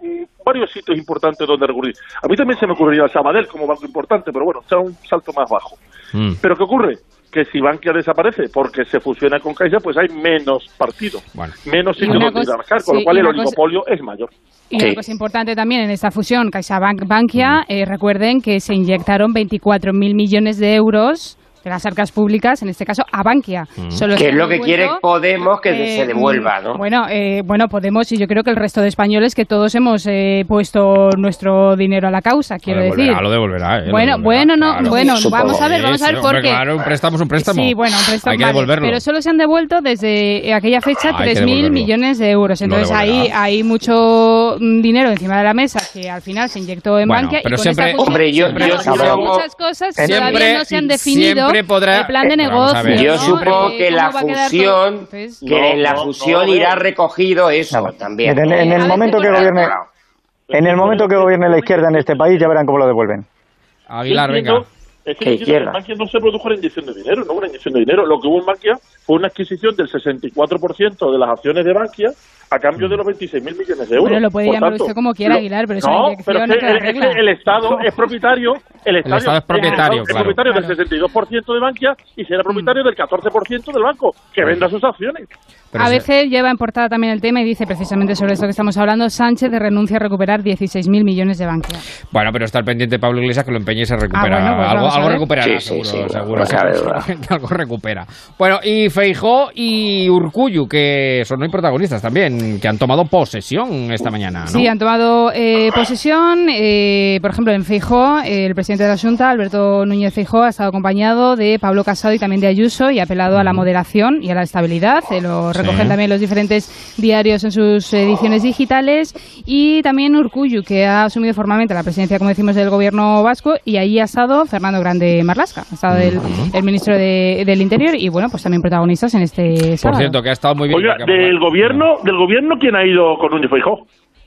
varios sitios importantes donde recurrir. A mí también se me ocurriría el Sabadell como banco importante, pero bueno, sea un salto más bajo. Mm. Pero ¿qué ocurre? Que si Bankia desaparece porque se fusiona con Caixa, pues hay menos partidos, menos Y sitios donde cosa- rascar, con sí, lo cual el cosa- oligopolio es mayor. Y una cosa importante también en esta fusión CaixaBank Bankia, eh, recuerden que se inyectaron 24.000 millones de euros de las arcas públicas, en este caso a Bankia. Solo Que es lo que quiere Podemos que eh, se devuelva, ¿no? Bueno, eh, bueno, Podemos y yo creo que el resto de españoles que todos hemos eh, puesto nuestro dinero a la causa, quiero Lo decir. devolverá, lo devolverá. eh, lo Bueno, devolverá, bueno, no, claro. bueno, Supongo. vamos a ver, vamos a ver Sí, por qué. Claro, un préstamo es un préstamo. Sí, bueno, un préstamo. Hay que vale, devolverlo. Pero solo se han devuelto desde aquella fecha Hay que 3.000 devolverlo. millones de euros. Lo Entonces ahí hay mucho mm, dinero encima de la mesa que al final se inyectó en Bueno, Bankia. pero y con siempre- esta fusión- Hombre, yo- yo y son supongo- muchas cosas que Siempre- todavía no se han definido siempre podrá- el plan de a negocio. Yo ¿no? supongo Eh, que la fusión, que en la fusión no, irá recogido eso también. En, en el momento que gobierne, en el momento que gobierne la izquierda en este país, ya verán cómo lo devuelven. Aguilar, venga. Es que ¿Qué en izquierda? Bankia no se produjo la inyección de dinero, no hubo una inyección de dinero. Lo que hubo en Bankia fue una adquisición del 64% de las acciones de Bankia a cambio de los 26.000 millones de euros. Bueno, lo puede Por llamar tanto, usted como quiera, lo- Aguilar, pero es no, una pero es que, el, es que el Estado es propietario, el Estado, Estado es propietario, es claro. propietario del 62% de Bankia y será propietario del 14% del banco, que venda sus acciones. a veces lleva en portada también el tema y dice precisamente sobre esto que estamos hablando, Sánchez de renuncia a recuperar 16.000 millones de Bankia. Bueno, pero está el pendiente Pablo Iglesias que lo empeñe y se recupera. Ah, bueno, pues algo vamos a algo ver. recuperará, Sí, sí, seguro. sí, seguro, seguro, [laughs] que algo recupera. Bueno, y Feijó y Urcuyu, que son hoy protagonistas también, que han tomado posesión esta mañana, ¿no? Sí, han tomado eh, posesión. eh, por ejemplo, en Feijó, el presidente de la Junta, Alberto Núñez Feijó, ha estado acompañado de Pablo Casado y también de Ayuso y ha apelado a la moderación y a la estabilidad. eh, lo recogen Sí. también los diferentes diarios en sus ediciones digitales. Y también Urcuyu, que ha asumido formalmente la presidencia, como decimos, del gobierno vasco. Y ahí ha estado Fernando Grande Marlasca, ha estado el, el ministro de- del Interior. Y bueno, pues también protagonistas en este Por cierto, que ha estado muy bien. Oiga, del gobierno, del gobierno, ¿quién ha ido con Núñez Feijóo?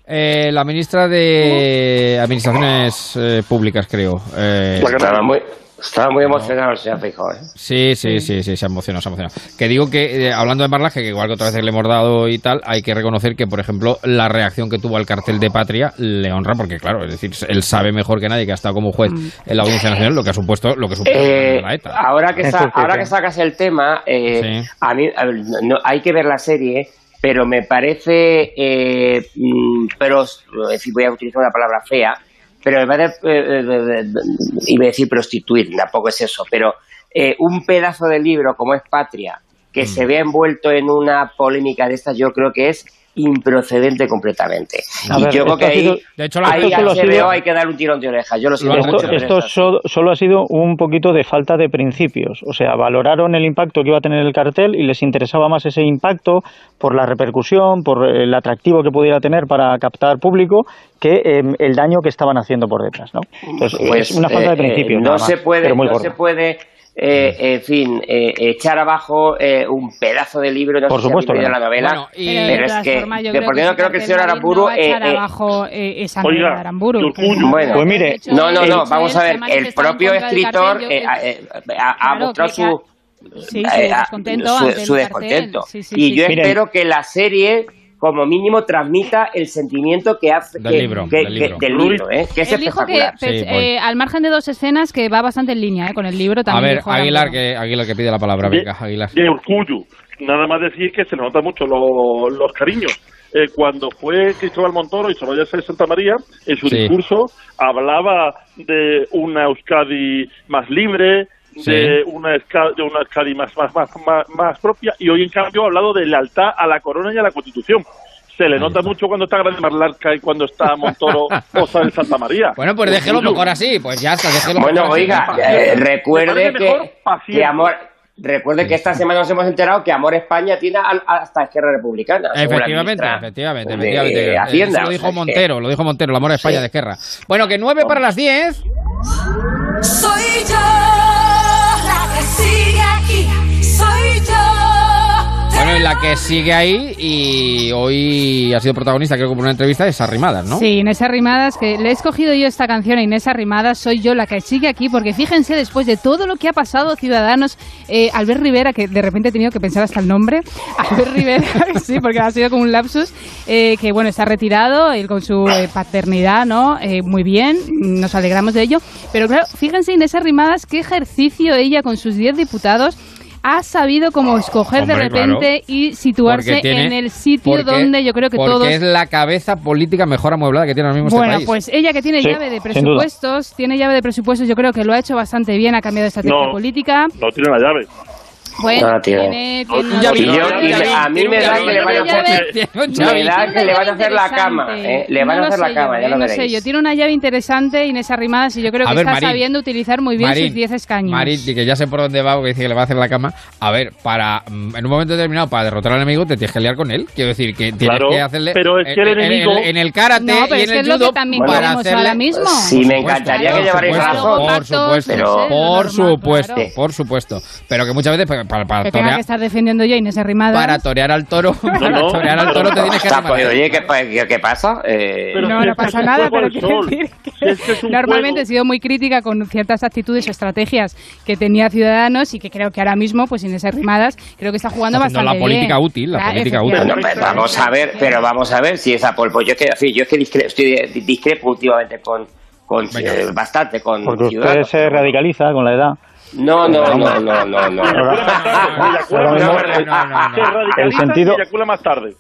Eh, la ministra de Administraciones eh, Públicas, creo. Eh, Estaba muy, estaba muy emocionado el señor Feijóo, ¿eh? Sí, sí, sí, sí, se ha emocionado, se ha emocionado. Que digo que, eh, hablando de Marlaje, que igual que otras veces le hemos dado y tal, hay que reconocer que, por ejemplo, la reacción que tuvo al cartel de Patria le honra, porque claro, es decir, él sabe mejor que nadie que ha estado como juez en la Audiencia Nacional lo que ha supuesto, lo que supuso Eh, la ETA. ahora que, sa- sí, ahora sí. que sacas el tema, eh, a mí a ver, no- hay que ver la serie, pero me parece, eh, mm, pero en fin, voy a utilizar una palabra fea, pero me parece, eh, eh, iba a decir prostituir, tampoco es eso, pero eh, un pedazo de libro como es Patria, que Mm. se vea envuelto en una polémica de estas, yo creo que es improcedente completamente. A y ver, yo creo que ahí, sido- De hecho, ahí esto a solo ha HBO sido- hay que dar un tirón de orejas. Yo lo siento Esto, mucho, solo ha sido un poquito de falta de principios. O sea, valoraron el impacto que iba a tener el cartel y les interesaba más ese impacto por la repercusión, por el atractivo que pudiera tener para captar público, que eh, el daño que estaban haciendo por detrás. ¿no? Entonces, Pues, es una falta de eh, principios. eh, nada no se puede, no se puede, eh, en fin, eh, echar abajo eh, un pedazo de libro. No Por sé si supuesto leído no. la novela, Bueno, Pero de pero es que, que creo porque que yo ese creo que el señor Aramburu no eh, eh, abajo eh, esa Oiga, novela de Aramburu. Bueno, Pues mire, de no, no, de no, vamos a ver, el propio escritor eh, ha- eh, mostrado su, Sí, su descontento su- su descontento. Sí, sí, y sí, yo espero que la serie como mínimo transmita el sentimiento que hace Del que- libro, que- del que- libro. del libro, ¿eh? que es que, pues, eh, al margen de dos escenas, que va bastante en línea eh, con el libro A también. ver, dijo Aguilar que, Aguilar que pide la palabra, De- venga, Aguilar. de. Nada más decir que se le nota mucho lo- los cariños. Eh, cuando fue Cristóbal Montoro y Soraya de Santa María, en su Sí. discurso hablaba de una Euskadi más libre, de, una Euskadi, de una Euskadi más, más, más, más, más propia, y hoy en cambio ha hablado de lealtad a la corona y a la constitución. Se le nota mucho cuando está Grande Marlarca y cuando está Montoro [laughs] o Sá de Santa María. Bueno, pues déjelo mejor así, pues ya está, déjelo Bueno, mejor así. oiga, Me eh, recuerde que, que Amor... Recuerde que esta semana nos hemos enterado que Amor España tiene al- hasta Esquerra Republicana. Efectivamente, efectivamente, de efectivamente. Eh, Hacienda. Eso lo dijo Montero, lo dijo Montero, el amor España de Esquerra. Bueno, que nueve para las diez. Soy yo la que Bueno, en la que sigue ahí y hoy ha sido protagonista, creo que por una entrevista, es Arrimadas, ¿no? Sí, Inés Arrimadas, que le he escogido yo esta canción a Inés Arrimadas, soy yo la que sigue aquí, porque fíjense, después de todo lo que ha pasado, Ciudadanos, eh, Albert Rivera, que de repente he tenido que pensar hasta el nombre, [laughs] Albert Rivera, [laughs] sí, porque ha sido como un lapsus, eh, que bueno, está retirado, él con su eh, paternidad, ¿no? Eh, muy bien, nos alegramos de ello, pero claro, fíjense Inés Arrimadas, qué ejercicio ella con sus 10 diputados ha sabido como escoger de Hombre, repente y situarse tiene- en el sitio porque- donde yo creo que porque todos es la cabeza política mejor amueblada que tiene ahora mismo bueno, este país. pues ella que tiene Sí, llave de presupuestos, tiene llave de presupuestos, yo creo que lo ha hecho bastante bien, ha cambiado de estrategia No. política. No tiene la llave. Bueno, No la tiene. tiene, tiene Un una- llavín, Y yo- un y llavín, me- a mí me da que le van a hacer, [laughs] me da que le van a la cama, ¿eh? le van No a hacer la cama, yo, ya ¿eh? lo No sé veréis. yo, tiene una llave interesante Inés Arrimadas y yo creo A que ver, está Marín. sabiendo utilizar muy bien Marín, sus 10 escaños. Marín, y que ya sé por dónde va, porque dice que le va a hacer la cama. A ver, para mm, en un momento determinado, para derrotar al enemigo, te tienes que liar con él. Quiero decir, que tienes Claro, que hacerle. pero es que el en- en- enemigo- En, el karate No, pero y en que el es lo que judo. también para hacerle- ahora mismo. Sí, me encantaría que llevarais por razón. supuesto, Por supuesto, para, para que torear, tenga que estar defendiendo yo Inés Arrimada. Para torear al toro, [laughs] no, no, para torear al toro te tienes que arrimar. Oye, ¿qué, qué, qué pasa? Eh... Pero no, si no pasa nada, pero quiero decir que si este normalmente juego. he sido muy crítica con ciertas actitudes o estrategias que tenía Ciudadanos y que creo que ahora mismo, pues Inés Arrimadas, creo que está jugando está bastante la política bien. útil, la claro, política útil. No, pero pues, vamos a ver, pero vamos a ver si esa polvo. Pues, yo es que, yo es que discrepo, estoy eh, discrepo últimamente con, con eh, bastante con Porque usted se radicaliza con la edad. No, no, no, no, no, [laughs] [laughs] no. El sentido más tarde.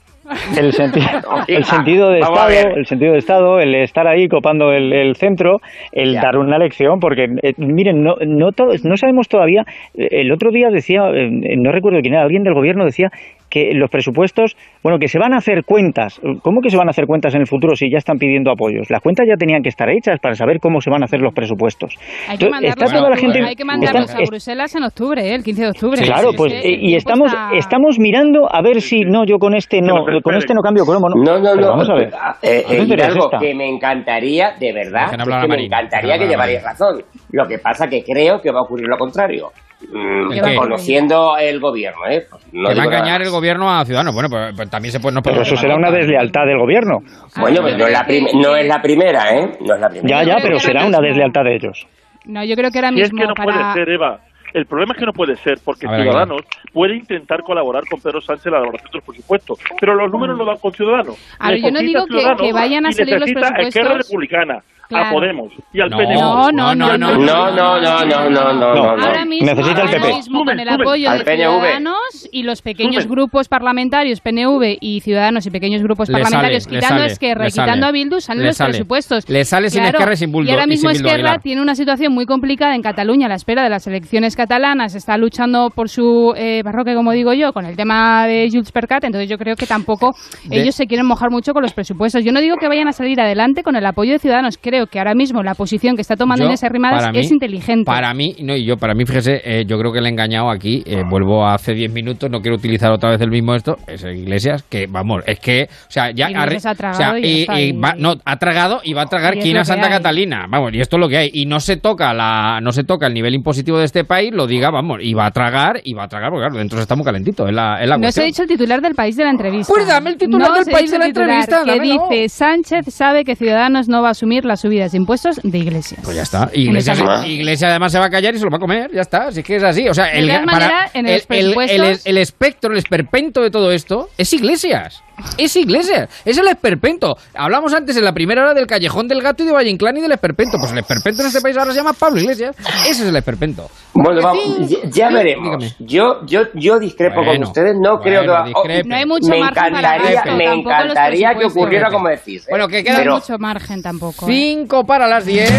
El, sentido de estado, el sentido de estado, el estar ahí copando el, centro, el dar una lección, porque eh, miren, no no, no sabemos todavía. Eh, el otro día decía, eh, no recuerdo quién era, alguien del gobierno decía que los presupuestos, bueno, que se van a hacer cuentas. ¿Cómo que se van a hacer cuentas en el futuro si ya están pidiendo apoyos? Las cuentas ya tenían que estar hechas para saber cómo se van a hacer los presupuestos. Hay que, Entonces, mandarlos a Bruselas en octubre, ¿eh? el 15 de octubre. Claro, pues y estamos, estamos mirando a ver si no, yo con este no, con este no cambio cromo. No, no, no. no, no vamos a ver. Ah, eh, eh, algo que me encantaría, de verdad, que me encantaría que llevarías razón. Lo que pasa que creo que va a ocurrir lo contrario. Mm, ¿Qué? conociendo el gobierno, ¿eh? Pues no va a engañar nada. el gobierno a ciudadanos. Bueno, pues, pues también se puede. No pero eso será una deslealtad del gobierno. Bueno, pues no es, la no es la primera, ¿eh? No es la primera. Ya, ya, pero será una deslealtad de ellos. No, yo creo que ahora mismo. Si es que no para... puede ser, Eva. El problema es que no puede ser, porque Ciudadanos puede intentar colaborar con Pedro Sánchez en la elaboración del presupuestos pero los números los dan con Ciudadanos. A yo no digo que, vayan a salir los presupuestos. Esquerra Republicana. A Podemos y al no, PNV. No, no, no, no, no, no, no, no, no, no, no. Ahora mismo, Necesita el PP. Mismo, con el apoyo de Ciudadanos y los pequeños grupos parlamentarios, PNV y Ciudadanos y pequeños grupos parlamentarios, quitando a Esquerra y quitando a Bildu, salen los presupuestos. Le sale claro. sin Esquerra y sin Buldo. Y ahora mismo y Esquerra tiene una situación muy complicada en Cataluña a la espera de las elecciones catalana se está luchando por su eh, como digo yo, con el tema de Jules Percat, entonces yo creo que tampoco [laughs] ellos se quieren mojar mucho con los presupuestos. Yo no digo que vayan a salir adelante con el apoyo de Ciudadanos, creo que ahora mismo la posición que está tomando yo, en esas rimadas es inteligente. Para mí, no, y yo, para mí, fíjese, eh, yo creo que le he engañado aquí, eh, vuelvo a hace 10 minutos, no quiero utilizar otra vez el mismo esto, es Iglesias, que vamos, es que, o sea, ya ha, tragado y, va, no, ha tragado y va a tragar quien a Santa Catalina, vamos, y esto es lo que hay, y no se toca la, no se toca el nivel impositivo de este país lo diga, vamos, y va a tragar, y va a tragar, porque claro, dentro está muy calentito. Es la, es la no se ha dicho el titular del país de la entrevista. Pues dame el titular del país de la entrevista. Que dice, Sánchez sabe que Ciudadanos no va a asumir las subidas de impuestos de Iglesias. Pues ya está. Iglesias, Iglesias además se va a callar y se lo va a comer, ya está. Así que es así. O sea, el, manera, en el, el, el, el espectro, el esperpento de todo esto es Iglesias es Iglesias, es el esperpento. Hablamos antes en la primera hora del Callejón del Gato y de Valle Inclán y del esperpento. Pues el esperpento en este país ahora se llama Pablo Iglesias. Ese es el esperpento. Bueno, vamos, ya, veremos. Yo, yo, yo discrepo con ustedes. No creo que va. Oh, no hay mucho me margen encantaría, para me encantaría que ocurriera como decís. ¿eh? Bueno, que queda mucho margen tampoco. ¿eh? 5 para las 10.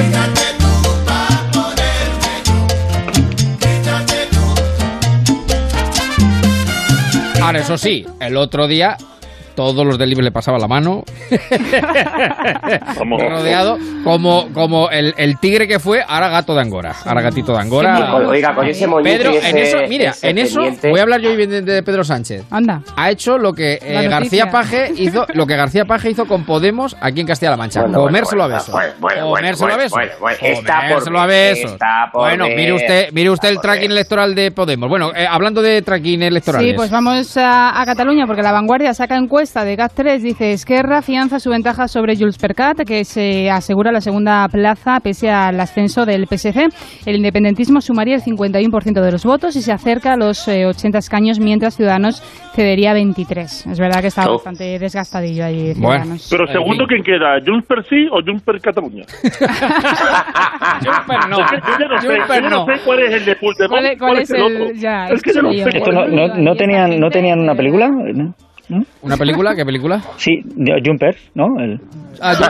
Ahora, eso sí, el otro día todos los delibres le pasaba la mano, rodeado, como, como el, el, tigre que fue, ahora gato de Angora, ahora gatito de Angora. Oiga, con ese Pedro, ese, en eso, mira, en eso pendiente. voy a hablar yo hoy de, de Pedro Sánchez. Anda. Ha hecho lo que eh, García Paje hizo, lo que García Paje hizo con Podemos aquí en Castilla-La Mancha, bueno, comérselo bueno, a besos. Bueno, comérselo a besos. comérselo a besos. bueno, mire usted, mire usted el tracking electoral de Podemos. Bueno, eh, hablando de tracking electorales. Sí, pues vamos a, a Cataluña porque la vanguardia saca encuestas encuesta de GAT3 dice Esquerra afianza su ventaja sobre Jules Percat, que se asegura la segunda plaza pese al ascenso del PSC. El independentismo sumaría el 51% de los votos y se acerca a los eh, 80 escaños, mientras Ciudadanos cedería 23. Es verdad que está oh. bastante desgastadillo allí Ciudadanos. Bueno. Pero segundo, ¿quién queda? ¿Jules Per o Jules Per Cataluña? [laughs] Jules no. Yo no, sé, yo no sé cuál es el de Puigdemont, es. Ya, no, tenían, ¿No tenían una película? ¿Una película? ¿Qué película? Sí, Jumper, ¿no? El... Ah, yo...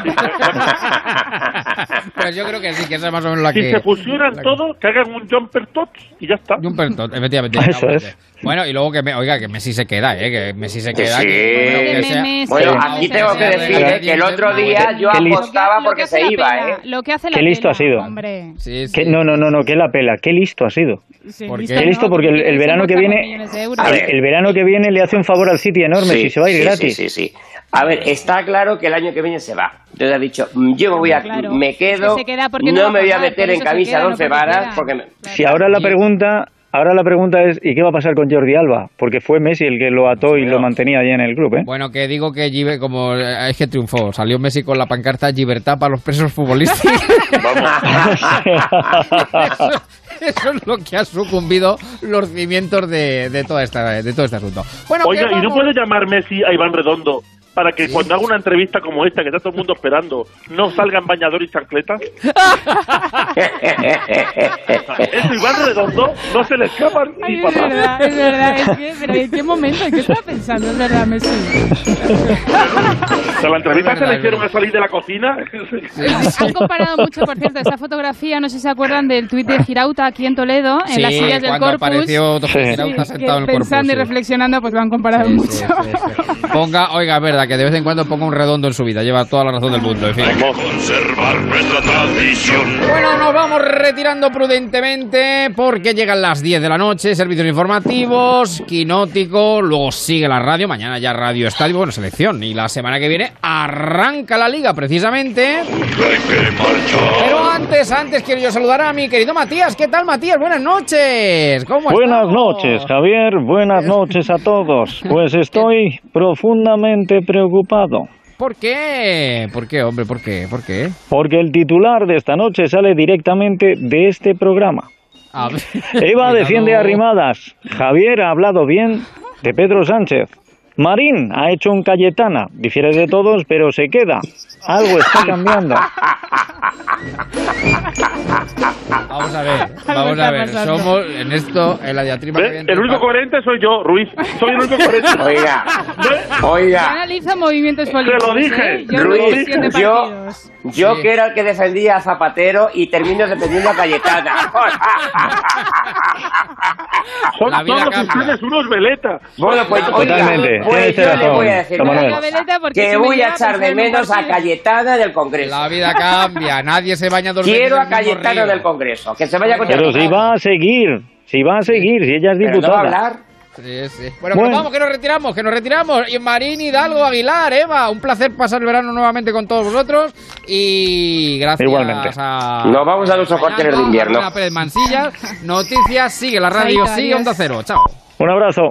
[laughs] pues yo creo que sí, que esa es más o menos la si que... Si se fusionan que... todo, que hagan un Jumper Tots y ya está. Jumper Tots, efectivamente. [laughs] Eso es. Bueno, y luego que me, oiga, que Messi se queda, ¿eh? Que Messi se queda. Sí. Bueno, que bueno, aquí tengo que decir ¿eh? que el otro día yo apostaba porque se iba, ¿eh? Lo que hace la Qué listo ha sido. Hombre. Sí, sí. ¿Qué? no, no, no, no, qué la pela. Qué listo ha sido. Qué? listo porque el, verano que viene el, el, verano que viene le hace un favor al City enorme si se va a ir gratis. Sí, sí, sí. A ver, está claro que el año que viene se va. Entonces ha dicho, mm, yo me voy a, me quedo, no, me voy a meter en camisa de once varas. Porque. Si ahora la pregunta ahora la pregunta es, ¿y qué va a pasar con Jordi Alba? Porque fue Messi el que lo ató y lo mantenía allí en el club, ¿eh? Bueno, que digo que Gibe- como eh, es que triunfó, salió Messi con la pancarta libertad para los presos futbolísticos. [laughs] [laughs] eso, eso es lo que ha sucumbido los cimientos de, de, toda esta, de todo este asunto. Bueno, Oiga, ¿y no puede llamar Messi a Iván Redondo para que cuando haga una entrevista como esta, que está todo el mundo esperando, no salgan bañador y chancletas? [laughs] Eso, Iván Redondo, no se le escapan Ay, ni es papá. verdad, es verdad. Es que, pero ¿en qué momento? ¿En qué estaba pensando? Es verdad, Messi. O sea, la entrevista Es se verdad, le hicieron a salir de la cocina. Han comparado mucho, por cierto, esa fotografía, no sé si se acuerdan del tuit de Girauta aquí en Toledo, en Sí, las sillas del cuando Corpus. apareció Girauta Sí, sentado en el Pensando Corpus, y sí. reflexionando, pues lo han comparado mucho. Ponga, oiga, es verdad, que de vez en cuando ponga un redondo en su vida, lleva toda la razón del mundo, en fin. Conservar nuestra tradición. Bueno, nos vamos retirando prudentemente porque llegan las 10 de la noche, servicios informativos, quinótico, luego sigue la radio, mañana ya Radio Estadio, bueno, selección, y la semana que viene arranca la liga precisamente. Pero antes, antes quiero yo saludar a mi querido Matías. ¿Qué tal, Matías? Buenas noches. ¿Cómo Buenas estamos? noches, Javier. Buenas noches a todos. Pues estoy profundamente preocupado. ¿Por qué? ¿Por qué, hombre? ¿Por qué? ¿Por qué? Porque el titular de esta noche sale directamente de este programa. A ver, Eva defiende a Rimadas. Javier ha hablado bien de Pedro Sánchez. Marín ha hecho un Cayetana. Difiere de todos, pero se queda. Algo está cambiando. Vamos a ver, vamos a ver. Somos en esto, en la diatriba que El único coherente soy yo, Ruiz. Soy el único coherente. [laughs] Oiga, Yo oiga. analizo movimientos políticos. ¿eh? Yo Ruiz, veo siete yo, partidos. yo que era el que defendía a Zapatero y termino defendiendo a Cayetana. [laughs] Son La vida todos cambia. ustedes unos veletas. Bueno, pues oiga, Totalmente. pues yo le voy a decir Veleta, porque que me voy a echar de menos a partido. Cayetana del Congreso. La vida cambia, nadie se baña veces Quiero a Cayetana río. del Congreso, que se vaya con Pero si va a seguir, si va a seguir, si ella es Pero no va a diputada. hablar. Sí, sí. Bueno, Bueno. que nos vamos, que nos retiramos, que nos retiramos. Y Marín Hidalgo Aguilar, Eva, un placer pasar el verano nuevamente con todos vosotros. Y gracias Igualmente. a. Nos vamos a nuestros cuarteles de invierno. Pérez Mansilla. Noticias, sigue la radio, Chaito, sigue. Onda Cero. Chao. Un abrazo.